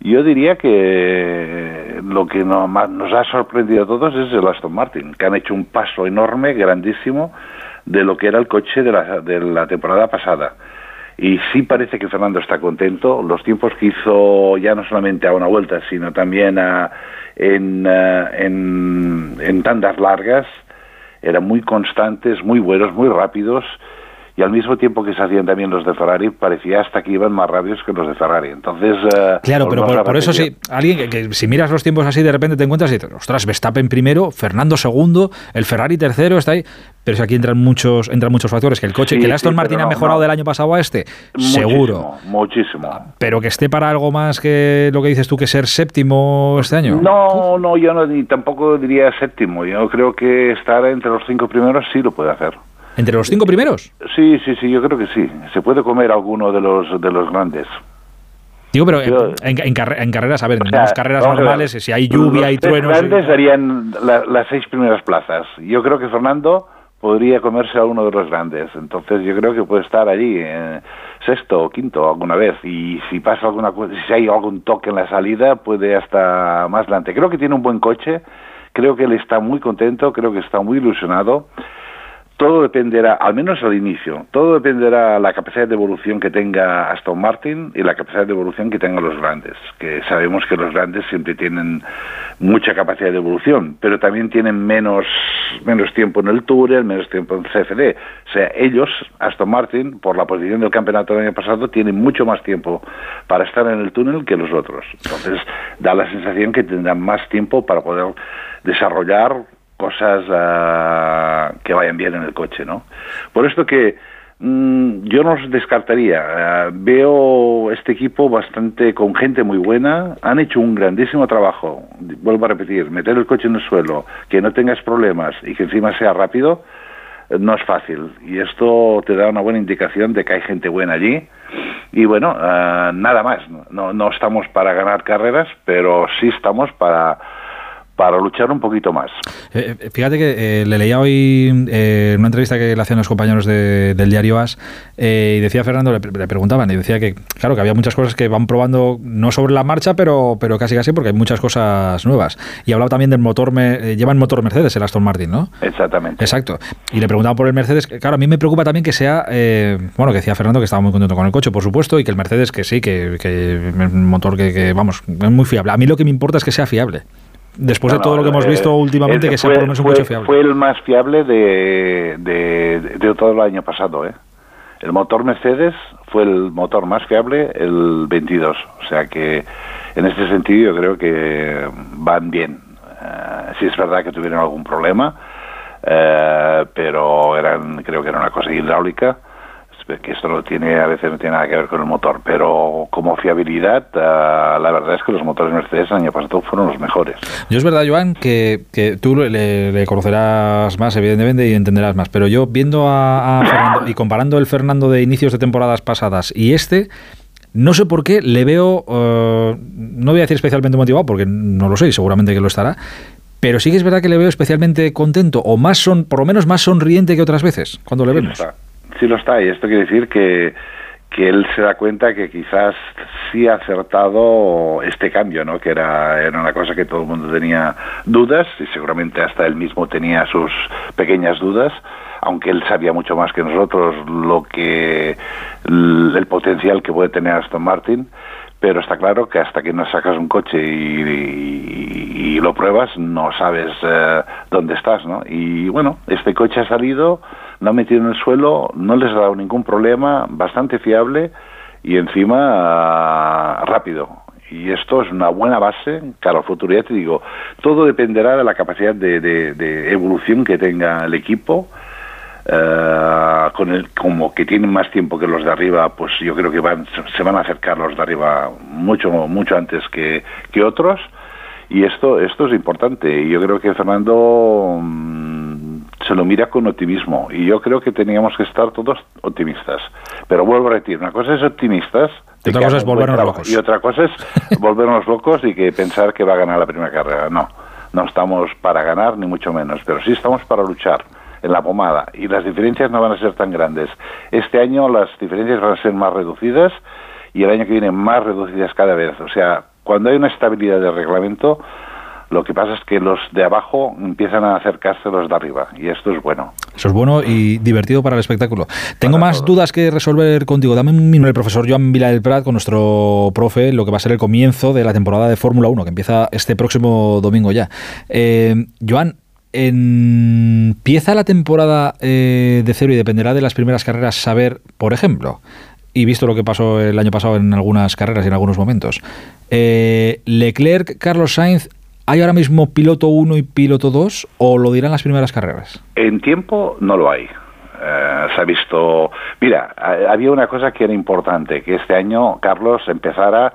yo diría que lo que no- más nos ha sorprendido a todos es el Aston Martin, que han hecho un paso enorme, grandísimo, de lo que era el coche de la, de la temporada pasada. Y sí parece que Fernando está contento. Los tiempos que hizo ya no solamente a una vuelta, sino también a- en, eh, en, en tandas largas, eran muy constantes, muy buenos, muy rápidos. Y al mismo tiempo que se hacían también los de Ferrari, parecía hasta que iban más rápidos que los de Ferrari. Entonces, eh, Claro, pero por, eso sí, alguien que, que si miras los tiempos así, de repente te encuentras y dices, ostras, Verstappen primero, Fernando segundo, el Ferrari tercero, está ahí. Pero si aquí entran muchos, entran muchos factores, que el coche, Sí, que el Aston sí, Martin ha mejorado no. del año pasado a este, seguro. Muchísimo, muchísimo. Pero que esté para algo más que lo que dices tú, que ser séptimo este año. No, no, yo no, ni tampoco diría séptimo. Yo creo que estar entre los cinco primeros sí lo puede hacer. ¿Entre los cinco primeros? Sí, sí, sí, yo creo que sí. Se puede comer alguno de los de los grandes. Digo, pero en, Yo- en- en carre- en carreras, a ver, O en sea, las carreras normales, si hay lluvia los y truenos. y- grandes darían la- las seis primeras plazas. Yo creo que Fernando podría comerse a uno de los grandes. Entonces yo creo que puede estar allí, eh, sexto o quinto alguna vez. Y si pasa alguna cosa, si hay algún toque en la salida, puede hasta más adelante. Creo que tiene un buen coche. Creo que él está muy contento, creo que está muy ilusionado. Todo dependerá, al menos al inicio, todo dependerá la capacidad de evolución que tenga Aston Martin y la capacidad de evolución que tengan los grandes, que sabemos que los grandes siempre tienen mucha capacidad de evolución, pero también tienen menos, menos tiempo en el Tourer, menos tiempo en CFD. O sea, ellos, Aston Martin, por la posición del campeonato del año pasado, tienen mucho más tiempo para estar en el túnel que los otros. Entonces, da la sensación que tendrán más tiempo para poder desarrollar cosas ah, que vayan bien en el coche, ¿no? Por esto que mm, yo no los descartaría. Ah, veo este equipo bastante con gente muy buena. Han hecho un grandísimo trabajo. Vuelvo a repetir, meter el coche en el suelo, que no tengas problemas y que encima sea rápido, eh, no es fácil. Y esto te da una buena indicación de que hay gente buena allí. Y bueno, ah, nada más. No, no estamos para ganar carreras, pero sí estamos para para luchar un poquito más. Eh, eh, fíjate que eh, le leía hoy eh, en una entrevista que le hacían los compañeros de- del diario AS eh, y decía Fernando, le, pre- le preguntaban y decía que, claro, que había muchas cosas que van probando no sobre la marcha, pero, pero casi casi porque hay muchas cosas nuevas. Y hablaba también del motor, me, llevan motor Mercedes el Aston Martin, ¿no? Exactamente. Exacto. Y le preguntaban por el Mercedes. Claro, a mí me preocupa también que sea, eh, bueno, que decía Fernando que estaba muy contento con el coche, por supuesto, y que el Mercedes que sí, que, que es un motor que, que, vamos, es muy fiable. A mí lo que me importa es que sea fiable. Después No, de todo no, lo que hemos eh, visto últimamente, que sea por lo menos un fue- coche fiable. Fue el más fiable de, de, de todo el año pasado, ¿eh? El motor Mercedes fue el motor más fiable el 22. O sea que en este sentido yo creo que van bien. Eh, sí es verdad que tuvieron algún problema, eh, pero eran creo que era una cosa hidráulica que esto no tiene a veces no tiene nada que ver con el motor pero como fiabilidad eh, la verdad es que los motores Mercedes el año pasado fueron los mejores Yo es verdad, Joan, que, que tú le, le conocerás más, evidentemente, y entenderás más. Pero yo, viendo a, a Fernando y comparando el Fernando de inicios de temporadas pasadas y este, no sé por qué le veo, eh, no voy a decir especialmente motivado, porque no lo sé y seguramente que lo estará, pero sí que es verdad que le veo especialmente contento, o más son, por lo menos más sonriente que otras veces, cuando le Sí vemos. está. Sí lo está, y esto quiere decir que, que él se da cuenta que quizás sí ha acertado este cambio, ¿no? Que era, era una cosa que todo el mundo tenía dudas, y seguramente hasta él mismo tenía sus pequeñas dudas, aunque él sabía mucho más que nosotros lo que el, potencial que puede tener Aston Martin, pero está claro que hasta que no sacas un coche y, y- y lo pruebas no sabes eh, dónde estás, ¿no? Y bueno, este coche ha salido, lo ha metido en el suelo, no les ha dado ningún problema, bastante fiable y encima ah, rápido. Y esto es una buena base al futuro. Ya te digo, todo dependerá de la capacidad de, de- de evolución que tenga el equipo. Eh, con el, como que tienen más tiempo que los de arriba, pues yo creo que van, se van a acercar los de arriba mucho, mucho antes que, que otros. Y esto, esto es importante. Y yo creo que Fernando mm, se lo mira con optimismo. Y yo creo que teníamos que estar todos optimistas. Pero vuelvo a repetir, una cosa es optimistas. de Y otra cosa es volvernos locos. Y otra cosa es volvernos locos y que pensar que va a ganar la primera carrera. No, no estamos para ganar, ni mucho menos. Pero sí estamos para luchar en la pomada. Y las diferencias no van a ser tan grandes. Este año las diferencias van a ser más reducidas y el año que viene más reducidas cada vez. O sea, cuando hay una estabilidad de reglamento, lo que pasa es que los de abajo empiezan a acercarse a los de arriba y esto es bueno. Eso es bueno y divertido para el espectáculo. Tengo más dudas que resolver contigo. Dame un minuto el profesor Joan Vila del Prat con nuestro profe, lo que va a ser el comienzo de la temporada de Fórmula 1, que empieza este próximo domingo ya. Eh, Joan, empieza la temporada eh, de cero y dependerá de las primeras carreras saber, por ejemplo, y visto lo que pasó el año pasado en algunas carreras y en algunos momentos, eh, Leclerc, Carlos Sainz, ¿hay ahora mismo piloto 1 y piloto 2 o lo dirán las primeras carreras? En tiempo no lo hay. Eh, se ha visto. Mira, ha- había una cosa que era importante: que este año Carlos empezara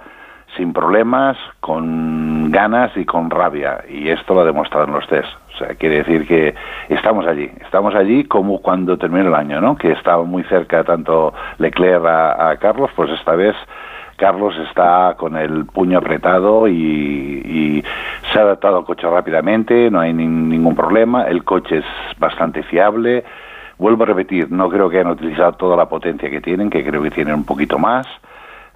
sin problemas, con ganas y con rabia. Y esto lo ha demostrado en los test. O sea, quiere decir que estamos allí. Estamos allí como cuando terminó el año, ¿no? Que estaba muy cerca tanto Leclerc a Carlos, pues esta vez Carlos está con el puño apretado y, y se ha adaptado al coche rápidamente, no hay nin- ningún problema, el coche es bastante fiable. Vuelvo a repetir, no creo que hayan utilizado toda la potencia que tienen, que creo que tienen un poquito más.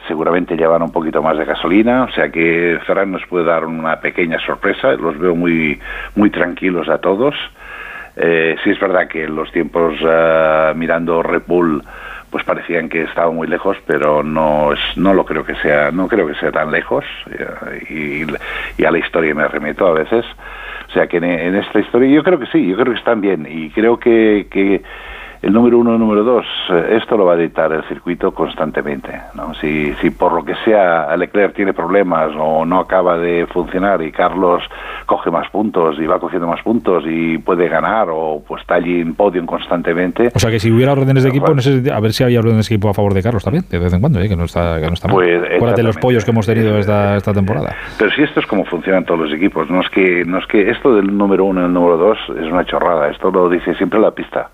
Seguramente llevan un poquito más de gasolina, o sea que Ferran nos puede dar una pequeña sorpresa. Los veo muy, muy tranquilos a todos. Eh, sí es verdad que los tiempos eh, mirando Red Bull pues parecían que estaban muy lejos, pero no es, no lo creo que sea, no creo que sea tan lejos eh, y, y a la historia me remeto a veces. O sea que en, en esta historia yo creo que sí, yo creo que están bien y creo que, que el número uno y el número dos, eh, esto lo va a dictar el circuito constantemente. ¿no? Si, si por lo que sea Leclerc tiene problemas o no acaba de funcionar y Carlos coge más puntos y va cogiendo más puntos y puede ganar o pues está allí en podium constantemente, O sea que si hubiera órdenes de equipo, no sé, si- a ver si había órdenes de equipo a favor de Carlos también, de vez en cuando, ¿eh? que no está, que no está mal. Pues, Acuérdate de los pollos que hemos tenido esta, esta temporada. Pero si esto es como funcionan todos los equipos, no es que no es que esto del número uno y el número dos es una chorrada, esto lo dice siempre la pista.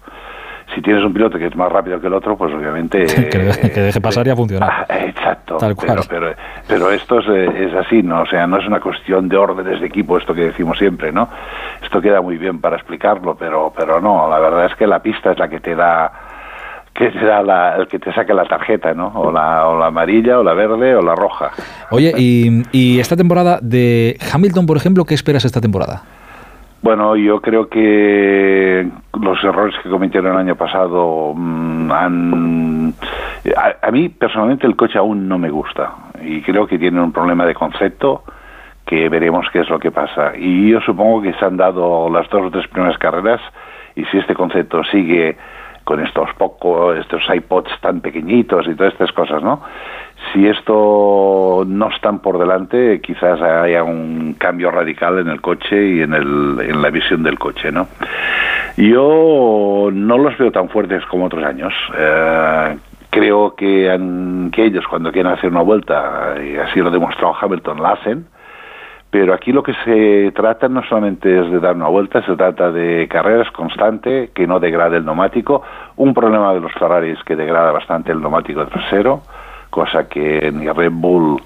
Si tienes un piloto que es más rápido que el otro, pues obviamente... que, le- que deje pasar y a funcionar. Ah, exacto. Tal cual. Pero, pero, pero esto es, eh, es así, ¿no? O sea, no es una cuestión de órdenes de equipo, esto que decimos siempre, ¿no? Esto queda muy bien para explicarlo, pero, pero no, la verdad es que la pista es la que te da que te da la- el que te saque la tarjeta, ¿no? O la, o la amarilla, o la verde, o la roja. Oye, y, y esta temporada de Hamilton, por ejemplo, ¿qué esperas esta temporada? Bueno, yo creo que los errores que cometieron el año pasado mm, han... A, a mí personalmente el coche aún no me gusta y creo que tienen un problema de concepto que veremos qué es lo que pasa. Y yo supongo que se han dado las dos o tres primeras carreras y si este concepto sigue con estos pocos, estos iPods tan pequeñitos y todas estas cosas, ¿no? Si esto no están por delante, quizás haya un cambio radical en el coche y en, el, en la visión del coche, ¿no? Yo no los veo tan fuertes como otros años. Eh, creo que, ellos cuando quieren hacer una vuelta, y así lo ha demostrado Hamilton, la hacen, pero aquí lo que se trata no solamente es de dar una vuelta, se trata de carreras constante, que no degrade el neumático. Un problema de los Ferrari es que degrada bastante el neumático trasero, cosa que ni Red Bull,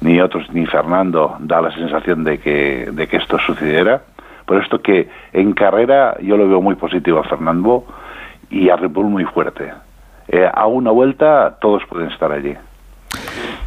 ni otros, ni Fernando da la sensación de que, de que esto sucediera. Por esto que en carrera yo lo veo muy positivo a Fernando y a Red Bull muy fuerte. Eh, a una vuelta todos pueden estar allí.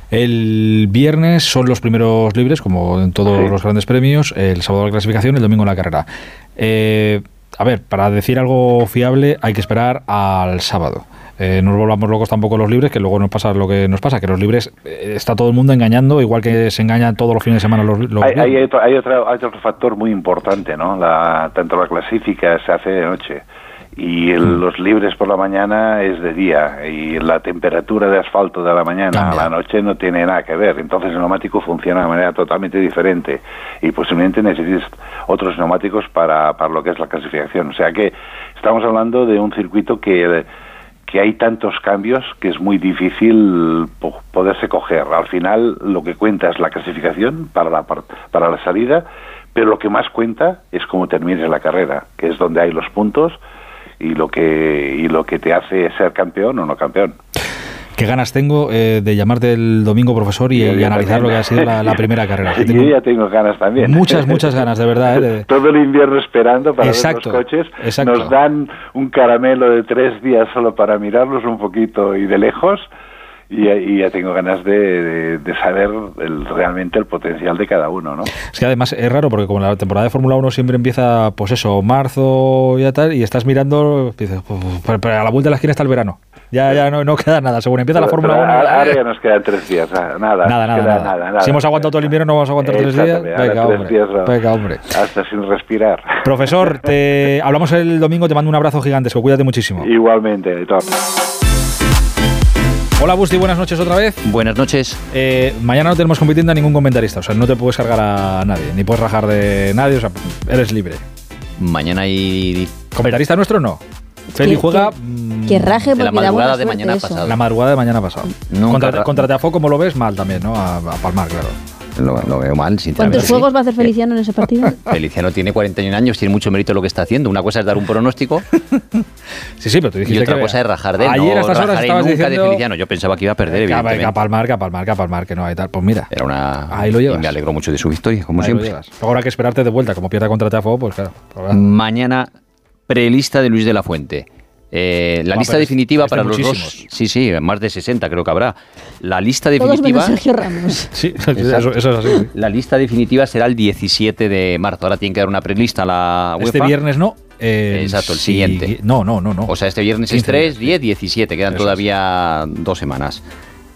El viernes son los primeros libres, como en todos los grandes premios, el sábado la clasificación, el domingo la carrera. Eh, a ver, para decir algo fiable hay que esperar al sábado. Eh, no nos volvamos locos tampoco los libres, que luego nos pasa lo que nos pasa, que los libres eh, está todo el mundo engañando, igual que se engañan todos los fines de semana los, los Hay, hay otro, hay, otro, hay otro factor muy importante, ¿no? La, tanto la clasifica se hace de noche y el- los libres por la mañana es de día y la temperatura de asfalto de la mañana a la noche no tiene nada que ver. Entonces el neumático funciona de manera totalmente diferente y posiblemente necesites otros neumáticos para, para lo que es la clasificación. O sea que estamos hablando de un circuito que que hay tantos cambios que es muy difícil po- poderse coger. Al final lo que cuenta es la clasificación para la, par- para la salida, pero lo que más cuenta es cómo termines la carrera, que es donde hay los puntos y lo que, y lo que te hace ser campeón o no campeón. Qué ganas tengo eh, de llamarte el domingo, profesor, y, Yo- yo y analizar lo que ha sido la, la primera carrera. Que Yo tengo ya tengo ganas también. muchas, muchas ganas, de verdad. eh, de- Todo el invierno esperando para Exacto, ver los coches. exacto. Nos dan un caramelo de tres días solo para mirarlos un poquito y de lejos. Y, ya- y ya tengo ganas de, de- de saber el- realmente el potencial de cada uno, ¿no? Es que además es raro porque como la temporada de Fórmula 1 siempre empieza, pues eso, marzo y tal, y estás mirando, dices, "Uf, pero, pero a la vuelta de la esquina está el verano. Ya, ya no, no queda nada. Según empieza la Fórmula pero 1. ahora- Ahora ya nos quedan tres días. ah, Nada, Nada, nada, queda nada. nada, Si hemos aguantado todo el invierno, no vamos a aguantar tres días. Venga, tres hombre. días, no. Venga, hombre. Hasta sin respirar. Profesor, te hablamos el domingo, te mando un abrazo gigantesco, cuídate muchísimo. Igualmente. Hola Busti, buenas noches otra vez. Buenas noches. Eh, mañana no tenemos compitiendo a ningún comentarista, o sea, no te puedes cargar a nadie, ni puedes rajar de nadie, o sea, eres libre. Mañana hay... ¿Comentarista nuestro no? Feli Que- juega que- mm, que raje De la porque da buena madrugada de mañana eso. pasado. la madrugada de mañana pasado. Contra, ra- contra Teafo, como lo ves, mal también, ¿no? A, a palmar, claro. Lo, lo veo mal, sinceramente. ¿Cuántos juegos va a hacer Feliciano en ese partido? Feliciano tiene 41 años, tiene mucho mérito lo que está haciendo. Una cosa es dar un pronóstico Sí, sí, pero tú dijiste y otra que- cosa es rajar de él. Ayer a no estas horas rajaré estabas nunca diciendo- de Feliciano. Yo pensaba que iba a perder, evidentemente. que a palmar, que a palmar, que a palmar, que no hay tal. Pues mira, Era una... Ahí lo llevas. Y me alegró mucho de su victoria, como ahí siempre. habrá que esperarte de vuelta, como pierda contra Teafo, pues claro. pues, claro. Mañana, prelista de Luis de la Fuente. Eh, la Ah, lista definitiva es para los muchísimos. dos. Sí, sí, más de 60 creo que habrá. La lista Todos definitiva. menos Sergio Ramos. Sí, eso, eso es así. sí. La lista definitiva será el 17 de marzo. Ahora tiene que dar una prelista a la UEFA. Este viernes no. el Exacto, el si- siguiente. No, no, no, no. O sea, este viernes es 15 3, 10, 17. Quedan Eso todavía dos semanas.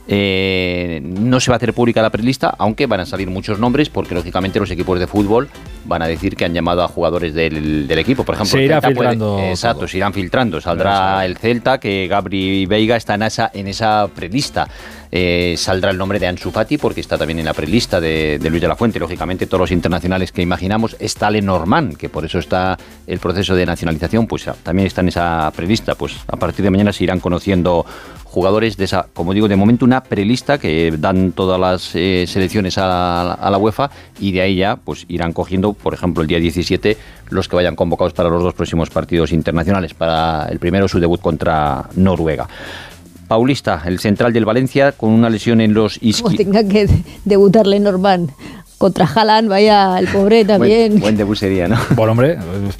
Eh, no se va a hacer pública la prelista, aunque van a salir muchos nombres, porque lógicamente los equipos de fútbol van a decir que han llamado a jugadores del, del equipo. Por ejemplo, Se el irá puede- filtrando exacto, se irán filtrando. Saldrá el Celta, que Gabri Veiga está en esa, en esa prelista. Eh, saldrá el nombre de Ansu Fati, porque está también en la prelista de, de Luis de la Fuente. Lógicamente, todos los internacionales que imaginamos. Está Lenormand, que por eso está el proceso de nacionalización, pues ah, también está en esa prelista. Pues a partir de mañana se irán conociendo jugadores de esa, como digo, de momento una prelista que dan todas las eh, selecciones a, a la UEFA y de ahí ya pues irán cogiendo, por ejemplo, el día 17 los que vayan convocados para los dos próximos partidos internacionales. Para el primero su debut contra Noruega. Paulista, el central del Valencia, con una lesión en los Como isquios. tenga que debutar Lenormand contra Haaland, vaya el pobre también. Buen, buen debut sería, ¿no? Bueno, hombre,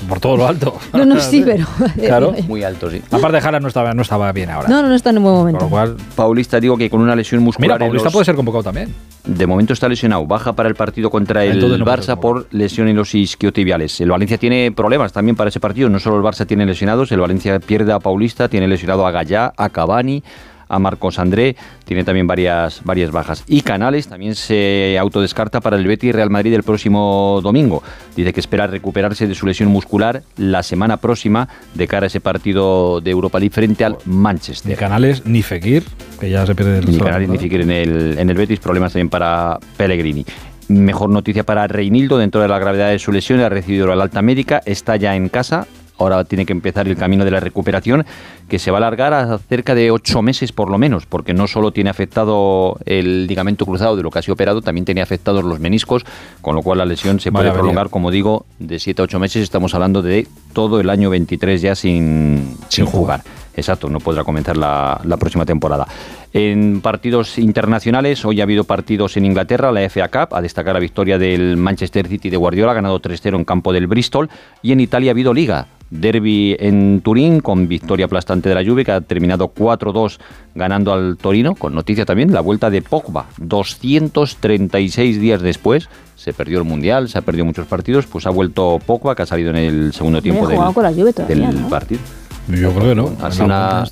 por todo lo alto. No, no, sí, pero... Claro. Muy alto, sí. Aparte Jara no estaba, no estaba bien ahora. No, no, no está en un buen momento. Con lo cual, Paulista, digo que con una lesión muscular. mira, Paulista los- puede ser convocado también. De momento está lesionado. Baja para el partido contra el Entonces no Barça por lesión en los isquiotibiales. El Valencia tiene problemas también para ese partido. No solo el Barça tiene lesionados, el Valencia pierde a Paulista, tiene lesionado a Gallá, a Cavani, a Marcos André, tiene también varias, varias bajas. Y Canales también se autodescarta para el Betis Real Madrid el próximo domingo. Dice que espera recuperarse de su lesión muscular la semana próxima de cara a ese partido de Europa League frente al Manchester. Ni Canales, ni Fekir, que ya se pierde el Ni Canales ni. Fekir en el, en el Betis, problemas también para Pellegrini. Mejor noticia para Reinildo, dentro de la gravedad de su lesión, ha recibido la alta médica, está ya en casa, ahora tiene que empezar el camino de la recuperación, que se va a alargar a cerca de ocho meses por lo menos, porque no solo tiene afectado el ligamento cruzado de lo que ha sido operado, también tiene afectados los meniscos, con lo cual la lesión se puede prolongar, como digo, de siete a ocho meses, estamos hablando de todo el año 23 ya sin, sin jugar. Exacto, no podrá comenzar la, la próxima temporada. En partidos internacionales, hoy ha habido partidos en Inglaterra, la FA Cup, a destacar la victoria del Manchester City de Guardiola, ha ganado 3-0 en campo del Bristol, y en Italia ha habido liga. Derby en Turín con victoria aplastante de la Juve que ha terminado 4-2 ganando al Torino, con noticia también la vuelta de Pogba, 236 días después, se perdió el Mundial, se ha perdido muchos partidos, pues ha vuelto Pogba que ha salido en el segundo tiempo Hombre, ha jugado del, con la todavía, del ¿no? partido. Yo creo que no. Ha sido una,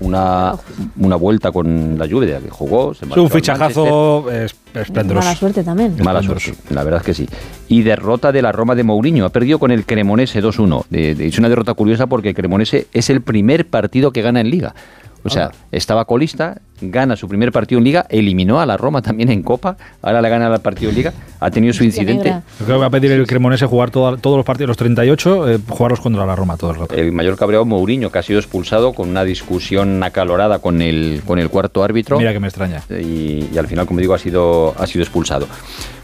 una, una vuelta con la lluvia que jugó. Se Es un fichajazo es- esplendoroso. Mala suerte también. Mala suerte, la verdad es que sí. Y derrota de la Roma de Mourinho. Ha perdido con el Cremonese 2-1. De- de- Es una derrota curiosa porque el Cremonese es el primer partido que gana en Liga. O sea, estaba colista, gana su primer partido en Liga, eliminó a la Roma también en Copa, ahora le gana el partido en Liga, ha tenido su incidente. Yo creo que va a pedir el Cremonese jugar toda- todos los partidos, los 38, eh, jugarlos contra la Roma todo el rato. El mayor cabreado Mourinho, que ha sido expulsado con una discusión acalorada con el, con el cuarto árbitro. Mira que me extraña. y, y al final, como digo, ha sido, ha sido expulsado.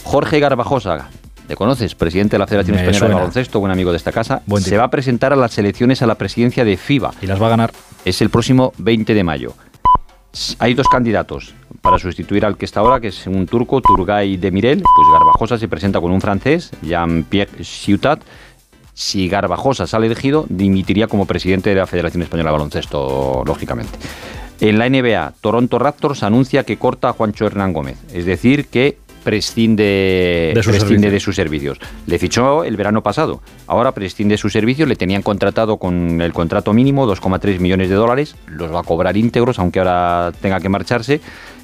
Jorge Garbajosa, ¿le conoces? Presidente de la Federación Me Española suena. de Baloncesto, buen amigo de esta casa. Buen se va a presentar a las elecciones a la presidencia de FIBA. Y las va a ganar. Es el próximo 20 de mayo. Hay dos candidatos para sustituir al que está ahora, que es un turco, Turgay Demirel. Pues Garbajosa se presenta con un francés, Jean-Pierre Ciutat. Si Garbajosa sale elegido, dimitiría como presidente de la Federación Española de Baloncesto, lógicamente. En la NBA, Toronto Raptors anuncia que corta a Juancho Hernán Gómez. Es decir, que prescinde, De sus prescinde servicios. de sus servicios. Le fichó el verano pasado, ahora prescinde de sus servicios, le tenían contratado con el contrato mínimo, 2,3 millones de dólares, los va a cobrar íntegros, aunque ahora tenga que marcharse,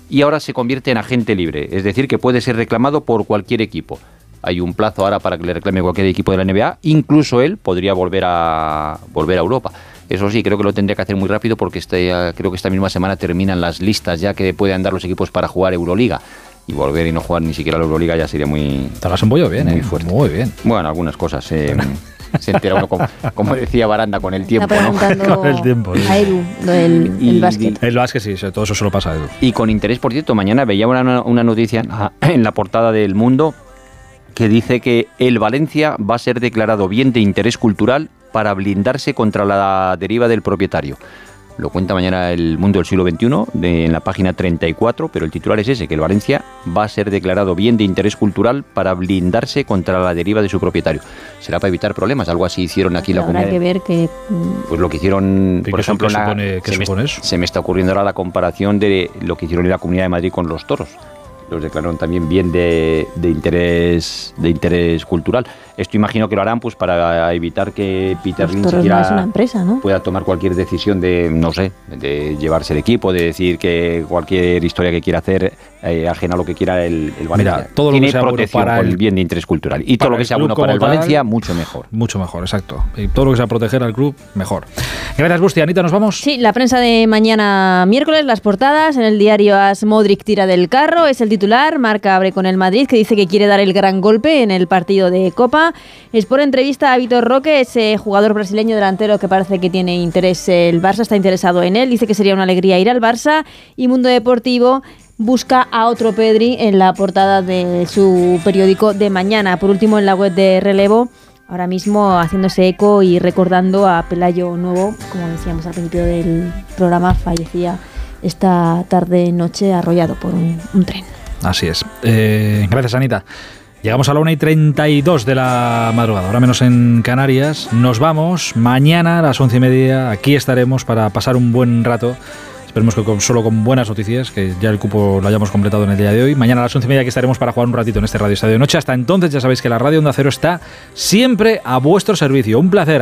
y ahora se convierte en agente libre, es decir, que puede ser reclamado por cualquier equipo. Hay un plazo ahora para que le reclame cualquier equipo de la NBA, incluso él podría volver a, volver a Europa. Eso sí, creo que lo tendría que hacer muy rápido porque este, creo que esta misma semana terminan las listas ya que pueden dar los equipos para jugar Euroliga. Y volver y no jugar ni siquiera la Euroliga ya sería muy... Te las embollo bien, muy ¿eh? fuerte. Muy bien. Bueno, algunas cosas. eh, se entera uno, como, como decía Baranda, con el tiempo. ¿no? Con el tiempo, sí. a Edu, lo Y- el básquet. El básquet sí, todo eso se lo pasa a Edu. Y con interés, por cierto, mañana veía una, una noticia en la- en la portada del Mundo que dice que el Valencia va a ser declarado bien de interés cultural para blindarse contra la deriva del propietario. Lo cuenta mañana el Mundo del siglo XXI de- en la página 34, pero el titular es ese, que el Valencia va a ser declarado bien de interés cultural para blindarse contra la deriva de su propietario. Será para evitar problemas, algo así hicieron aquí en la Habrá comunidad. que ver que Pues lo que hicieron, ¿Y por ejemplo, la- supone- qué se, me, se me está ocurriendo ahora la comparación de lo que hicieron en la Comunidad de Madrid con los toros. Los declararon también bien de, de interés de interés cultural. Esto imagino que lo harán pues para evitar que Peter los Lynch pueda tomar cualquier decisión de, no sé, de llevarse el equipo, de decir que cualquier historia que quiera hacer eh, ajena a lo que quiera el, el Valencia. Mira, todo lo que Tiene sea bueno protección para por el- bien de interés cultural. Y todo lo que sea bueno para el como tal, Valencia, mucho mejor. Mucho mejor, exacto. Y todo lo que sea proteger al club, mejor. Gracias, Busti. Anita, ¿nos vamos? Sí, la prensa de mañana miércoles, las portadas. En el diario As Modric tira del carro, es el titular. Marca abre con el Madrid, que dice que quiere dar el gran golpe en el partido de Copa. Es por entrevista a Vitor Roque, ese jugador brasileño delantero que parece que tiene interés. El Barça está interesado en él. Dice que sería una alegría ir al Barça. Y Mundo Deportivo busca a otro Pedri en la portada de su periódico de mañana. Por último, en la web de Relevo. Ahora mismo haciéndose eco y recordando a Pelayo Nuevo, como decíamos al principio del programa, fallecía esta tarde noche arrollado por un, un tren. Así es. Eh, gracias, Anita. Llegamos a la 1 y 32 de la madrugada, ahora menos en Canarias. Nos vamos. Mañana a las 11 y media aquí estaremos para pasar un buen rato. Esperemos que solo con buenas noticias, que ya el cupo lo hayamos completado en el día de hoy. Mañana a las 11 y media aquí estaremos para jugar un ratito en este Radio Estadio de Noche. Hasta entonces ya sabéis que la Radio Onda Cero está siempre a vuestro servicio. Un placer.